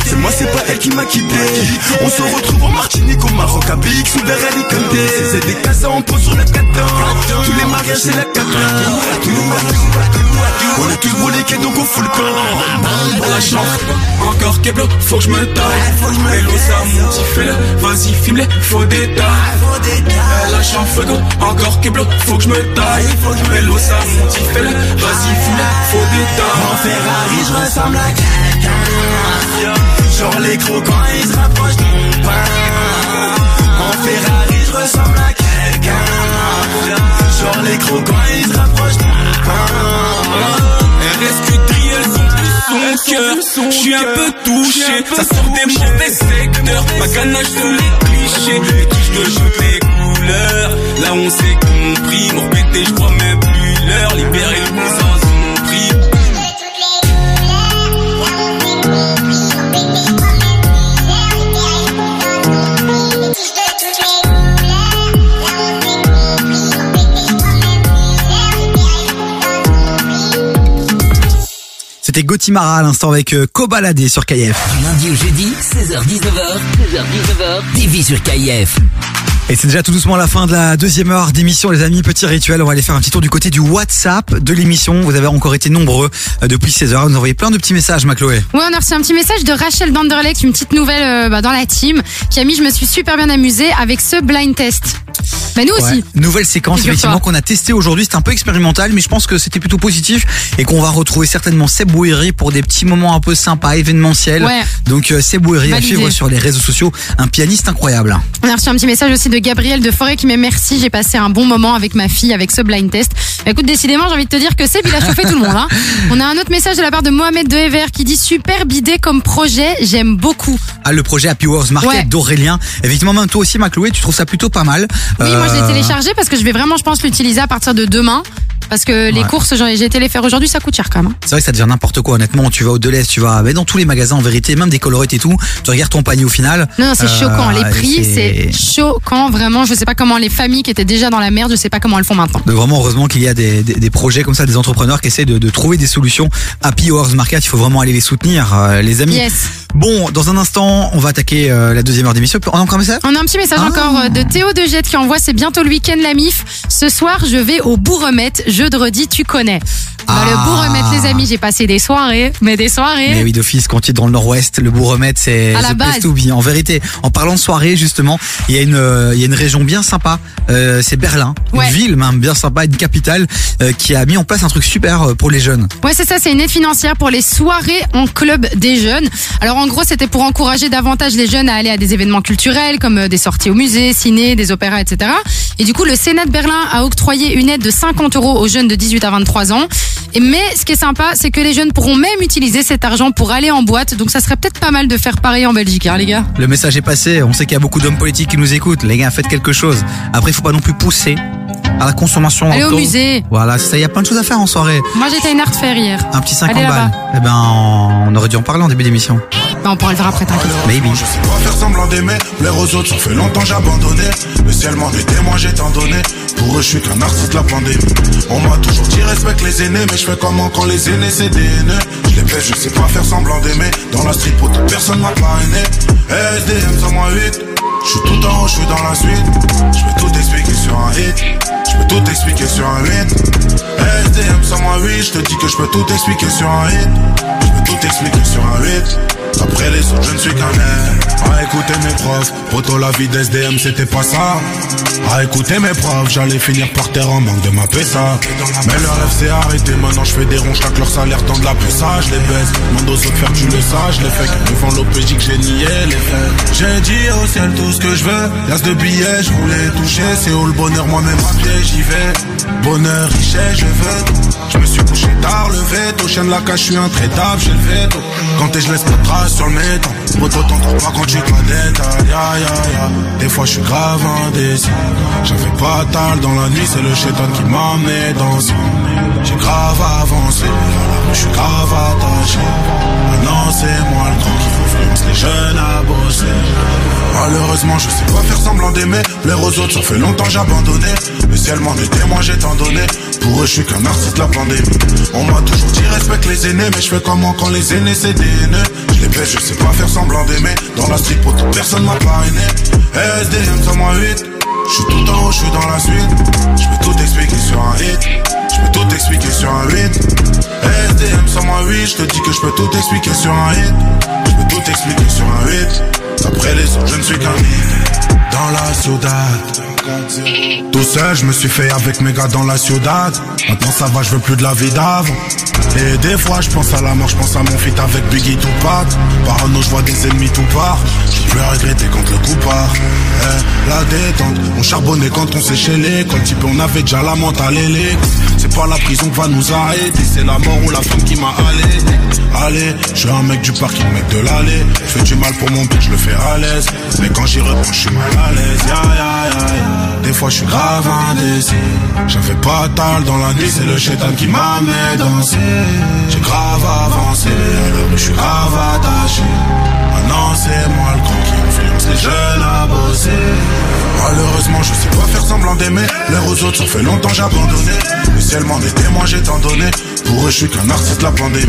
C'est moi, c'est pas elle qui m'a quitté. On se retrouve en Martinique, au Maroc, à BX ou vers Alicante C'est des casas, on pose sur le catin Tous les mariages, c'est la cata. On est tous brûlés, donc on fout le camp La chance, encore Keblo, faut que je me taille. Hello, ça mon petit fais Vas-y, filme-les, faut des tailles. La chance, fuego, encore Keblo, faut que je me taille. Hello, ça mon petit fais Vas-y, filme-les, faut des tailles. En Ferrari, je ressemble à quelqu'un. Genre les crocs quand ils se rapprochent de mon pain. En Ferrari, je ressemble à quelqu'un. Genre les crocs quand ils se rapprochent de mon pain. RSQ elles sont plus son cœur. Je suis un peu touché, ça sort des mauvais secteurs. Ma ganache sous les clichés, les quiches de jeu les couleurs. Là on s'est compris, mon pété, je crois même plus l'heure. Libérer le cousin C'était Gotimara à l'instant avec euh, Kobalade sur KF. Du lundi au jeudi, 16h-19h, 16h-19h, TV sur KIF. Et c'est déjà tout doucement la fin de la deuxième heure d'émission, les amis. Petit rituel, on va aller faire un petit tour du côté du WhatsApp de l'émission. Vous avez encore été nombreux euh, depuis 16 heures. Vous nous envoyez plein de petits messages, ma Chloé. Ouais, on a reçu un petit message de Rachel Vanderlecht, une petite nouvelle euh, bah, dans la team, qui a mis Je me suis super bien amusée avec ce blind test. Mais nous aussi. Ouais. Nouvelle séquence effectivement qu'on a testé aujourd'hui. C'était un peu expérimental, mais je pense que c'était plutôt positif et qu'on va retrouver certainement Seb Pour des petits moments un peu sympas, événementiels. Ouais. Donc euh, Seb Bouhéry à suivre sur les réseaux sociaux, un pianiste incroyable. On a reçu un petit message aussi de Gabriel de Forêt qui met merci, j'ai passé un bon moment avec ma fille avec ce blind test. Bah, écoute, décidément, j'ai envie de te dire que Seb, il a chauffé tout le monde. Hein. On a un autre message de la part de Mohamed de Ever qui dit superbe idée comme projet, j'aime beaucoup. Ah, le projet Happy Wars Market Ouais. d'Aurélien. Effectivement, même toi aussi, ma Chloé, tu trouves ça plutôt pas mal. Oui, moi je l'ai Euh, téléchargé parce que je vais vraiment, je pense, l'utiliser à partir de demain. Parce que les Ouais. courses, j'ai été les faire aujourd'hui, ça coûte cher quand même. hein. C'est vrai que ça devient n'importe quoi, honnêtement. Tu vas au Deleuze, tu vas mais dans tous les magasins, en vérité, même des colorettes et tout. Tu regardes ton panier au final. Non, non, c'est Euh, choquant. Les prix, c'est choquant. Vraiment, je sais pas comment les familles qui étaient déjà dans la merde, je sais pas comment elles font maintenant. Donc vraiment, heureusement qu'il y a des, des, des projets comme ça, des entrepreneurs qui essaient de, de trouver des solutions. Happy Wars Market, il faut vraiment aller les soutenir, euh, les amis. Yes. Bon, dans un instant, on va attaquer euh, la deuxième heure d'émission. On a encore un message? On a un petit message Ah. encore euh, de Théo de Jette qui envoie c'est bientôt le week-end la MIF. Ce soir, je vais au Bourremette. Jeu de redis, tu connais. Bah, Ah. le Bourremette, les amis, j'ai passé des soirées, mais des soirées. Mais oui, d'office, quand tu es dans le nord-ouest, le Bourg-Remède, c'est À la base. to be. En vérité, en parlant de soirée, justement, il y a une, euh, il y a une région bien sympa. Euh, c'est Berlin, Ouais. une ville même bien sympa, une capitale euh, qui a mis en place un truc super pour les jeunes. Ouais, c'est ça, c'est une aide financière pour les soirées en club des jeunes. Alors en gros, c'était pour encourager davantage les jeunes à aller à des événements culturels comme des sorties au musée, ciné, des opéras, etc. Et du coup, le Sénat de Berlin a octroyé une aide de 50 euros aux jeunes de 18 à 23 ans. Mais ce qui est sympa, c'est que les jeunes pourront même utiliser cet argent pour aller en boîte. Donc ça serait peut-être pas mal de faire pareil en Belgique, hein, les gars. Le message est passé. On sait qu'il y a beaucoup d'hommes politiques qui nous écoutent. Les gars, faites quelque chose. Après, il faut pas non plus pousser à la consommation. Allez au musée. Voilà, ça. Il y a plein de choses à faire en soirée. Moi, j'étais à une art fair hier. Un petit 50 Allez balles. Eh ben, on aurait dû en parler en début d'émission. Bah, on pourra le faire après, t'inquiète. Maybe. Je sais pas faire semblant d'aimer, plaire aux autres, ça fait longtemps j'ai abandonné. Le ciel m'en est témoin, j'ai tant donné. Pour eux, je suis qu'un artiste de la pandémie. On m'a toujours dit respecte les aînés, mais je fais comment quand les aînés c'est des haineux? Je les baisse, je sais pas faire semblant d'aimer. Dans la street, pour personne m'a parrainé. SDM 108, je suis tout en haut, je suis dans la suite. Je peux tout expliquer sur un hit. Peux tout expliquer sur un hit. SDM 108, je te dis que je peux tout expliquer sur un hit. Je peux tout expliquer sur un hit. Après les autres, je ne suis qu'un air. À écouter mes profs, poto la vie d'SDM, c'était pas ça. À écouter mes profs, j'allais finir par terre en manque de ma PSA. Mais leur rêve s'est arrêté, maintenant je fais des ronds, chaque leur salaire tend de la PSA, je les baisse. Demande aux autres faire tu le sais, je les que devant l'OPJ que j'ai nié les faits. J'ai dit au ciel tout ce que je veux, l'as de billets, je voulais toucher, c'est où le bonheur, moi-même à pied, j'y vais. Bonheur, richesse, je veux tout. Je me suis couché tard, le veto, chien de la cache, je suis intraitable, j'ai le veto. Quand t'es, je laisse pas traces sur le métal. Poto, t'en trouves pas quand tu détailles, ya, ya, ya. Des fois, je suis grave indécis. J'avais pas tal dans la nuit, c'est le chétan qui m'a amené dans ce J'ai grave avancé, je suis grave attaché. Maintenant, c'est moi le grand qui influence les jeunes à bosser. Malheureusement, je sais pas faire semblant d'aimer. Plaire aux autres, ça fait longtemps j'ai abandonné. Le ciel m'en est témoin, j'ai tant donné. Pour eux, je suis qu'un artiste de la pandémie. On m'a toujours dit respecte les aînés, mais je fais comment quand les aînés c'est des haineux. Je les baisse, je sais pas faire semblant d'aimer. Dans la street, pour toute personne m'a parrainé. SDM 108, je suis tout en haut, je suis dans la suite. Je peux tout expliquer sur un hit. Je peux tout expliquer sur un hit. SDM 108, je te dis que je peux tout expliquer sur un hit. Je peux tout expliquer sur un hit. Après les autres, je ne suis qu'un hit. Dans la ciudad. Tout seul, je me suis fait avec mes gars dans la ciudad. Maintenant ça va, je veux plus de la vie d'avant. Et des fois, je pense à la mort, je pense à mon feat avec Biggie Tupac. Parano, je vois des ennemis tout part. J'ai plus à regretter quand le coup part. Eh, la détente, on charbonnait quand on s'est chez l'école. Type, on avait déjà la et C'est pas la prison qui va nous arrêter, c'est la mort ou la femme qui m'a allé. Allez, je suis un mec du parking, mec de l'allée. Fais du mal pour mon but, je le fais à l'aise. Mais quand j'y reprends, je suis mal à l'aise. Ya, ya, ya. Des fois, je suis grave indécis. J'avais pas tal dans la nuit, c'est le chétan qui m'a mis danser. J'ai grave avancé, alors je suis grave attaché. Maintenant, c'est moi le grand qui influence les jeunes à bosser. Malheureusement, je sais pas faire semblant d'aimer. L'air aux autres, ça fait longtemps j'ai abandonné. Le ciel m'en est témoin, j'ai tant donné. Pour eux, je suis qu'un artiste de la pandémie.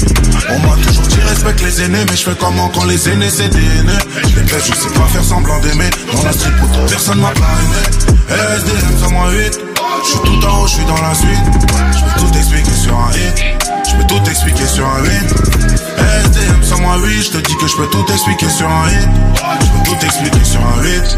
On m'a toujours dit respecte les aînés, mais je fais comment quand les aînés c'est des. Je les baisse, je sais pas faire semblant d'aimer. Dans la street, pour personne m'a parrainé. SDM 108, je suis tout en haut, je suis dans la suite. Je peux tout expliquer sur un hit. Je peux tout expliquer sur un hit. SDM 108, je te dis que je peux tout expliquer sur un hit. Je peux tout expliquer sur un hit.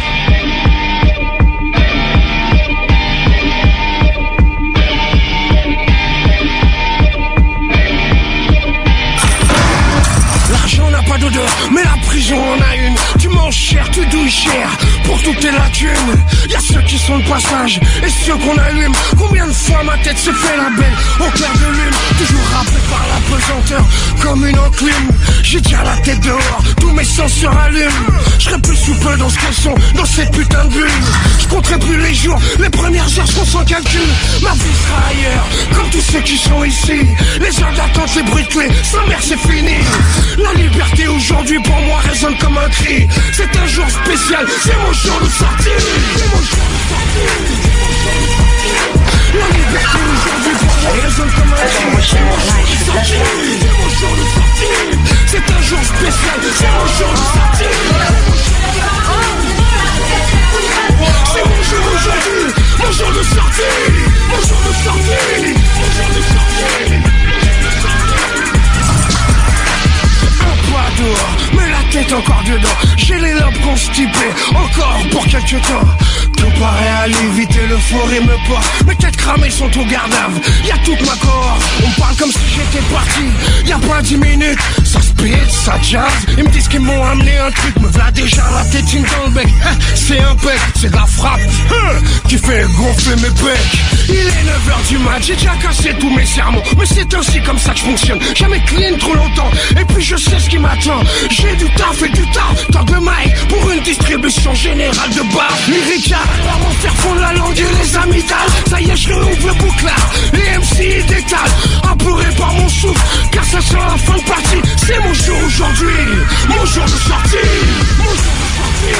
Mais la prison en a. Manges cher, tu douilles cher, pour toutes tes lacunes. Y a ceux qui sont de passage et ceux qu'on allume. Combien de fois ma tête se fait la belle au clair de lune, toujours rappelé par la pesanteur comme une enclume. J'ai déjà la tête dehors, tous mes sens se rallument. Je plus sous peu dans ce sont, dans cette putain de bulle. Je compterai plus les jours, les premières heures seront sans calcul. Ma vie sera ailleurs, comme tous ceux qui sont ici. Les heures d'attente, les bruits de clés, sans mère c'est fini. La liberté aujourd'hui pour moi résonne comme un cri. C'est un jour spécial, c'est mon jour de sortie. C'est mon jour de sortie. La liberté aujourd'hui pour moi résonne comme un cri. C'est mon jour de sortie. C'est mon jour de sortie. C'est un jour spécial, c'est mon jour de sortie. C'est mon jour aujourd'hui, mon jour de sortie, mon jour de sortie, mon jour de sortie. Mais la tête encore dedans. J'ai les lobes constipés, encore pour quelques temps. Tout paraît aller vite et l'euphorie me porte. Mes têtes cramées sont au gardave, y'a toute ma cohorte. On parle comme si j'étais parti, y'a pas dix minutes. Ça speed, ça jazz. Ils me disent qu'ils m'ont amené un truc, me v'là déjà la tétine dans le bec. Hein, C'est un bec, c'est de la frappe hein, qui fait gonfler mes pecs. Il est 9h du match, j'ai déjà cassé tous mes sermons. Mais c'est aussi comme ça que je fonctionne. Jamais clean trop longtemps. Et puis je sais ce qui m'attend. J'ai du taf et du taf. Tant de mic pour une distribution générale de bars. Lyrica, faire fondre la langue et les amygdales. Ça y est, je réouvre le bouclard. Les MC détalent, par mon souffle. Car ça sera la fin de partie. C'est mon. Mon jour sortie. Mon jour de sortie. Mon jour de sortie.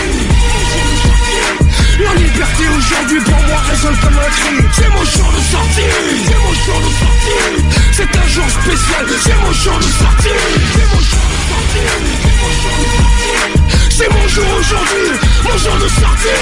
La liberté aujourd'hui pour moi résonne comme un. C'est mon jour de sortie. C'est mon jour de sortie. C'est un jour spécial. C'est mon jour de sortie. C'est mon jour de sortie. C'est mon jour aujourd'hui. Mon jour de sortie.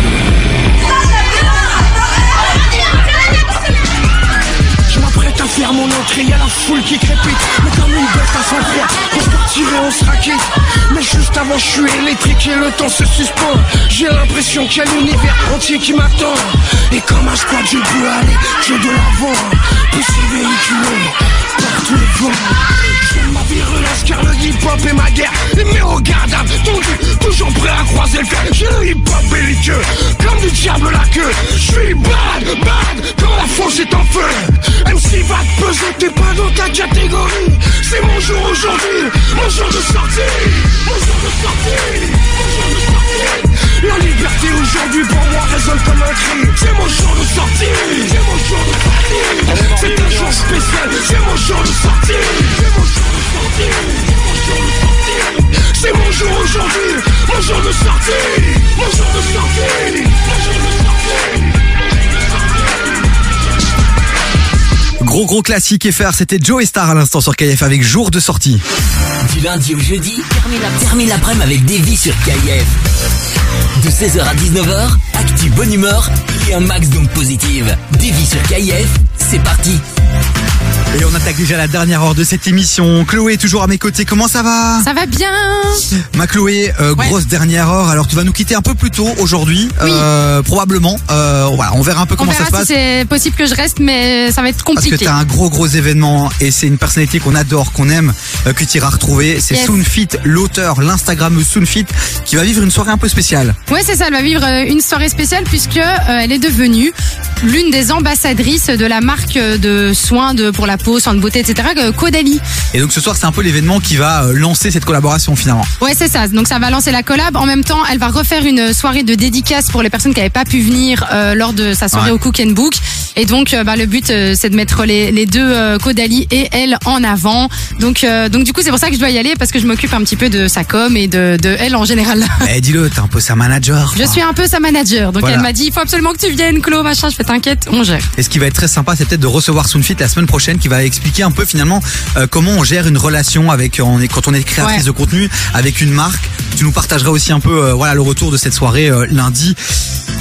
faire mon entrée, y'a la foule qui crépite. Mais comme une bête à son froid, se partirait, on se raquette. Mais juste avant je suis électrique et le temps se suspend. J'ai l'impression qu'il y a l'univers entier qui m'attend. Et comme un squad je peux aller que de l'avant. Poussé véhiculé par tous les vents ma virulence car le hip-hop est ma guerre. Mais regarde, tendu, toujours prêt à croiser le fer. J'ai le hip-hop belliqueux, comme du diable la queue. Je suis bad, bad, quand la fosse est en feu. MC va peser, t'es pas dans ta catégorie C'est mon jour aujourd'hui, mon jour de sortie Mon jour de sortie, mon jour de sortie La liberté aujourd'hui pour moi résonne comme un cri C'est mon jour de sortie, c'est mon jour de sortie C'est un jour spécial, c'est mon jour de sortie C'est mon jour de sortie, c'est mon jour de sortie C'est mon jour aujourd'hui, mon jour de sortie Mon jour de sortie, mon jour de sortie Gros gros classique FR, c'était Joe Star à l'instant sur KF avec jour de sortie. Du lundi au jeudi, termine la- termine l'après-midi avec Davy sur KIF. De 16h à 19h, actu bonne humeur et un max d'ondes positives. Davy sur KIF, c'est parti. Et on attaque déjà la dernière heure de cette émission. Chloé est toujours à mes côtés. Comment ça va Ça va bien Ma Chloé, euh, grosse dernière heure. Alors tu vas nous quitter un peu plus tôt aujourd'hui, euh, probablement. Euh, voilà, on verra un peu On comment verra ça se passe. si c'est possible que je reste, mais ça va être Parce que compliqué. t'as un gros gros événement et c'est une personnalité qu'on adore, qu'on aime, que tu iras retrouver. C'est Yes. Soonfit, l'auteur, l'Instagrammeuse Soonfit, qui va vivre une soirée un peu spéciale. Ouais, c'est ça. Elle va vivre une soirée spéciale puisque elle est devenue l'une des ambassadrices de la marque de soins de pour la peau, soins de beauté, etc. Caudalie. Et donc ce soir, c'est un peu l'événement qui va euh, lancer cette collaboration finalement. Ouais, c'est ça. Donc ça va lancer la collab. En même temps, elle va refaire une soirée de dédicace pour les personnes qui n'avaient pas pu venir euh, lors de sa soirée Ouais. au Cook and Book. Et donc, euh, bah, le but, euh, c'est de mettre les, les deux euh, Caudalie et elle en avant. Donc, donc du coup, c'est pour ça que je dois y aller parce que je m'occupe un petit peu de sa com et de, de elle en général. Eh dis-le, t'es un peu sa manager. Je quoi. suis un peu sa manager. Donc Voilà. elle m'a dit, il faut absolument que tu viennes, Chlo, machin. Je fais t'inquiète, on gère. Et ce qui va être très sympa, c'est peut-être de recevoir Soonfit la semaine prochaine, qui va expliquer un peu finalement euh, comment on gère une relation avec, on est, quand on est créatrice Ouais. de contenu avec une marque tu nous partageras aussi un peu euh, voilà le retour de cette soirée euh, lundi.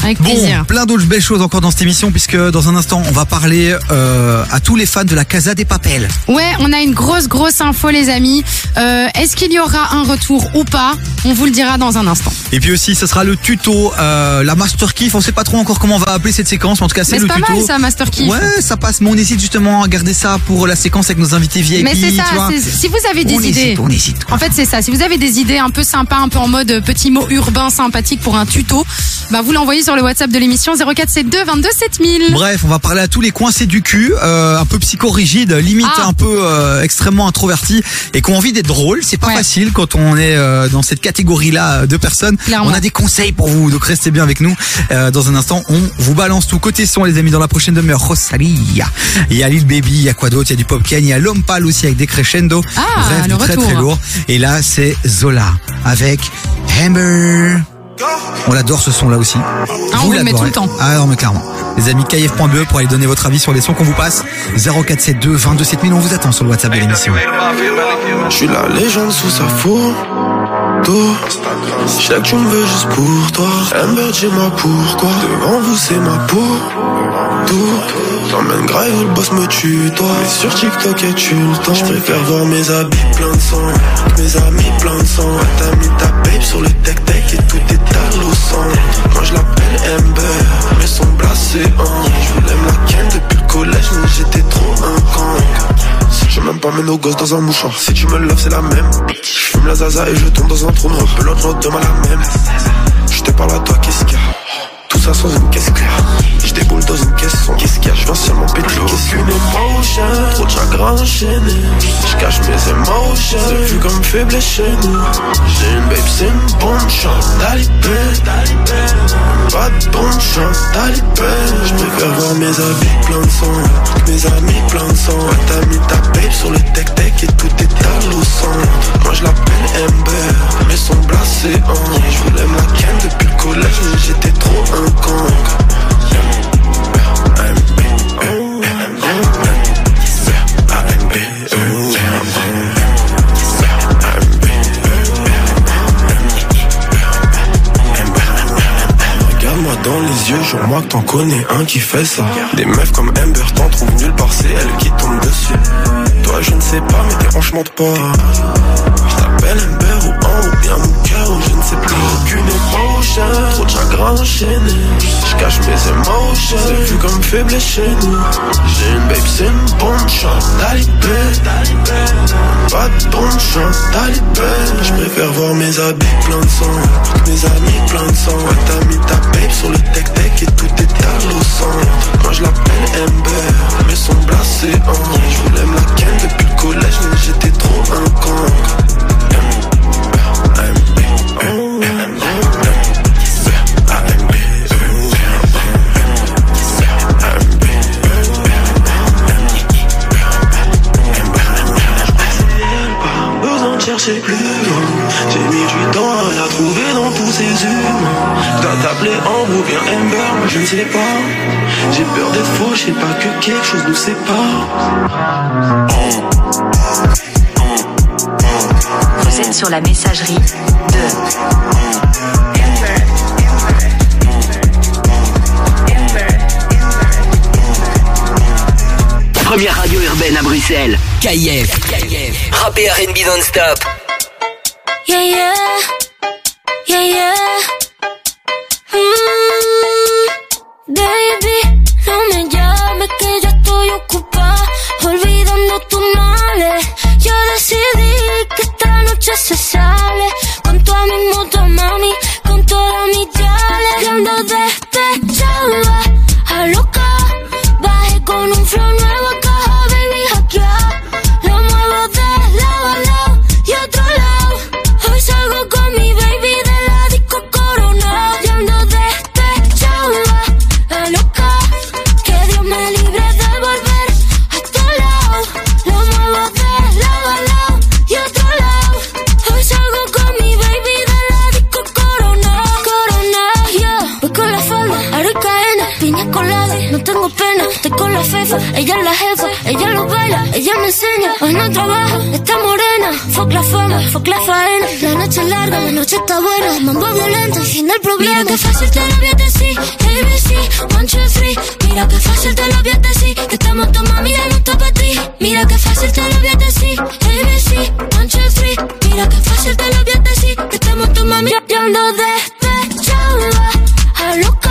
Avec Bon, plaisir. plein d'autres belles choses encore dans cette émission puisque dans un instant on va parler euh, à tous les fans de la Casa des Papels. Ouais, on a une grosse, grosse info, les amis. Euh, Est-ce qu'il y aura un retour ou pas? On vous le dira dans un instant. Et puis aussi, ce sera le tuto, euh, la Master Kiff. On sait pas trop encore comment on va appeler cette séquence. mais En tout cas, c'est le pas tuto. mal, ça, Master Kiff. Ouais, ça passe. Mais on hésite justement à garder ça pour la séquence avec nos invités VIP. Mais c'est ça, si vous avez des On idées. hésite, on hésite. En fait, c'est ça. Si vous avez des idées un peu sympas, un peu en mode petit mot urbain sympathique pour un tuto, bah vous l'envoyez sur le WhatsApp de l'émission 0472 22 7000. Bref, on va parler à tous les coincés du cul, euh, un peu psychorigide, limite Ah. un peu euh, extrêmement introverti et qui ont envie d'être drôle. C'est pas facile quand on est euh, dans cette catégorie-là de personnes. Clairement. On a des conseils pour vous, donc restez bien avec nous. Euh, dans un instant, on vous balance tout côté son, les amis, dans la prochaine demi-heure. Rosalia, il y a Lil Baby, il y a quoi d'autre? Il y a du Pop Ken, il y a L'Homme Pâle aussi avec des crescendo. Ah, Bref, le très très lourd. Et là, c'est Zola avec Hammer. On adore ce son là aussi. Ah, on vous le met tout le temps. Ah non mais clairement. Les amis KF.be pour aller donner votre avis sur les sons qu'on vous passe. 0472 22 7000 on vous attend sur le WhatsApp de l'émission. Je suis la légende sous sa photo. Je sais que tu me veux juste pour toi. Amber, dis-moi pourquoi. Devant vous, c'est ma peau. Tout. T'emmènes grave où le boss me tue, toi. Mais sur TikTok, et tu le temps? Je préfère voir mes habits plein de sang. Mes amis plein de sang. T'as mis ta babe sur le tech-tech et tout est à. Moi, je l'appelle Amber. Mais son blasé, hein. Je voulais me la ken depuis le collège, mais j'étais trop un con. Je même pas mes nos gosses dans un mouchoir. Si tu me loves, c'est la même. Je fume la zaza et je tombe dans un trou noir. L'autre demain la même. Je te parle à toi, qu'est-ce qu'il y a? Ça sans une caisse claire. Je déboule dans une caisse sombre. Qu'est-ce qu'il y a Je viens seulement péter. Qu'est-ce qu'une émotion? Trop de chagrin enchaîné. Je cache mes émotions. C'est vu comme faible chez nous. J'ai une babe, c'est une bonne chance. Talibé. Pas de bonne chance. Talibé. Je préfère voir mes habits plein de sang. Mes amis plein de sang. T'as mis ta babe sur le tech-tech et tout est à sang. Moi je l'appelle Amber. Mais son blasé, hein. Je voulais me la ken depuis le collège, mais j'étais trop un Regarde-moi dans les yeux, que t'en connais un qui fait ça. Des meufs comme Amber t'en trouvent nulle part, c'est elle qui tombe dessus. Toi, je ne sais pas, mais t'es franchement de pas. Trop de chagrin enchaîné. Je cache mes émotions, c'est vu comme faible chez nous. J'ai une babe, c'est une bonne chance, talibé. Pas de bonne chance, talibé. Je préfère voir mes habits plein de sang, mes amis plein de sang. Ouais, t'as mis ta babe sur le tech-tech et tout est à l'eau. Moi je l'appelle Amber, mais son blasé, hein. Je voulais me ken depuis le collège, mais j'étais trop un con. Chercher plus loin. J'ai mis du temps à la trouver dans tous ces humains. T'as t'appeler Ambre ou bien Amber, moi je ne sais pas. J'ai peur d'être faux, je sais pas que quelque chose nous sépare. Vous êtes sur la messagerie de Première radio urbaine à Bruxelles. KIF. Rap et R&B non-stop. Yeah, yeah. Yeah, yeah. Mm, baby, no me llames que ya estoy ocupada. Olvidando tus males. Yo decidí que esta noche se sale. Con toda mi moto, mami. Con toda mi chale. Fefa. Ella es la jefa, ella lo baila, ella me enseña. Hoy no trabaja, está morena. Fuck la fama, fuck la faena. La noche es larga, la noche está buena. Mambo violento, fin del problema. Mira que fácil te lo voy a decir. ABC, one, two, three. Mira que fácil te lo voy a decir. Que estamos tu mami, ya no está para ti. Mira que fácil te lo voy a decir. ABC, one, two, three. Mira que fácil te lo voy a decir. Que estamos tu mami, yo ando despechada. A loca.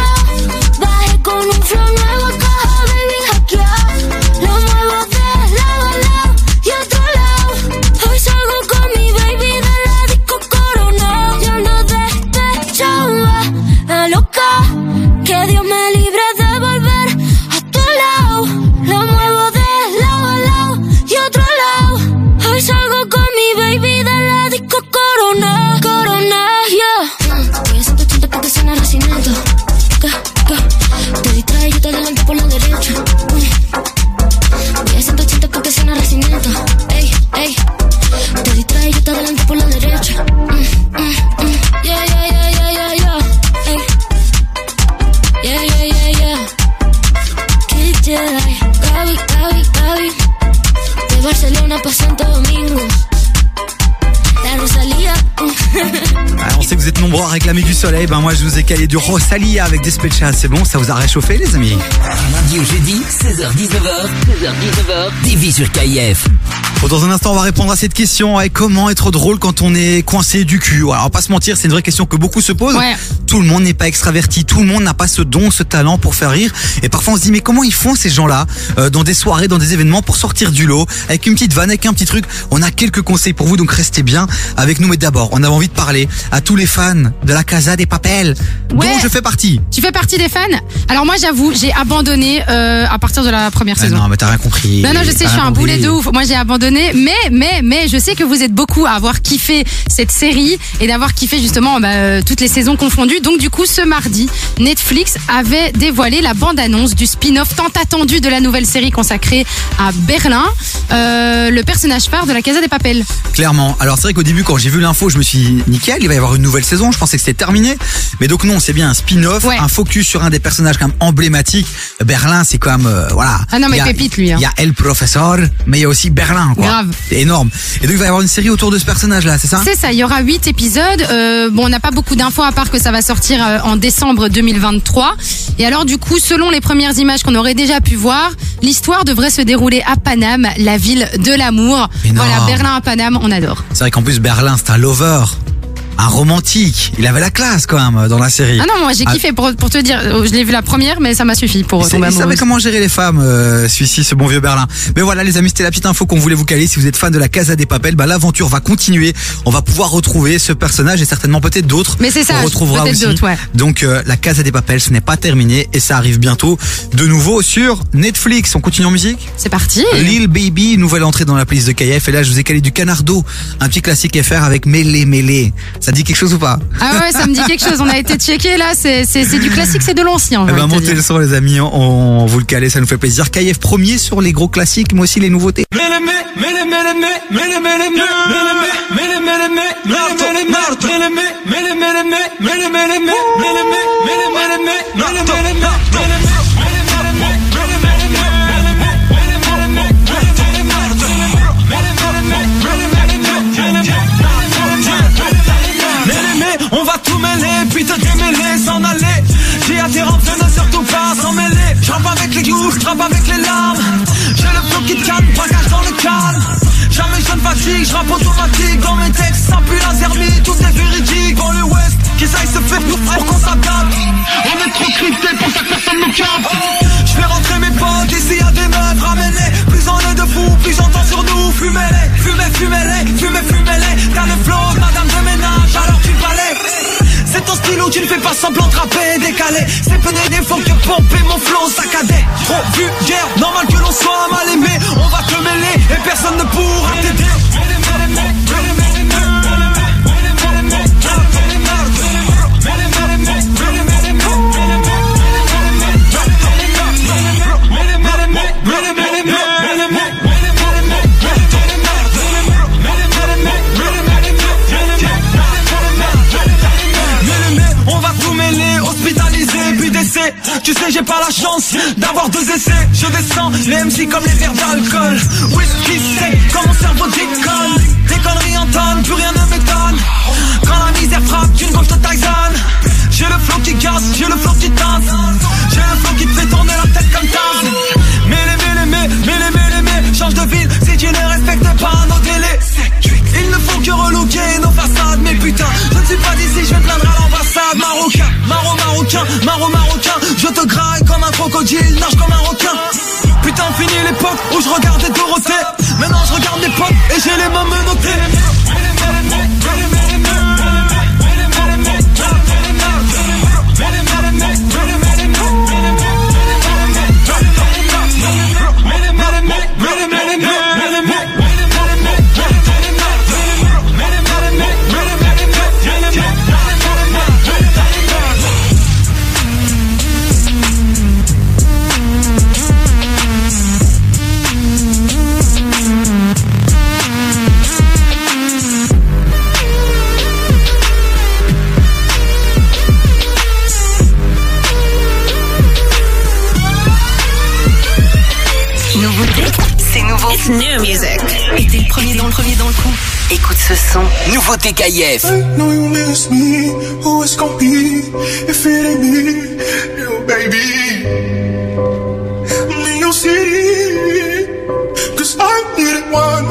Êtes soleil. Ben moi, je vous ai calé du Rosalia avec Despecha. C'est bon, ça vous a réchauffé, les amis Lundi au jeudi, 16h-19h, 16h-19h, TV sur KIF. Bon, dans un instant, on va répondre à cette question. Et comment être drôle quand on est coincé du cul? Alors, on va pas se mentir, c'est une vraie question que beaucoup se posent. Ouais. Tout le monde n'est pas extraverti, tout le monde n'a pas ce don, ce talent pour faire rire. Et parfois, on se dit, mais comment ils font ces gens-là euh, dans des soirées, dans des événements pour sortir du lot avec une petite vanne, avec un petit truc? On a quelques conseils pour vous, donc restez bien avec nous. Mais d'abord, on a envie de parler à tous les fans de la Casa des Papels, Ouais. dont je fais partie. Tu fais partie des fans Alors moi j'avoue, j'ai abandonné euh, à partir de la première Ah saison. non, mais t'as rien compris. Non, non, je sais, je suis un boulet de ouf. Moi, j'ai abandonné, mais, mais, mais, je sais que vous êtes beaucoup à avoir kiffé cette série et d'avoir kiffé justement bah, euh, toutes les saisons confondues. Donc, du coup, ce mardi, Netflix avait dévoilé la bande-annonce du spin-off tant attendu de la nouvelle série consacrée à Berlin, euh, le personnage phare de la Casa des Papels. Clairement. Alors c'est vrai qu'au début quand j'ai vu l'info, je me suis dit nickel, il va y avoir une nouvelle saison. Je pensais que c'était terminé, mais donc non, c'est bien un spin-off, un focus sur un des personnages quand même emblématiques. Berlin, c'est quand même euh, voilà. Ah non, mais Il y a- pépite, lui, hein. Il y a El Professor, mais il y a aussi Berlin. Quoi. Grave. C'est énorme. Et donc il va y avoir une série autour de ce personnage-là, c'est ça? C'est ça, il y aura huit épisodes. Euh, bon, on n'a pas beaucoup d'infos à part que ça va sortir euh, en décembre 2023. Et alors, du coup, selon les premières images qu'on aurait déjà pu voir, l'histoire devrait se dérouler à Paname, la ville de l'amour. Voilà, Berlin à Paname, on adore. C'est vrai qu'en plus Berlin, c'est un lover, un romantique. Il avait la classe quand même dans la série. Ah non, moi j'ai kiffé pour, pour te dire, euh, je l'ai vu la première, mais ça m'a suffi pour tomber il savait comment gérer les femmes, euh, celui-ci, ce bon vieux Berlin. Mais voilà, les amis, c'était la petite info qu'on voulait vous caler. Si vous êtes fan de la Casa des Papels, bah, l'aventure va continuer. On va pouvoir retrouver ce personnage et certainement peut-être d'autres. Mais c'est ça, On retrouvera aussi. d'autres, ouais. Donc, euh, la Casa des Papels, ce n'est pas terminé et ça arrive bientôt de nouveau sur Netflix. On continue en musique? C'est parti. Lil Baby, nouvelle entrée dans la playlist de KF. Et là, je vous ai calé du Canardo, un petit classique FR avec Mêlé Mêlé. Ça dit quelque chose ou pas Ah ouais, ça me dit quelque chose. On a été checké là, c'est c'est- c'est du classique, c'est de l'ancien. Eh ben, montez le son, les amis. On, on vous le calait, ça nous fait plaisir. KF premier sur les gros classiques, mais aussi les nouveautés. Puis te démêler, s'en aller. J'ai à tes ne surtout pas s'en mêler. J'rappe avec les goûts, j'rappe avec les larmes. J'ai le flow qui te calme, braquage dans le calme. Jamais je ne fatigue, j'rappe automatique. Dans mes textes, ça pue la zermie, tout est véridique. Dans le West, qu'ils aillent se faire pour qu'on s'adapte. On est trop crypté pour que personne nous capte. Je rentrer mes potes, ici y'a des meufs, ramenez Plus on est de fous, plus j'entends sur nous. Fumez-les, fumez, fumez-les, fumez, fumez-les. T'as le flow, madame de ménage, alors tu balais. C'est ton style où tu ne fais pas semblant de rapper, décalé. C'est peu des défauts que pomper mon flow saccadé. Trop vulgaire, normal que l'on soit mal aimé. On va te mêler et personne ne pourra t'aider. Tu sais j'ai pas la chance d'avoir deux essais. Je descends les MC comme les verres d'alcool. Whisky sec quand mon cerveau déconne. Des conneries en plus rien ne m'étonne. Quand la misère frappe tu d'une gauche de Tyson. J'ai le flot qui casse, j'ai le flot qui tasse J'ai le flot qui te fait tourner la tête comme Taz. Mais les mais les mais, mais les mais les mais Change de ville si tu ne respectes pas nos délires que relooker nos façades Mais putain, je ne suis pas d'ici, je vais plaindre à l'ambassade. Marocain, maro marocain, maro marocain Je te graille comme un crocodile, nage comme un requin. Putain, fini l'époque où je regardais Dorothée Maintenant je regarde mes potes et j'ai les mains menottées new music. Et t'es le premier dans le premier dans le coup. Écoute ce son. Nouveauté KIF. I know you miss me. Who it's gonna be if it ain't me, you baby? Me, you see, cause I need it one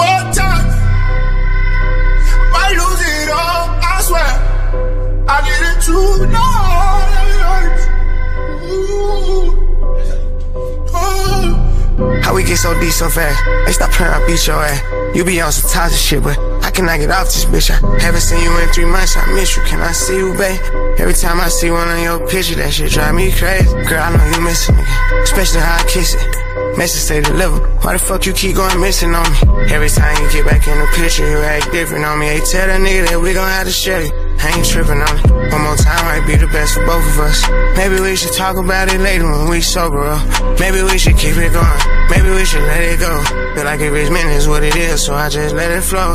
we get so deep so fast? Hey, stop playing, I beat your ass. You be on some toxic shit, but I cannot get off this bitch. I haven't seen you in three months, I miss you. Can I see you, babe? Every time I see one of your pictures, that shit drive me crazy. Girl, I know you missing me, especially how I kiss it. Message say deliver. Why the fuck you keep going missing on me? Every time you get back in the picture, you act different on me. Hey, tell that nigga that we gon' have to share it. I ain't tripping on it. One more time might be the best for both of us. Maybe we should talk about it later when we sober up. Maybe we should keep it going. Maybe we should let it go. Feel like it's meant, it's what it is, so I just let it flow.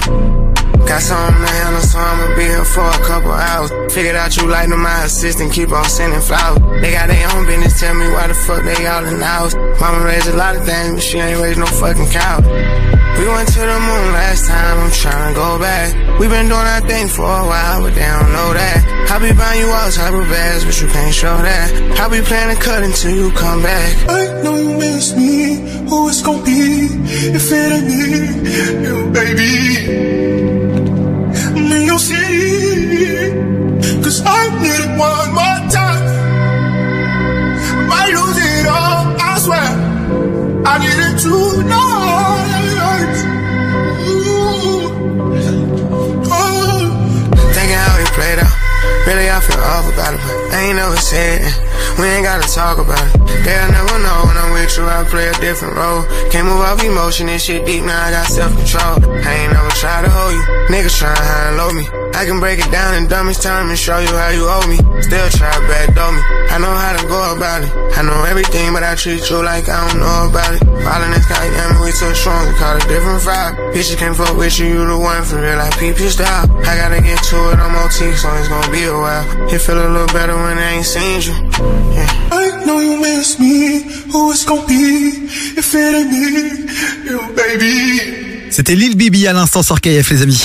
Got something to handle, so I'ma be here for a couple hours. Figured out you like my assistant, keep on sending flowers. They got their own business, tell me why the fuck they all in the house. Mama raised a lot of things, but she ain't raised no fucking cow. We went to the moon last time, I'm tryna go back. We been doing our thing for a while, but they don't know that. I be buying you all type of bags, but you can't show that. I be planning to cut until you come back. I know you miss me. Who it's gonna be if it ain't me, you baby? Me, you see, cause I need it one more time. Might lose it all, I swear. I need it to Ooh. Oh. Thinking how we played out. Really, I feel off about it, but I ain't never said it. We ain't gotta talk about it. They'll never know when I'm with you, I play a different role. Can't move off emotion, this shit deep, now I got self-control. I ain't never try to hold you. Niggas try high and low me. I can break it down in dumbest time and show you how you owe me. Still try to backdoor me. I know how to go about it. I know everything, but I treat you like I don't know about it. Falling this guy, yeah, we too strong, we call it different vibe. Bitches can't fuck with you, you the one for real, I peep your style. I gotta get to it, I'm OT, so it's gonna be a while. It feel a little better when I ain't seen you. Yeah. I know you miss me. Who it's gonna be? If it ain't me, you baby? C'était Lil Bibi à l'instant sur KF les amis.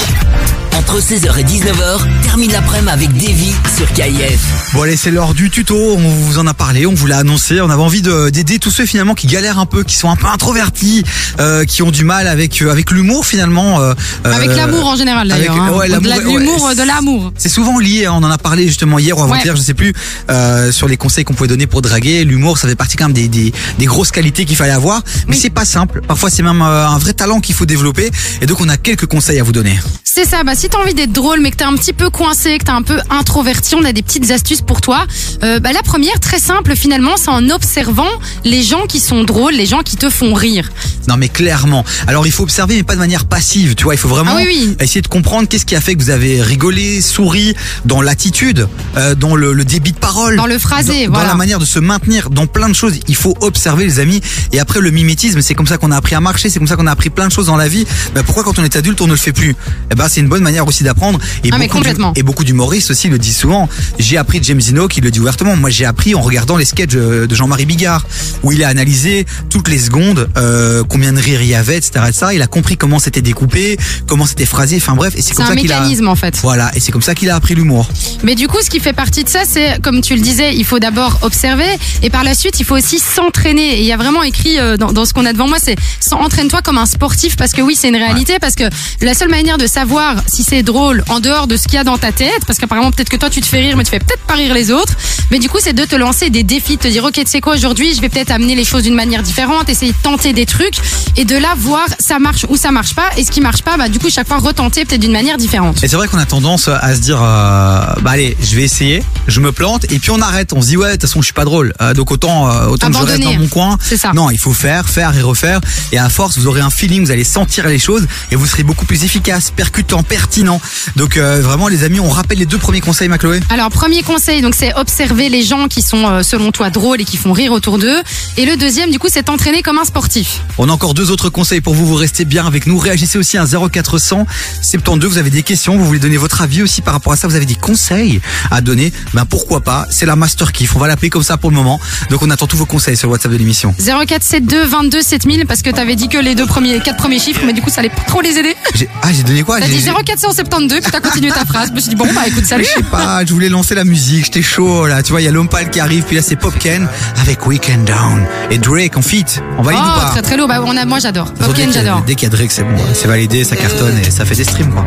Entre 16h et 19h, termine l'après-midi avec Davy sur KIF. Bon allez c'est l'heure du tuto, on vous en a parlé, on vous l'a annoncé, on avait envie de- d'aider tous ceux finalement qui galèrent un peu, qui sont un peu introvertis, euh, qui ont du mal avec euh, avec l'humour finalement. euh, Avec euh, l'amour en général d'ailleurs. hein. ouais, ouais, l'humour, de l'amour. C'est souvent lié, hein, on en a parlé justement hier ou avant-hier, Ouais. je sais plus, euh, sur les conseils qu'on pouvait donner pour draguer. L'humour, ça fait partie quand même des, des, des grosses qualités qu'il fallait avoir, mais c'est pas simple. Parfois, c'est même euh, un vrai talent qu'il faut développer. Et donc, on a quelques conseils à vous donner. C'est ça, bah si t'as envie d'être drôle mais que t'es un petit peu coincé, que t'es un peu introverti, on a des petites astuces pour toi. Euh, bah la première, très simple finalement, c'est en observant les gens qui sont drôles, les gens qui te font rire. Non, mais clairement. Alors, il faut observer, mais pas de manière passive. Tu vois, il faut vraiment Ah oui, oui. essayer de comprendre qu'est-ce qui a fait que vous avez rigolé, souri, dans l'attitude, euh, dans le, le débit de parole, Dans le phrasé, dans, voilà. dans la manière de se maintenir, dans plein de choses. Il faut observer, les amis. Et après, le mimétisme, c'est comme ça qu'on a appris à marcher, c'est comme ça qu'on a appris plein de choses dans la vie. Bah, pourquoi, quand on est adulte, on ne le fait plus? Eh ben, c'est une bonne manière aussi d'apprendre. Et Ah, beaucoup Et beaucoup d'humoristes aussi le disent souvent. J'ai appris de James Zino qui le dit ouvertement. Moi, j'ai appris en regardant les sketchs de Jean-Marie Bigard, où il a analysé toutes les secondes, euh, combien de rires il y avait, etc., etc. Il a compris comment c'était découpé, comment c'était phrasé. Enfin bref, et c'est comme un ça qu'il a. mécanisme en fait. Voilà, et c'est comme ça qu'il a appris l'humour. Mais du coup, ce qui fait partie de ça, c'est, comme tu le disais, il faut d'abord observer et par la suite, il faut aussi s'entraîner. Et il y a vraiment écrit euh, dans, dans ce qu'on a devant moi, c'est entraîne-toi comme un sportif parce que oui, c'est une réalité parce que la seule manière de savoir si c'est drôle en dehors de ce qu'il y a dans ta tête, parce qu'apparemment peut-être que toi tu te fais rire, mais tu fais peut-être pas rire les autres. Mais du coup, c'est de te lancer des défis, de te dire ok, tu sais quoi, aujourd'hui, je vais peut-être amener les choses d'une manière différente, essayer de tenter des trucs, et de là voir ça marche ou ça marche pas, et ce qui marche pas, bah du coup chaque fois retenter peut-être d'une manière différente. Et c'est vrai qu'on a tendance à se dire, euh, bah allez, je vais essayer, je me plante, et puis on arrête. On se dit ouais, de toute façon, je suis pas drôle, Euh, donc autant, euh, autant que je reste Abandonner. dans mon coin. C'est ça. Non, il faut faire, faire et refaire. Et à force, vous aurez un feeling, vous allez sentir les choses, et vous serez beaucoup plus efficace, percutant, pertinent. Donc euh, vraiment les amis, on rappelle les deux premiers conseils, ma Chloé. Alors premier conseil, donc c'est observer les gens qui sont euh, selon toi drôles et qui font rire autour d'eux. Et le deuxième, du coup, c'est entraîner comme un sportif. On a encore deux autres conseils pour vous. Vous restez bien avec nous. Réagissez aussi à 0400 72. Vous avez des questions, vous voulez donner votre avis aussi par rapport à ça. Vous avez des conseils à donner. Ben pourquoi pas? C'est la master kiff. On va l'appeler comme ça pour le moment. Donc on attend tous vos conseils sur le WhatsApp de l'émission. 0472 22 7000 parce que t'avais dit que les deux premiers, quatre premiers chiffres, mais du coup ça allait pas trop les aider. Ah j'ai donné quoi? T'as dit 04 772, puis t'as continué ta phrase. Je me suis dit, bon, bah écoute, salut. Je sais pas, je voulais lancer la musique, j'étais chaud là. Tu vois, il y a Lompal qui arrive, puis là c'est Popken avec Weekend Down et Drake en feat. On valide oh, ou pas très très lourd. Bah, on moi j'adore. Popken, j'adore. Dès qu'il y a Drake, c'est bon, c'est validé, ça cartonne et ça fait des streams quoi.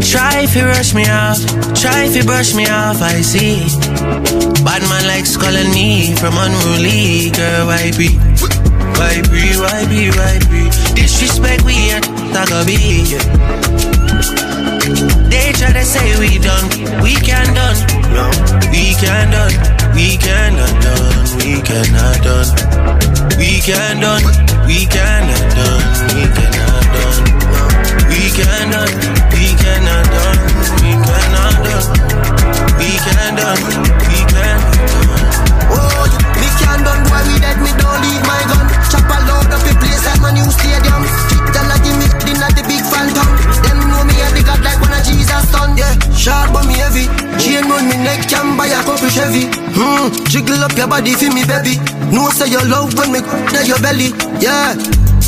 Try if you rush me off, try if you brush me off, I see. Bad man likes calling from unruly, girl, be. Disrespect we ain't, They try to say we done, we can done, no, we can done, we cannot done, we cannot done, we can done, we cannot done, we cannot done, we can done, we cannot done, we cannot done, we can done, we can Oh, me can done boy we dead, me don't leave my gun. Chop a load up the place like my new stadium. Fit a give me at the big phantom. Them me a the god like one of Jesus son. Yeah, sharp but me heavy. Chain on me neck can buy a couple Chevy. Hmm, jiggle up your body for me baby. No say your love when me to your belly. Yeah,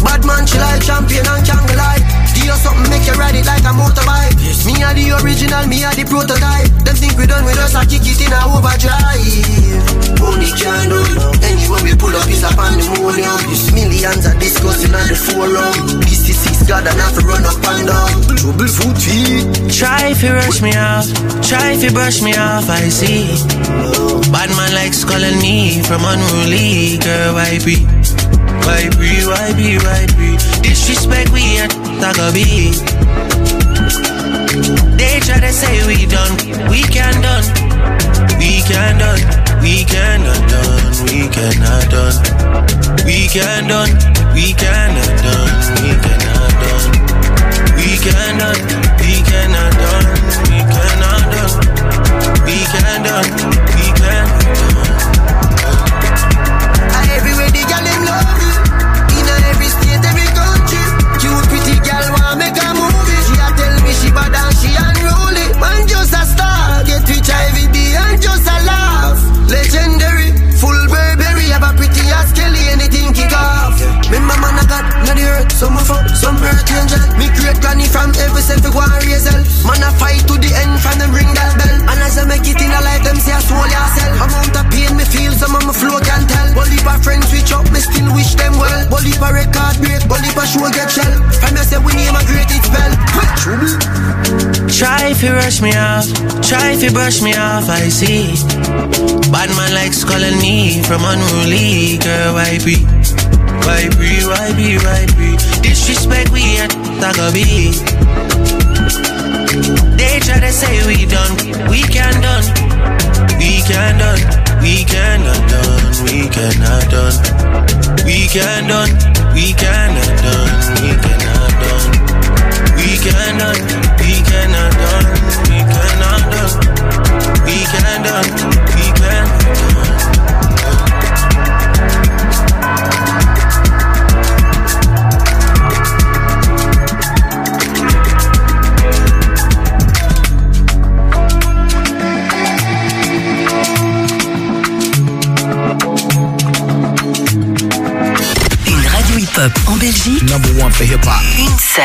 bad man she like champion and can't lie. Give you something make you ride it like a motorbike. Me are the original, me are the prototype. Them think we done with us, I kick it in a overdrive. Only can do Anywhere we pull up is a pandemonium. Millions of discussing on the forum. This is God and have to run up and down. Trouble. Try if you rush me off, try if you brush me off, I see. Bad man likes calling me from unruly, girl, why be? Why be, why be, why be? Disrespect we ain't talk be. They try to say we done, we can done, we can done, we cannot done, we cannot done, we can done, we cannot done, we cannot cannot, we cannot done, we cannot done, we can done, we can some of up, some earth angel. Me great granny from every self go and raise hell. Man I fight to the end from them ring that bell. And as I make it in a life, them say I soul yourself. Amount of pain me feel, some of my flow can tell. Bully for friends switch up, me still wish them well. Bully for record break, bully for show get shell. From you say we name a great it spell. Try if you rush me off, try if you brush me off, I see. Bad man likes calling me from unruly, girl, why be? Why be, why be, why be? Disrespect we ain't be. They try to say we done, we can done, we can done, we cannot done, we cannot done, we can done, we cannot done, we cannot done, we cannot, we cannot done, we cannot done, we can done, we can done. Hip-hop en Belgique. Number one for hip hop. Une seule.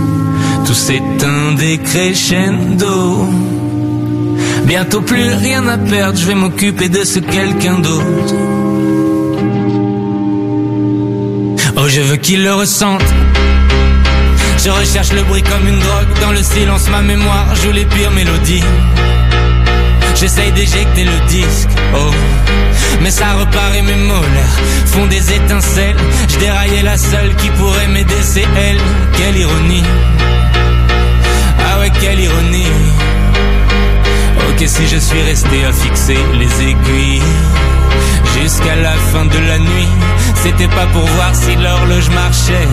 Tout s'éteint des crescendo. Bientôt plus rien à perdre, je vais m'occuper de ce quelqu'un d'autre. Oh, je veux qu'il le ressente. Je recherche le bruit comme une drogue. Dans le silence, ma mémoire joue les pires mélodies. J'essaye d'éjecter le disque, oh. Mais ça repart mes molaires font des étincelles. Je déraillais la seule qui pourrait m'aider, c'est elle. Quelle ironie. Ah ouais, quelle ironie. Ok, si je suis resté à fixer les aiguilles Jusqu'à la fin de la nuit C'était pas pour voir si l'horloge marchait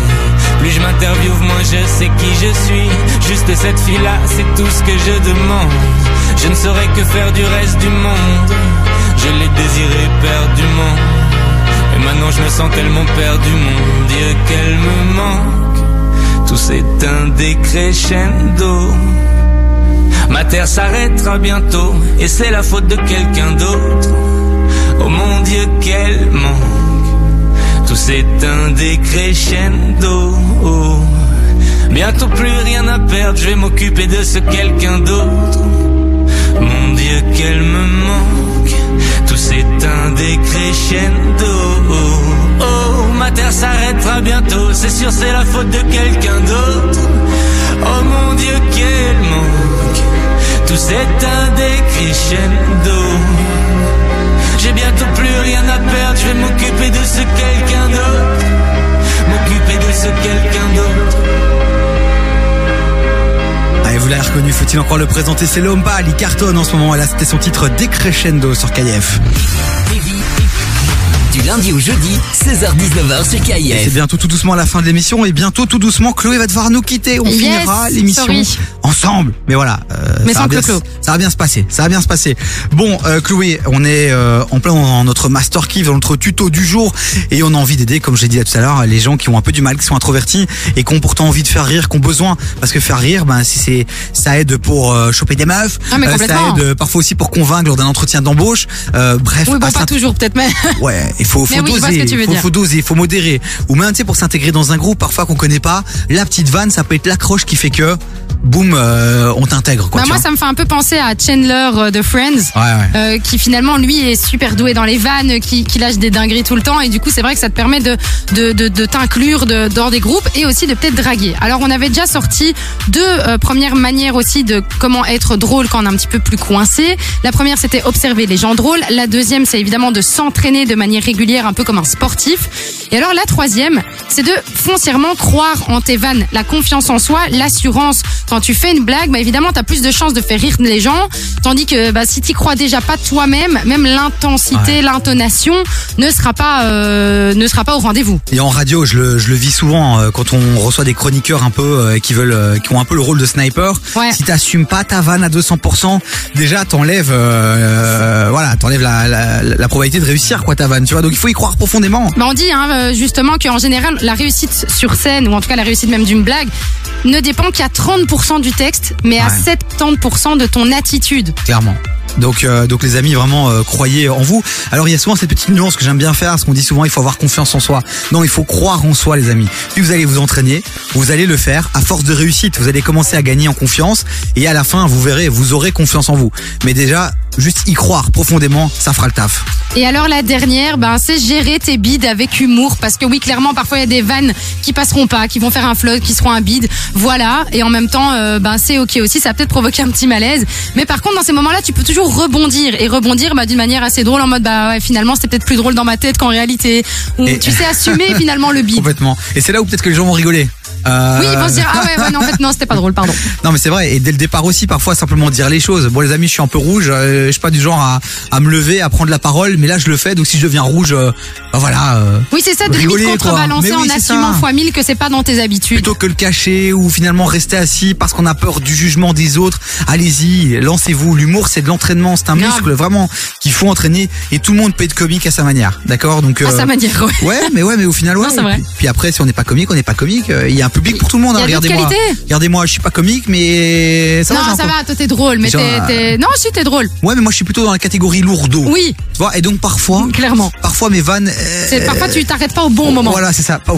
Plus je m'interviewe, moins je sais qui je suis. Juste cette fille-là, c'est tout ce que je demande. Je ne saurais que faire du reste du monde. Je l'ai désiré perdument Et maintenant je me sens tellement perdu Mon Dieu qu'elle me manque. Tout s'éteint des crescendo Ma terre s'arrêtera bientôt. Et c'est la faute de quelqu'un d'autre. Oh mon Dieu, quel manque Tout s'éteint des crescendo oh. Bientôt plus rien à perdre Je vais m'occuper de ce quelqu'un d'autre. Mon Dieu, qu'elle me manque. Tout s'éteint des crescendo oh. ma terre s'arrêtera bientôt. C'est sûr, c'est la faute de quelqu'un d'autre. Oh mon Dieu, quel manque. Tout s'éteint des crescendo j'ai bientôt plus rien à perdre, je vais m'occuper de ce quelqu'un d'autre. M'occuper de ce quelqu'un d'autre. Allez, vous l'avez reconnu, faut-il encore le présenter? C'est Lomba, il cartonne en ce moment. Là, c'était son titre Décrescendo sur KF. Du lundi au jeudi, 16h-19h sur Et C'est KIF. bientôt tout doucement la fin de l'émission et bientôt tout doucement Chloé va devoir nous quitter. On Yes, finira l'émission. Ensemble. Mais voilà, euh, Mais ça, sans va bien, Clo-Clo. ça va bien se passer. Ça va bien se passer. Bon, euh, Chloé, on est euh, en plein dans notre master key, dans notre tuto du jour et on a envie d'aider, comme j'ai dit là tout à l'heure, les gens qui ont un peu du mal, qui sont introvertis et qui ont pourtant envie de faire rire, qui ont besoin. Parce que faire rire, ben si c'est ça aide pour euh, choper des meufs, Ah, mais ça aide euh, parfois aussi pour convaincre lors d'un entretien d'embauche. Euh, bref, Oui, bon, pas toujours peut-être, mais. Ouais, il faut, faut Mais oui, doser, veux faut, faut doser, faut modérer. Ou même, tu sais, pour s'intégrer dans un groupe, parfois qu'on connaît pas, la petite vanne, ça peut être l'accroche qui fait que, boum, euh, on t'intègre, quoi. Bah, moi, ça me fait un peu penser à Chandler euh, de Friends, Ouais, ouais. euh, qui finalement, lui, est super doué dans les vannes, qui, qui lâche des dingueries tout le temps, et du coup, c'est vrai que ça te permet de, de, de, de t'inclure de, dans des groupes et aussi de peut-être draguer. Alors, on avait déjà sorti deux euh, premières manières aussi de comment être drôle quand on est un petit peu plus coincé. La première, c'était observer les gens drôles. La deuxième, c'est évidemment de s'entraîner de manière régulière, un peu comme un sportif. Et alors, la troisième, c'est de foncièrement croire en tes vannes, la confiance en soi, l'assurance. Quand tu fais une blague, bah évidemment, tu as plus de chances de faire rire les gens, tandis que bah, si tu crois déjà pas toi-même, même l'intensité, l'intonation ne sera pas euh, ne sera pas au rendez-vous. Et en radio, je le, je le vis souvent euh, quand on reçoit des chroniqueurs un peu euh, qui veulent, qui ont un peu le rôle de sniper. Ouais. Si t'assumes pas ta vanne à 200%, déjà t'enlèves, voilà, t'enlèves la, la, la probabilité de réussir quoi ta vanne. Tu vois, donc il faut y croire profondément. Bah on dit hein, justement qu'en général, la réussite sur scène, ou en tout cas la réussite même d'une blague, ne dépend qu'à 30% du texte, mais à 70% de ton attitude. clairement. Donc, euh, donc les amis, vraiment euh, croyez en vous. Alors il y a souvent cette petite nuance que j'aime bien faire, ce qu'on dit souvent, il faut avoir confiance en soi. Non, il faut croire en soi, les amis. Puis vous allez vous entraîner, vous allez le faire à force de réussite. Vous allez commencer à gagner en confiance et à la fin, vous verrez, vous aurez confiance en vous. Mais déjà, juste y croire profondément, ça fera le taf. Et alors la dernière, ben c'est gérer tes bides avec humour parce que oui clairement parfois il y a des vannes qui passeront pas, qui vont faire un float, qui seront un bide, voilà. Et en même temps, euh, ben c'est ok aussi, ça va peut-être provoquer un petit malaise. Mais par contre dans ces moments-là, tu peux toujours rebondir et rebondir bah, d'une manière assez drôle en mode bah ouais, finalement c'était peut-être plus drôle dans ma tête qu'en réalité. Ou Et- tu sais assumer finalement le bide. Complètement. Et c'est là où peut-être que les gens vont rigoler. Euh, Oui ils vont se dire ah ouais, ouais non en fait non c'était pas drôle pardon. Non mais c'est vrai et dès le départ aussi parfois simplement dire les choses. Bon les amis je suis un peu rouge, euh, je suis pas du genre à, à me lever, à prendre la parole, mais là je le fais donc si je deviens rouge, euh, bah voilà. euh, Oui c'est ça de rigoler, contrebalancer oui, en assumant ça. fois mille que c'est pas dans tes habitudes. Plutôt que le cacher ou finalement rester assis parce qu'on a peur du jugement des autres, allez-y, lancez-vous. L'humour c'est de l'entraînement, c'est un Grave. muscle vraiment qu'il faut entraîner et tout le monde peut être comique à sa manière, d'accord? Donc À sa manière, ouais. Ouais, mais ouais, mais au final, ouais. Non. Puis, puis après, si on n'est pas comique, on n'est pas comique. Euh, Il y a un public pour tout le monde. Hein. Regardez-moi. Regardez-moi, je suis pas comique, mais ça va. non ça va, toi t'es drôle, mais t'es, euh, non si t'es drôle. Ouais, mais moi je suis plutôt dans la catégorie lourdeau. Oui. Tu vois, et donc parfois, clairement, parfois mes vannes. euh, parfois tu t'arrêtes pas au bon moment. Voilà, c'est ça.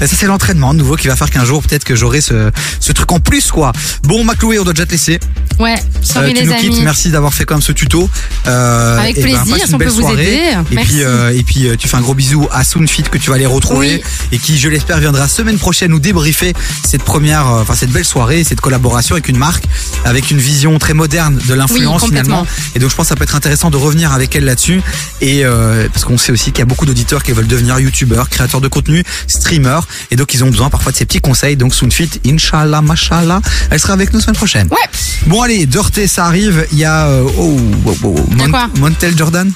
Ça c'est l'entraînement de nouveau qui va faire qu'un jour peut-être que j'aurai ce, ce truc en plus quoi. Bon, Macloué, on doit déjà te laisser. Ouais, Euh, tu les nous amis. quittes. Merci d'avoir fait même ce tuto. Euh, Avec et ben, plaisir, passe si on peut vous soirée. aider. Et Merci. puis, euh, et puis euh, tu fais un gros bisou à Soonfit que tu vas aller retrouver Oui. et qui, je l'espère, viendra semaine prochaine nous débriefer cette première, euh, enfin cette belle soirée, cette collaboration avec une marque, avec une vision très moderne de l'influence Oui, finalement. Et donc je pense que ça peut être intéressant de revenir avec elle là-dessus. Et euh, parce qu'on sait aussi qu'il y a beaucoup d'auditeurs qui veulent devenir youtubeurs, créateurs de contenu, streamers, et donc ils ont besoin parfois de ces petits conseils. Donc Soonfit, Inch'Allah, Mashallah, elle sera avec nous semaine prochaine. Ouais. Bon allez, Dirty, ça arrive. Il y a euh, oh, oh, oh, Il y a Mon- quoi Montel Jordan?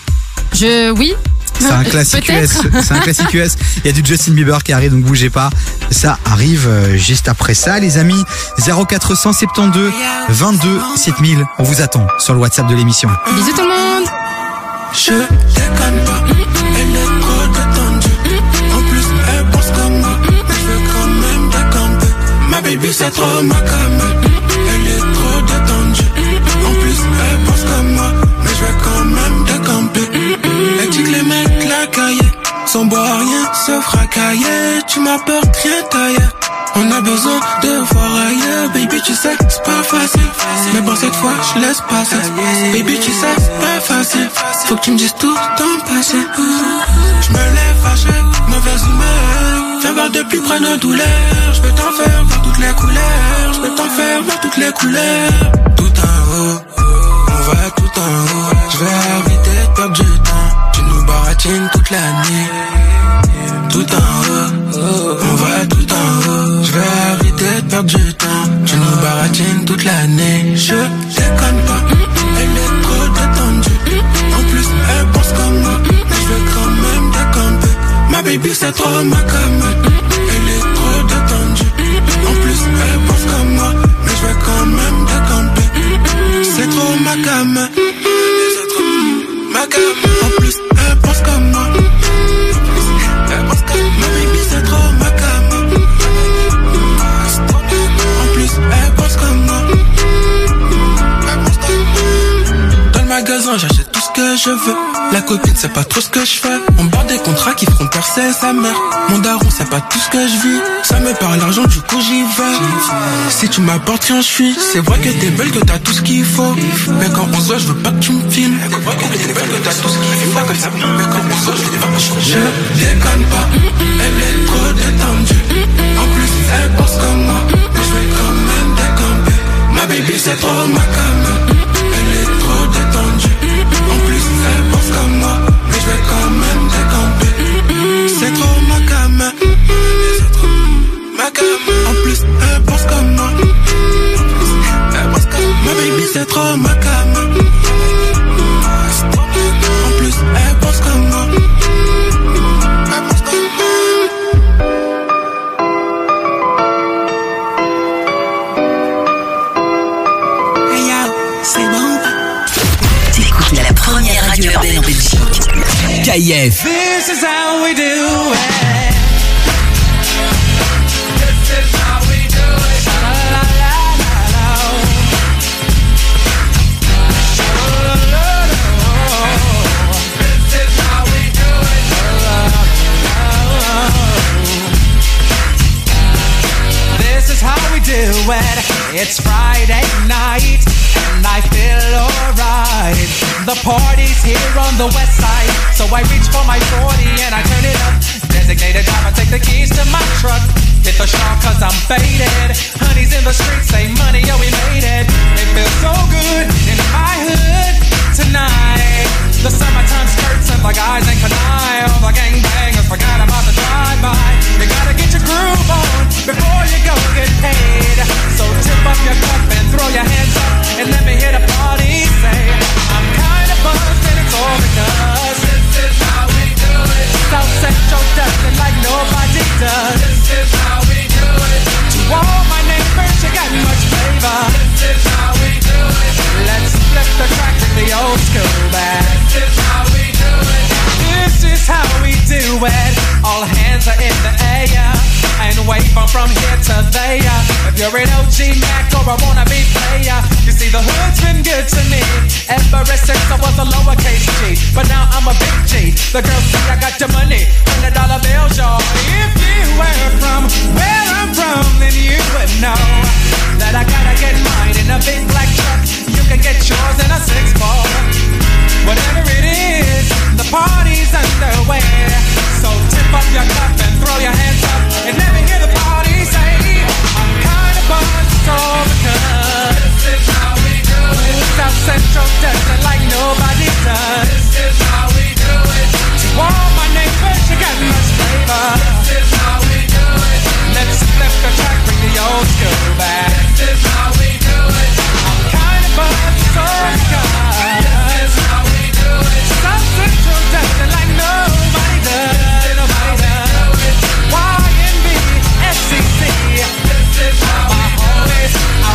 Je oui. C'est un classique US. C'est un classique US. Il y a du Justin Bieber qui arrive, donc bougez pas. Ça arrive euh, juste après ça, les amis. 0472 22 7000. On vous attend sur le WhatsApp de l'émission. Bisous tout le monde. Je déconne pas, elle est trop détendue. En plus, elle pense comme moi, mais je veux quand même décamper. Ma baby, c'est trop ma sans boire rien, se fracailler. Tu m'apportes rien taillé. On a besoin de voir ailleurs, baby, tu sais, c'est pas facile. Mais bon, cette fois, je laisse passer. Baby, tu sais, c'est pas facile. Faut que tu me dises tout ton passé. Je me lève fâché, mauvaise humeur. Viens voir de plus près nos douleurs. Je peux t'en faire voir toutes les couleurs. Je peux t'en faire voir toutes les couleurs. Tout en haut, on va tout en haut. Je vais toute la nuit. Tout en haut, on va tout en haut. Je vais arrêter de perdre du temps. Tu nous baratines toute l'année. Je déconne pas, elle est trop détendue. En plus, elle pense comme moi, mais je vais quand même décamper. Ma baby, c'est trop ma cam. Elle est trop détendue. En plus, elle pense comme moi, mais je vais quand même décamper. C'est trop ma cam. La copine sait pas trop ce que je fais. On barre des contrats qui feront percer sa mère. Mon daron sait pas tout ce que je vis. Ça me parle l'argent, du coup j'y vais. Si tu m'apportes rien, je suis. C'est vrai que t'es belle, que t'as tout ce qu'il faut. Mais quand on se voit, je veux pas que tu me filmes. C'est vrai que t'es belle, que t'as tout ce qu'il faut. Mais quand on se voit, je veux pas que tu me filmes. Je déconne pas, elle est trop détendue. En plus, elle pense comme moi. Mais je vais quand même décamper. Ma baby, c'est trop ma cam. Vais quand même décamper. C'est trop ma cam. En plus, elle pense comme moi. Elle pense comme ma baby, c'est trop ma cam. En plus, elle pense comme moi. KIF. This is how we do it. This is how we do it. It's Friday night and I feel alright. The party's here on the west side, so I reach for my 40 and I turn it up. Designated driver, take the keys to my truck. Hit the shop cause I'm faded. Honey's in the streets, say money, yo, we made it. It feels so good in my hood tonight. The summertime skirts and the guys in canine. All the gangbangers forgot about the drive-by. You gotta get your groove on before you go get paid. So tip up your cup and throw your hands up and let me hear the party say, I'm kinda buzzed and it's all because this is how we do it. South Central does it like nobody does. This is how we do it. My neighbors, much flavor. This is how we do it. Let's flip the track to the old school back. This is how we do it. This is how we do it. All hands are in the air and wave on from here to there. If you're an OG Mac or a wannabe player, you see the hood's been good to me ever since I was a lowercase G. But now I'm a big G. The girls see I got the money, hundred dollar bills, y'all. If you were from where I'm from, then you would know that I gotta get mine in a big black truck. You can get yours in a six ball. Whatever it is, the party's underway. So tip up your cup and throw your hands up and me hear the party say, I'm kinda buzzed, it's because this is how we do it. South Central does it like nobody does. This is how we do it. To all my neighbors, you got much flavor. This is how we. Let's flip the track, bring the old school back. This is how we do it. I'm kinda buzzed, it's all this is how we do it. Does it like nobody does. Nobody does. YNB, SCC. This is how my homies. I'll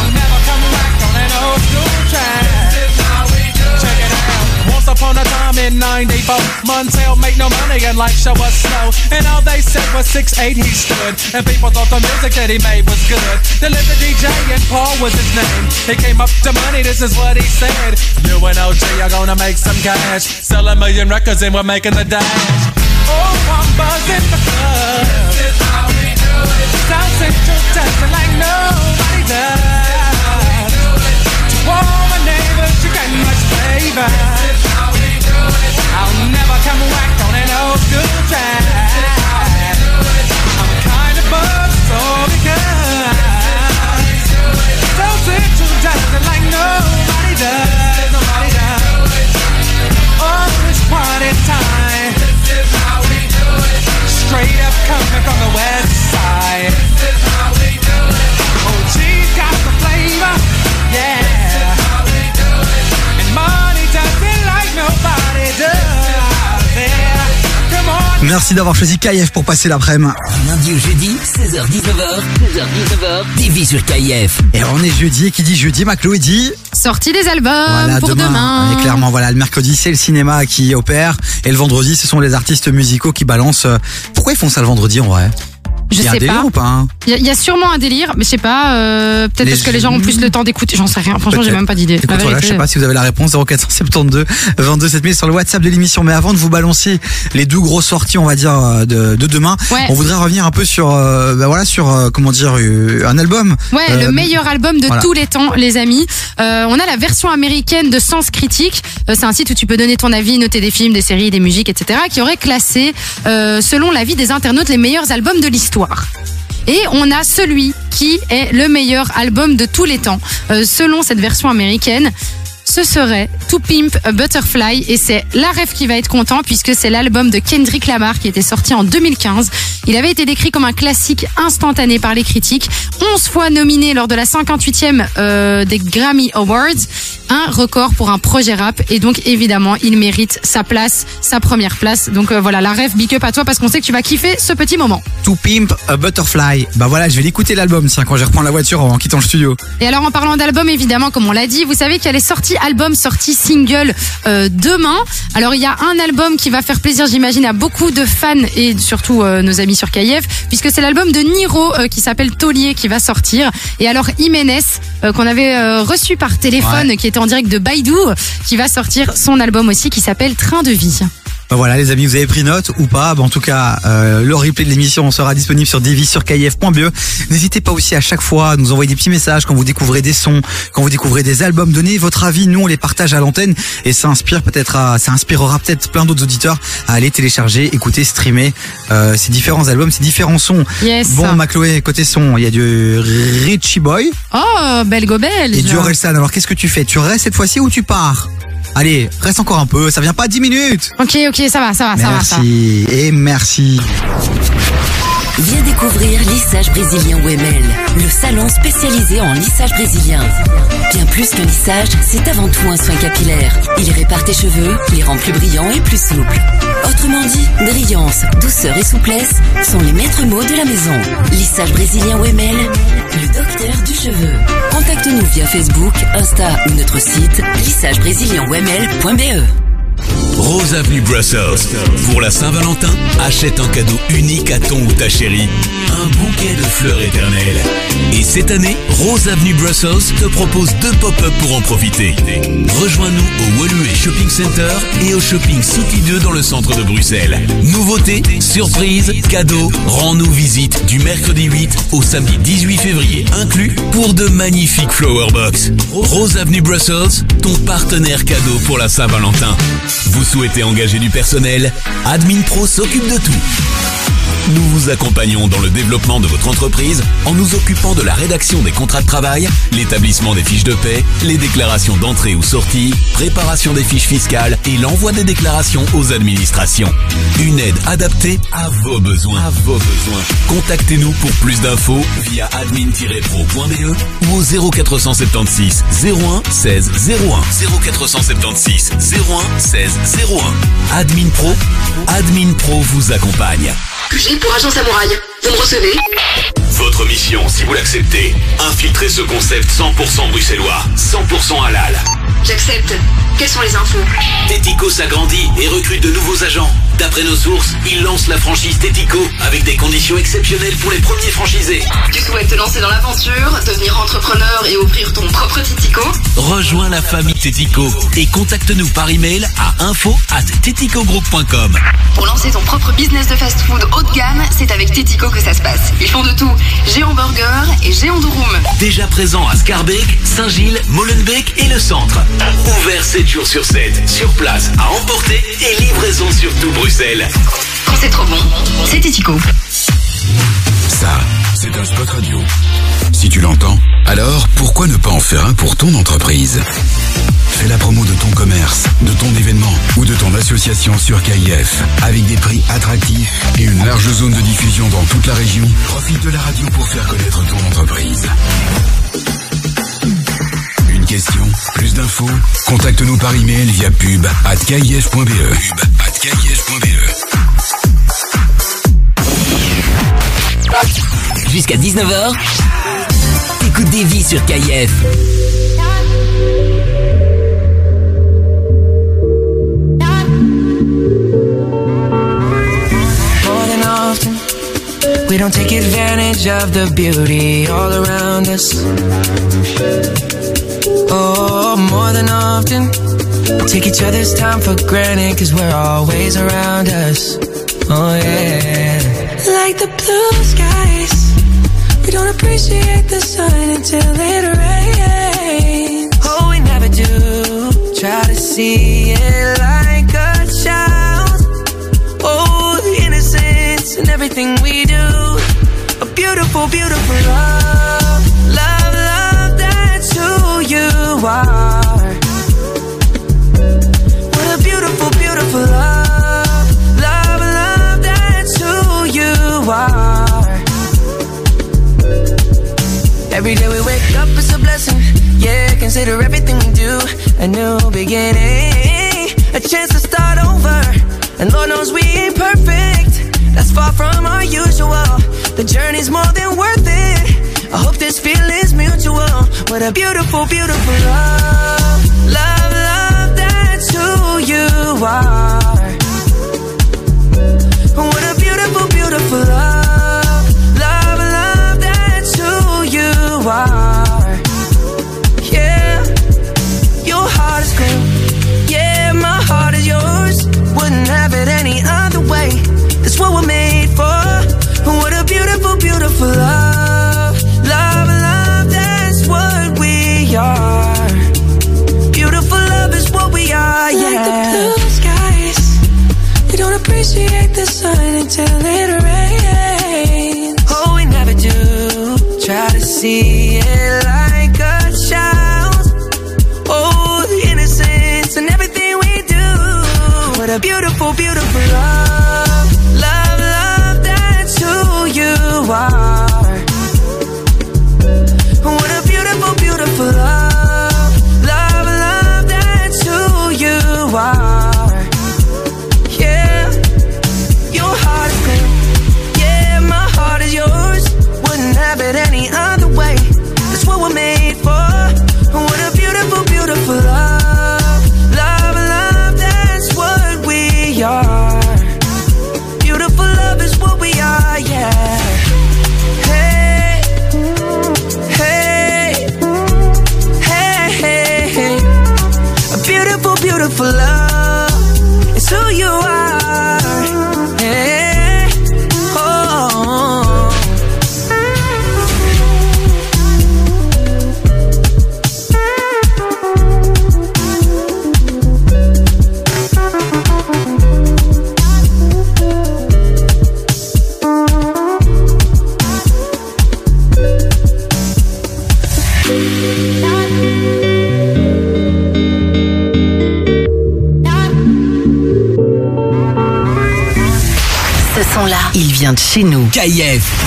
time in 94, Montel make no money and life show was slow. And all they said was 6'8 he stood. And people thought the music that he made was good. They lived DJ and Paul was his name. He came up to money, this is what he said. You and OG are gonna make some cash. Sell a million records and we're making the dash. Oh, I'm buzzing the club. This is how we do it. South Central it like nobody does. To all my neighbors, you got much flavor. I'll never come back on an old school track. I'm kinda buzzed, so it like nobody does. Oh, it's party time. Straight up coming from the west side. Merci d'avoir choisi KF pour passer l'après-midi. Lundi au jeudi, 16h-19h, 16h-19h, TV sur KIF. Et on est jeudi, et qui dit jeudi, Maclo, il dit Sortie des albums voilà, pour demain. Et clairement, voilà, le mercredi, c'est le cinéma qui opère. Et le vendredi, ce sont les artistes musicaux qui balancent. euh, Pourquoi ils font ça le vendredi en vrai? Je Il y a un délire pas. ou pas hein Il y, a- il y a sûrement un délire, mais je sais pas. euh, Peut-être parce que les gens ont plus le temps d'écouter. J'en sais rien. Franchement, j'ai même pas d'idée. Voilà, je sais pas si vous avez la réponse 0472 22 7000 sur le WhatsApp de l'émission. Mais avant de vous balancer les deux grosses sorties, on va dire euh, de, de demain, Ouais. on voudrait revenir un peu sur, euh, bah voilà, sur euh, comment dire, un album. Ouais, le meilleur album de voilà. tous les temps, les amis. On a la version américaine de Sens Critique. C'est un site où tu peux donner ton avis, noter des films, des séries, des musiques, etc. qui aurait classé, selon l'avis des internautes, les meilleurs albums de l'histoire. Et on a celui qui est le meilleur album de tous les temps, euh, selon cette version américaine. Ce serait To Pimp a Butterfly et c'est la rêve qui va être content puisque c'est l'album de Kendrick Lamar qui était sorti en 2015. Il avait été décrit comme un classique instantané par les critiques, 11 fois nominé lors de la 58e euh, des Grammy Awards, un record pour un projet rap et donc évidemment il mérite sa place, sa première place. Donc euh, voilà, la rêve big up à toi parce qu'on sait que tu vas kiffer ce petit moment. To Pimp a Butterfly. Bah voilà, je vais l'écouter l'album, tiens, quand je reprends la voiture en quittant le studio. Et alors en parlant d'album, évidemment, comme on l'a dit, vous savez a les sorties albums, sorties single euh, demain. Alors il y a un album qui va faire plaisir, j'imagine, à beaucoup de fans et surtout euh, nos amis sur KF, puisque c'est l'album de Niro euh, qui s'appelle Taulier qui va sortir. Et alors Jiménez, euh, qu'on avait euh, reçu par téléphone, Ouais. qui était en direct de Baidu, qui va sortir son album aussi qui s'appelle Train de vie. Ben voilà les amis, vous avez pris note ou pas Ben En tout cas, euh, le replay de l'émission sera disponible sur Divi sur KIF.be. N'hésitez pas aussi à chaque fois à nous envoyer des petits messages quand vous découvrez des sons, quand vous découvrez des albums. Donnez votre avis, nous on les partage à l'antenne et ça inspire peut-être, à- ça inspirera peut-être plein d'autres auditeurs à aller télécharger, écouter, streamer euh, ces différents albums, ces différents sons. Yes. Bon, Macloé, côté son, il y a du Richie Boy Oh, belle gobelle. et du Orelsan. Alors qu'est-ce que tu fais? Tu restes cette fois-ci ou tu pars? Allez, reste encore un peu, ça vient pas à 10 minutes. Ok, ok, ça va, ça va, ça va, ça va. Merci et merci. Viens découvrir Lissage Brésilien OML, le salon spécialisé en lissage brésilien. Bien plus que lissage, c'est avant tout un soin capillaire. Il répare tes cheveux, les rend plus brillants et plus souples. Autrement dit, brillance, douceur et souplesse sont les maîtres mots de la maison. Lissage Brésilien OML, le docteur du cheveu. Contacte-nous via Facebook, Insta ou notre site lissagebrésilien-oml.be. Rose Avenue Brussels. Pour la Saint-Valentin, achète un cadeau unique à ton ou ta chérie. Un bouquet de fleurs éternelles. Et cette année, Rose Avenue Brussels te propose deux pop-up pour en profiter. Rejoins-nous au Woluwe Shopping Center et au Shopping City 2 dans le centre de Bruxelles. Nouveautés, surprises, cadeaux, rends-nous visite du mercredi 8 au samedi 18 février inclus pour de magnifiques flower box. Rose Avenue Brussels, ton partenaire cadeau pour la Saint-Valentin. Vous souhaitez engager du personnel Admin Pro s'occupe de tout. Nous vous accompagnons dans le développement de votre entreprise en nous occupant de la rédaction des contrats de travail, l'établissement des fiches de paie, les déclarations d'entrée ou sortie, préparation des fiches fiscales et l'envoi des déclarations aux administrations. Une aide adaptée à vos besoins. Contactez-nous pour plus d'infos via admin-pro.be ou au 0476 01 16 01 0476 01 16 01. Admin Pro, Admin Pro vous accompagne. QG pour Agent Samouraï. Vous me recevez Votre mission, si vous l'acceptez, infiltrer ce concept 100% bruxellois, 100% halal. J'accepte. Quelles sont les infos Tético s'agrandit et recrute de nouveaux agents. D'après nos sources, il lance la franchise Tético avec des conditions exceptionnelles pour les premiers franchisés. Tu souhaites te lancer dans l'aventure, devenir entrepreneur et ouvrir ton propre Titico Rejoins la famille Tético et contacte-nous par email à info at. Pour lancer ton propre business de fast-food haut de gamme, c'est avec Tetico que ça se passe. Ils font de tout. Géant Burger et Géant Durum. Déjà présent à Scarbeck, Saint-Gilles, Molenbeek et le centre. Ouvert 7 jours sur 7, sur place, à emporter et livraison sur tout Bruxelles. Quand c'est trop bon, c'est Tetico. Ça, c'est un spot radio. Si tu l'entends, alors pourquoi ne pas en faire un pour ton entreprise? Fais la promo de ton commerce, de ton événement ou de ton association sur KIF. Avec des prix attractifs et une large zone de diffusion dans toute la région, profite de la radio pour faire connaître ton entreprise. Question, plus d'infos Contacte-nous par email via pub at kif.be. Pub at kif.be. Jusqu'à 19h, t'écoutes des vies sur KIF. More than often, we don't take advantage of the beauty all around us. Oh, more than often, we take each other's time for granted cause we're always around us. Oh, yeah. Like the blue skies, we don't appreciate the sun until it rains. Oh, we never do try to see it like a child. Oh, the innocence in everything we do. A beautiful, beautiful love. Love, are. What a beautiful, beautiful love. Love, love, that's who you are. Every day we wake up, it's a blessing. Yeah, consider everything we do a new beginning. A chance to start over. And Lord knows we ain't perfect. That's far from our usual. The journey's more than worth it. I hope this feeling's. What a beautiful, beautiful love. Love, love, that's who you are. for beautiful love.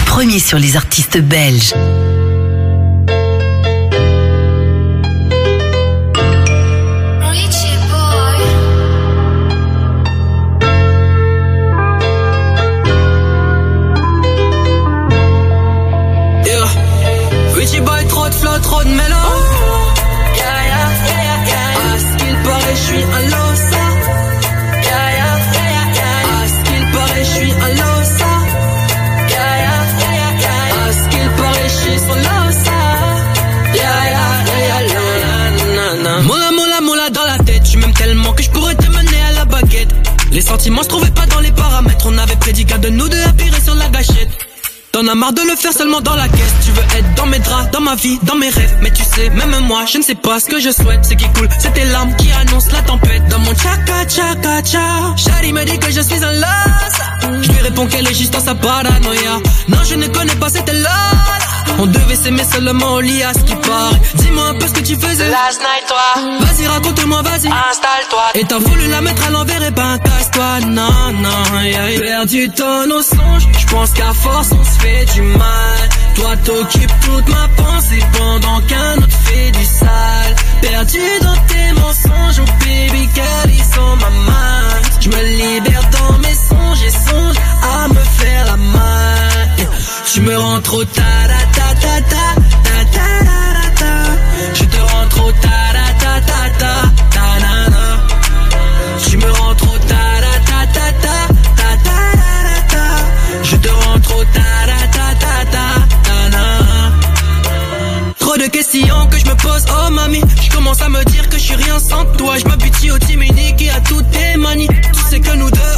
Premier sur les artistes belges. Les sentiments se trouvaient pas dans les paramètres. On avait prédit qu'à de nous deux appuyer sur la gâchette. T'en as marre de le faire seulement dans la caisse. Tu veux être dans mes draps, dans ma vie, dans mes rêves. Mais tu sais, même moi, je ne sais pas ce que je souhaite. Ce qui coule, c'est tes larmes qui annoncent la tempête. Dans mon tchaka tchaka tcha. Shari me dit que je suis un loss Je lui réponds qu'elle est juste dans sa paranoïa. Non, je ne connais pas cette là On devait s'aimer seulement au lit à ce qui paraît. Dis-moi un peu ce que tu faisais. Last night toi. Vas-y raconte-moi, vas-y. Installe-toi. Et t'as voulu la mettre à l'envers et ben casse-toi. Non, non, yeah. Perdu ton au songe Je pense qu'à force on se fait du mal. Toi t'occupes toute ma pensée Pendant qu'un autre fait du sale. Perdu dans tes mensonges Oh baby girl ils sont ma main. Je me libère dans mes songes Et songe à me faire la main. Tu me rends trop ta que je me pose, oh mamie. Je commence à me dire que je suis rien sans toi. Je m'habitue au unique et à toutes tes manies. Tu sais que nous deux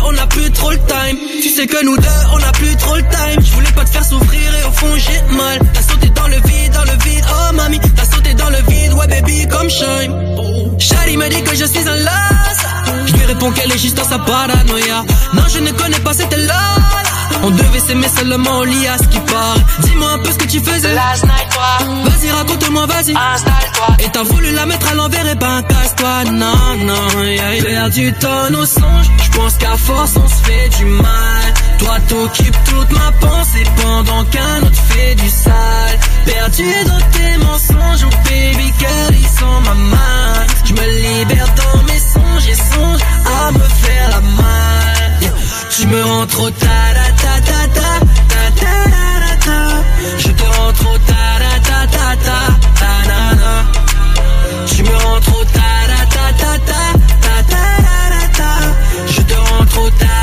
trop le time. Tu sais que nous deux on a plus trop le time. Je voulais pas te faire souffrir et au fond j'ai mal. T'as sauté dans le vide, dans le vide, oh mamie T'as sauté dans le vide, ouais baby comme shine. Shari me dit que je suis un las. Je lui réponds qu'elle est juste dans sa paranoïa. Non je ne connais pas cette là On devait s'aimer seulement au lit à ce qui paraît Dis-moi un peu ce que tu faisais. Last night toi. Vas-y raconte-moi vas-y. Installe-toi Et t'as voulu la mettre à l'envers et ben casse-toi. Non non yeah. Perdu ton au songe. Je pense qu'à force on se fait du mal. Toi t'occupes toute ma pensée Pendant qu'un autre fait du sale. Perdu dans tes mensonges Oh baby girl ils sont ma main. Je me libère dans mes songes Et songe à me faire la Yeah. Tu me rends trop ta Je te rends trop ta ta ta ta ta na na Tu me rends trop ta ta ta ta ta ta ta ta Je te rends trop ta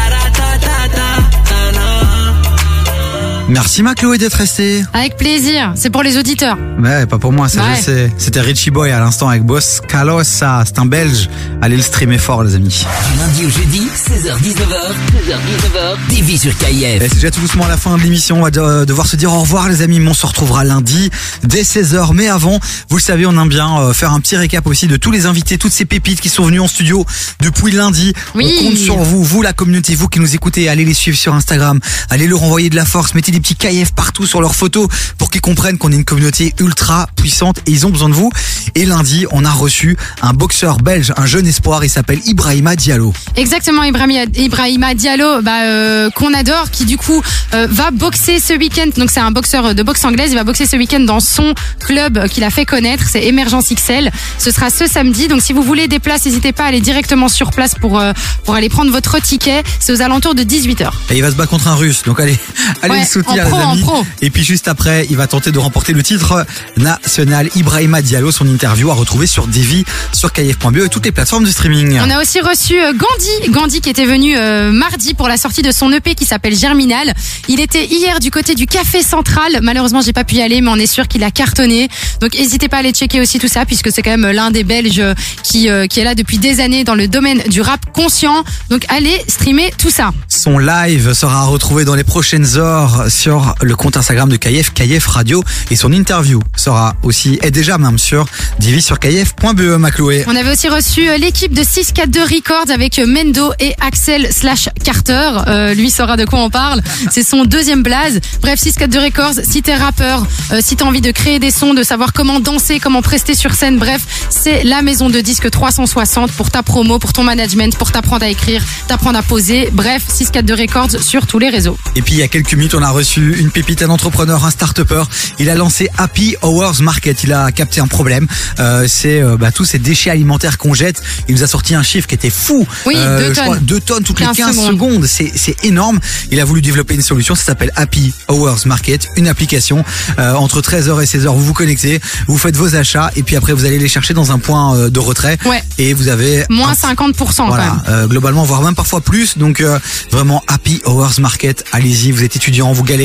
Merci ma Chloé d'être restée. Avec plaisir. C'est pour les auditeurs. Ouais, pas pour moi, ça Ouais. je sais. C'était Richie Boy à l'instant avec Boss Calossa. C'est un belge. Allez le streamer fort, les amis. Du lundi au jeudi, 16h-19h, 16h-19h, TV sur KIF. Et c'est déjà tout doucement la fin de l'émission. On va de- devoir se dire au revoir, les amis. Mais on se retrouvera lundi dès 16h. Mais avant, vous le savez, on aime bien euh, faire un petit récap aussi de tous les invités, toutes ces pépites qui sont venus en studio depuis lundi. Oui. On compte sur vous, vous la communauté, vous qui nous écoutez. Allez les suivre sur Instagram. Allez leur envoyer de la force. Mettez des petits KF partout sur leurs photos pour qu'ils comprennent qu'on est une communauté ultra puissante et ils ont besoin de vous. Et lundi, on a reçu un boxeur belge, un jeune espoir. Il s'appelle Ibrahima Diallo. Exactement, Ibrahima, Diallo, bah, euh, qu'on adore, qui du coup euh, va boxer ce week-end. Donc c'est un boxeur de boxe anglaise. Il va boxer ce week-end dans son club qu'il a fait connaître. C'est Emergence XL. Ce sera ce samedi. Donc si vous voulez des places, n'hésitez pas à aller directement sur place pour euh, pour aller prendre votre ticket. C'est aux alentours de 18h. Et il va se battre contre un russe. Donc allez, allez Ouais, le soutenir en pro, les amis. en pro. Et puis juste après, il va tenter de remporter le titre national. Ibrahima Diallo, son interview à retrouver sur Divi, sur kf.be et toutes les plateformes de streaming. On a aussi reçu euh, Gandhi, Gandhi qui était venu euh, mardi pour la sortie de son EP qui s'appelle Germinal. Il était hier du côté du Café Central. Malheureusement, j'ai pas pu y aller, mais on est sûr qu'il a cartonné. Donc, n'hésitez pas à aller checker aussi tout ça, puisque c'est quand même l'un des Belges qui euh, qui est là depuis des années dans le domaine du rap conscient. Donc, allez streamer tout ça. Son live sera retrouvé dans les prochaines heures sur le compte Instagram de KF, KF Radio. Et son interview sera aussi, est déjà même sur Divi sur kf.be, Chloé. On avait aussi reçu euh, l'équipe de 642 Records avec euh, Mendo et Axel slash Carter. Euh, lui saura de quoi on parle. C'est son deuxième blaze. Bref, 642 Records, si t'es rappeur, euh, si t'as envie de créer des sons, de savoir comment danser, comment prester sur scène, bref, c'est la maison de disques 360 pour ta promo, pour ton management, pour t'apprendre à écrire, t'apprendre à poser. Bref, 642 Records sur tous les réseaux. Et puis il y a quelques minutes, on a reçu une pépite, un entrepreneur, un start-upper. Il a lancé Happy Hours Market. Il a capté un problème. Euh, c'est euh, bah, tous ces déchets alimentaires qu'on jette. Il nous a sorti un chiffre qui était fou. Euh, Oui, deux je tonnes. crois, deux tonnes toutes les 15 15 secondes. C'est c'est énorme. Il a voulu développer une solution. Ça s'appelle Happy Hours Market, une application. Euh, entre 13h et 16h, vous vous connectez, vous faites vos achats et puis après vous allez les chercher dans un point euh, de retrait. Ouais. Et vous avez Moins 50% quand voilà, même. euh, globalement, voire même parfois plus. Donc euh, vraiment Happy Hours Market, allez-y, vous êtes étudiant, vous galérez,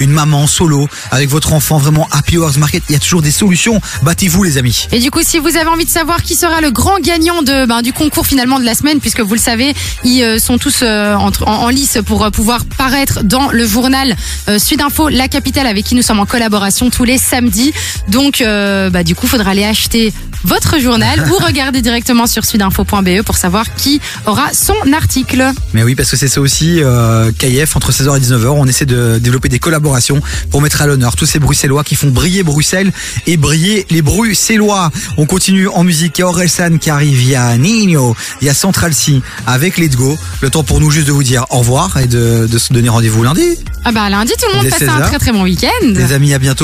une maman solo avec votre enfant, vraiment Happy Hours Market, il y a toujours des solutions. Battez-vous les amis. Et du coup, si vous avez envie de savoir qui sera le grand gagnant de, ben, du concours finalement de la semaine, puisque vous le savez, ils euh, sont tous euh, entre- en, en lice pour euh, pouvoir paraître dans le journal euh, Sud Info, la capitale, avec qui nous sommes en collaboration tous les samedis. Donc, bah, du coup, faudra aller acheter votre journal ou regarder directement sur sudinfo.be pour savoir qui aura son article. Mais oui, parce que c'est ça aussi, KF, entre 16h et 19h, on essaie de développer des collaborations pour mettre à l'honneur tous ces Bruxellois qui font briller Bruxelles et briller les Bruxellois. On continue en musique, il y a Orelsan qui arrive, il y a Nino, il y a Central C avec Let's Go. Le temps pour nous juste de vous dire au revoir et de, de se donner rendez-vous lundi. Ah bah lundi, tout le monde Dès passe un 16 heures. très très bon week-end. Les amis, à bientôt.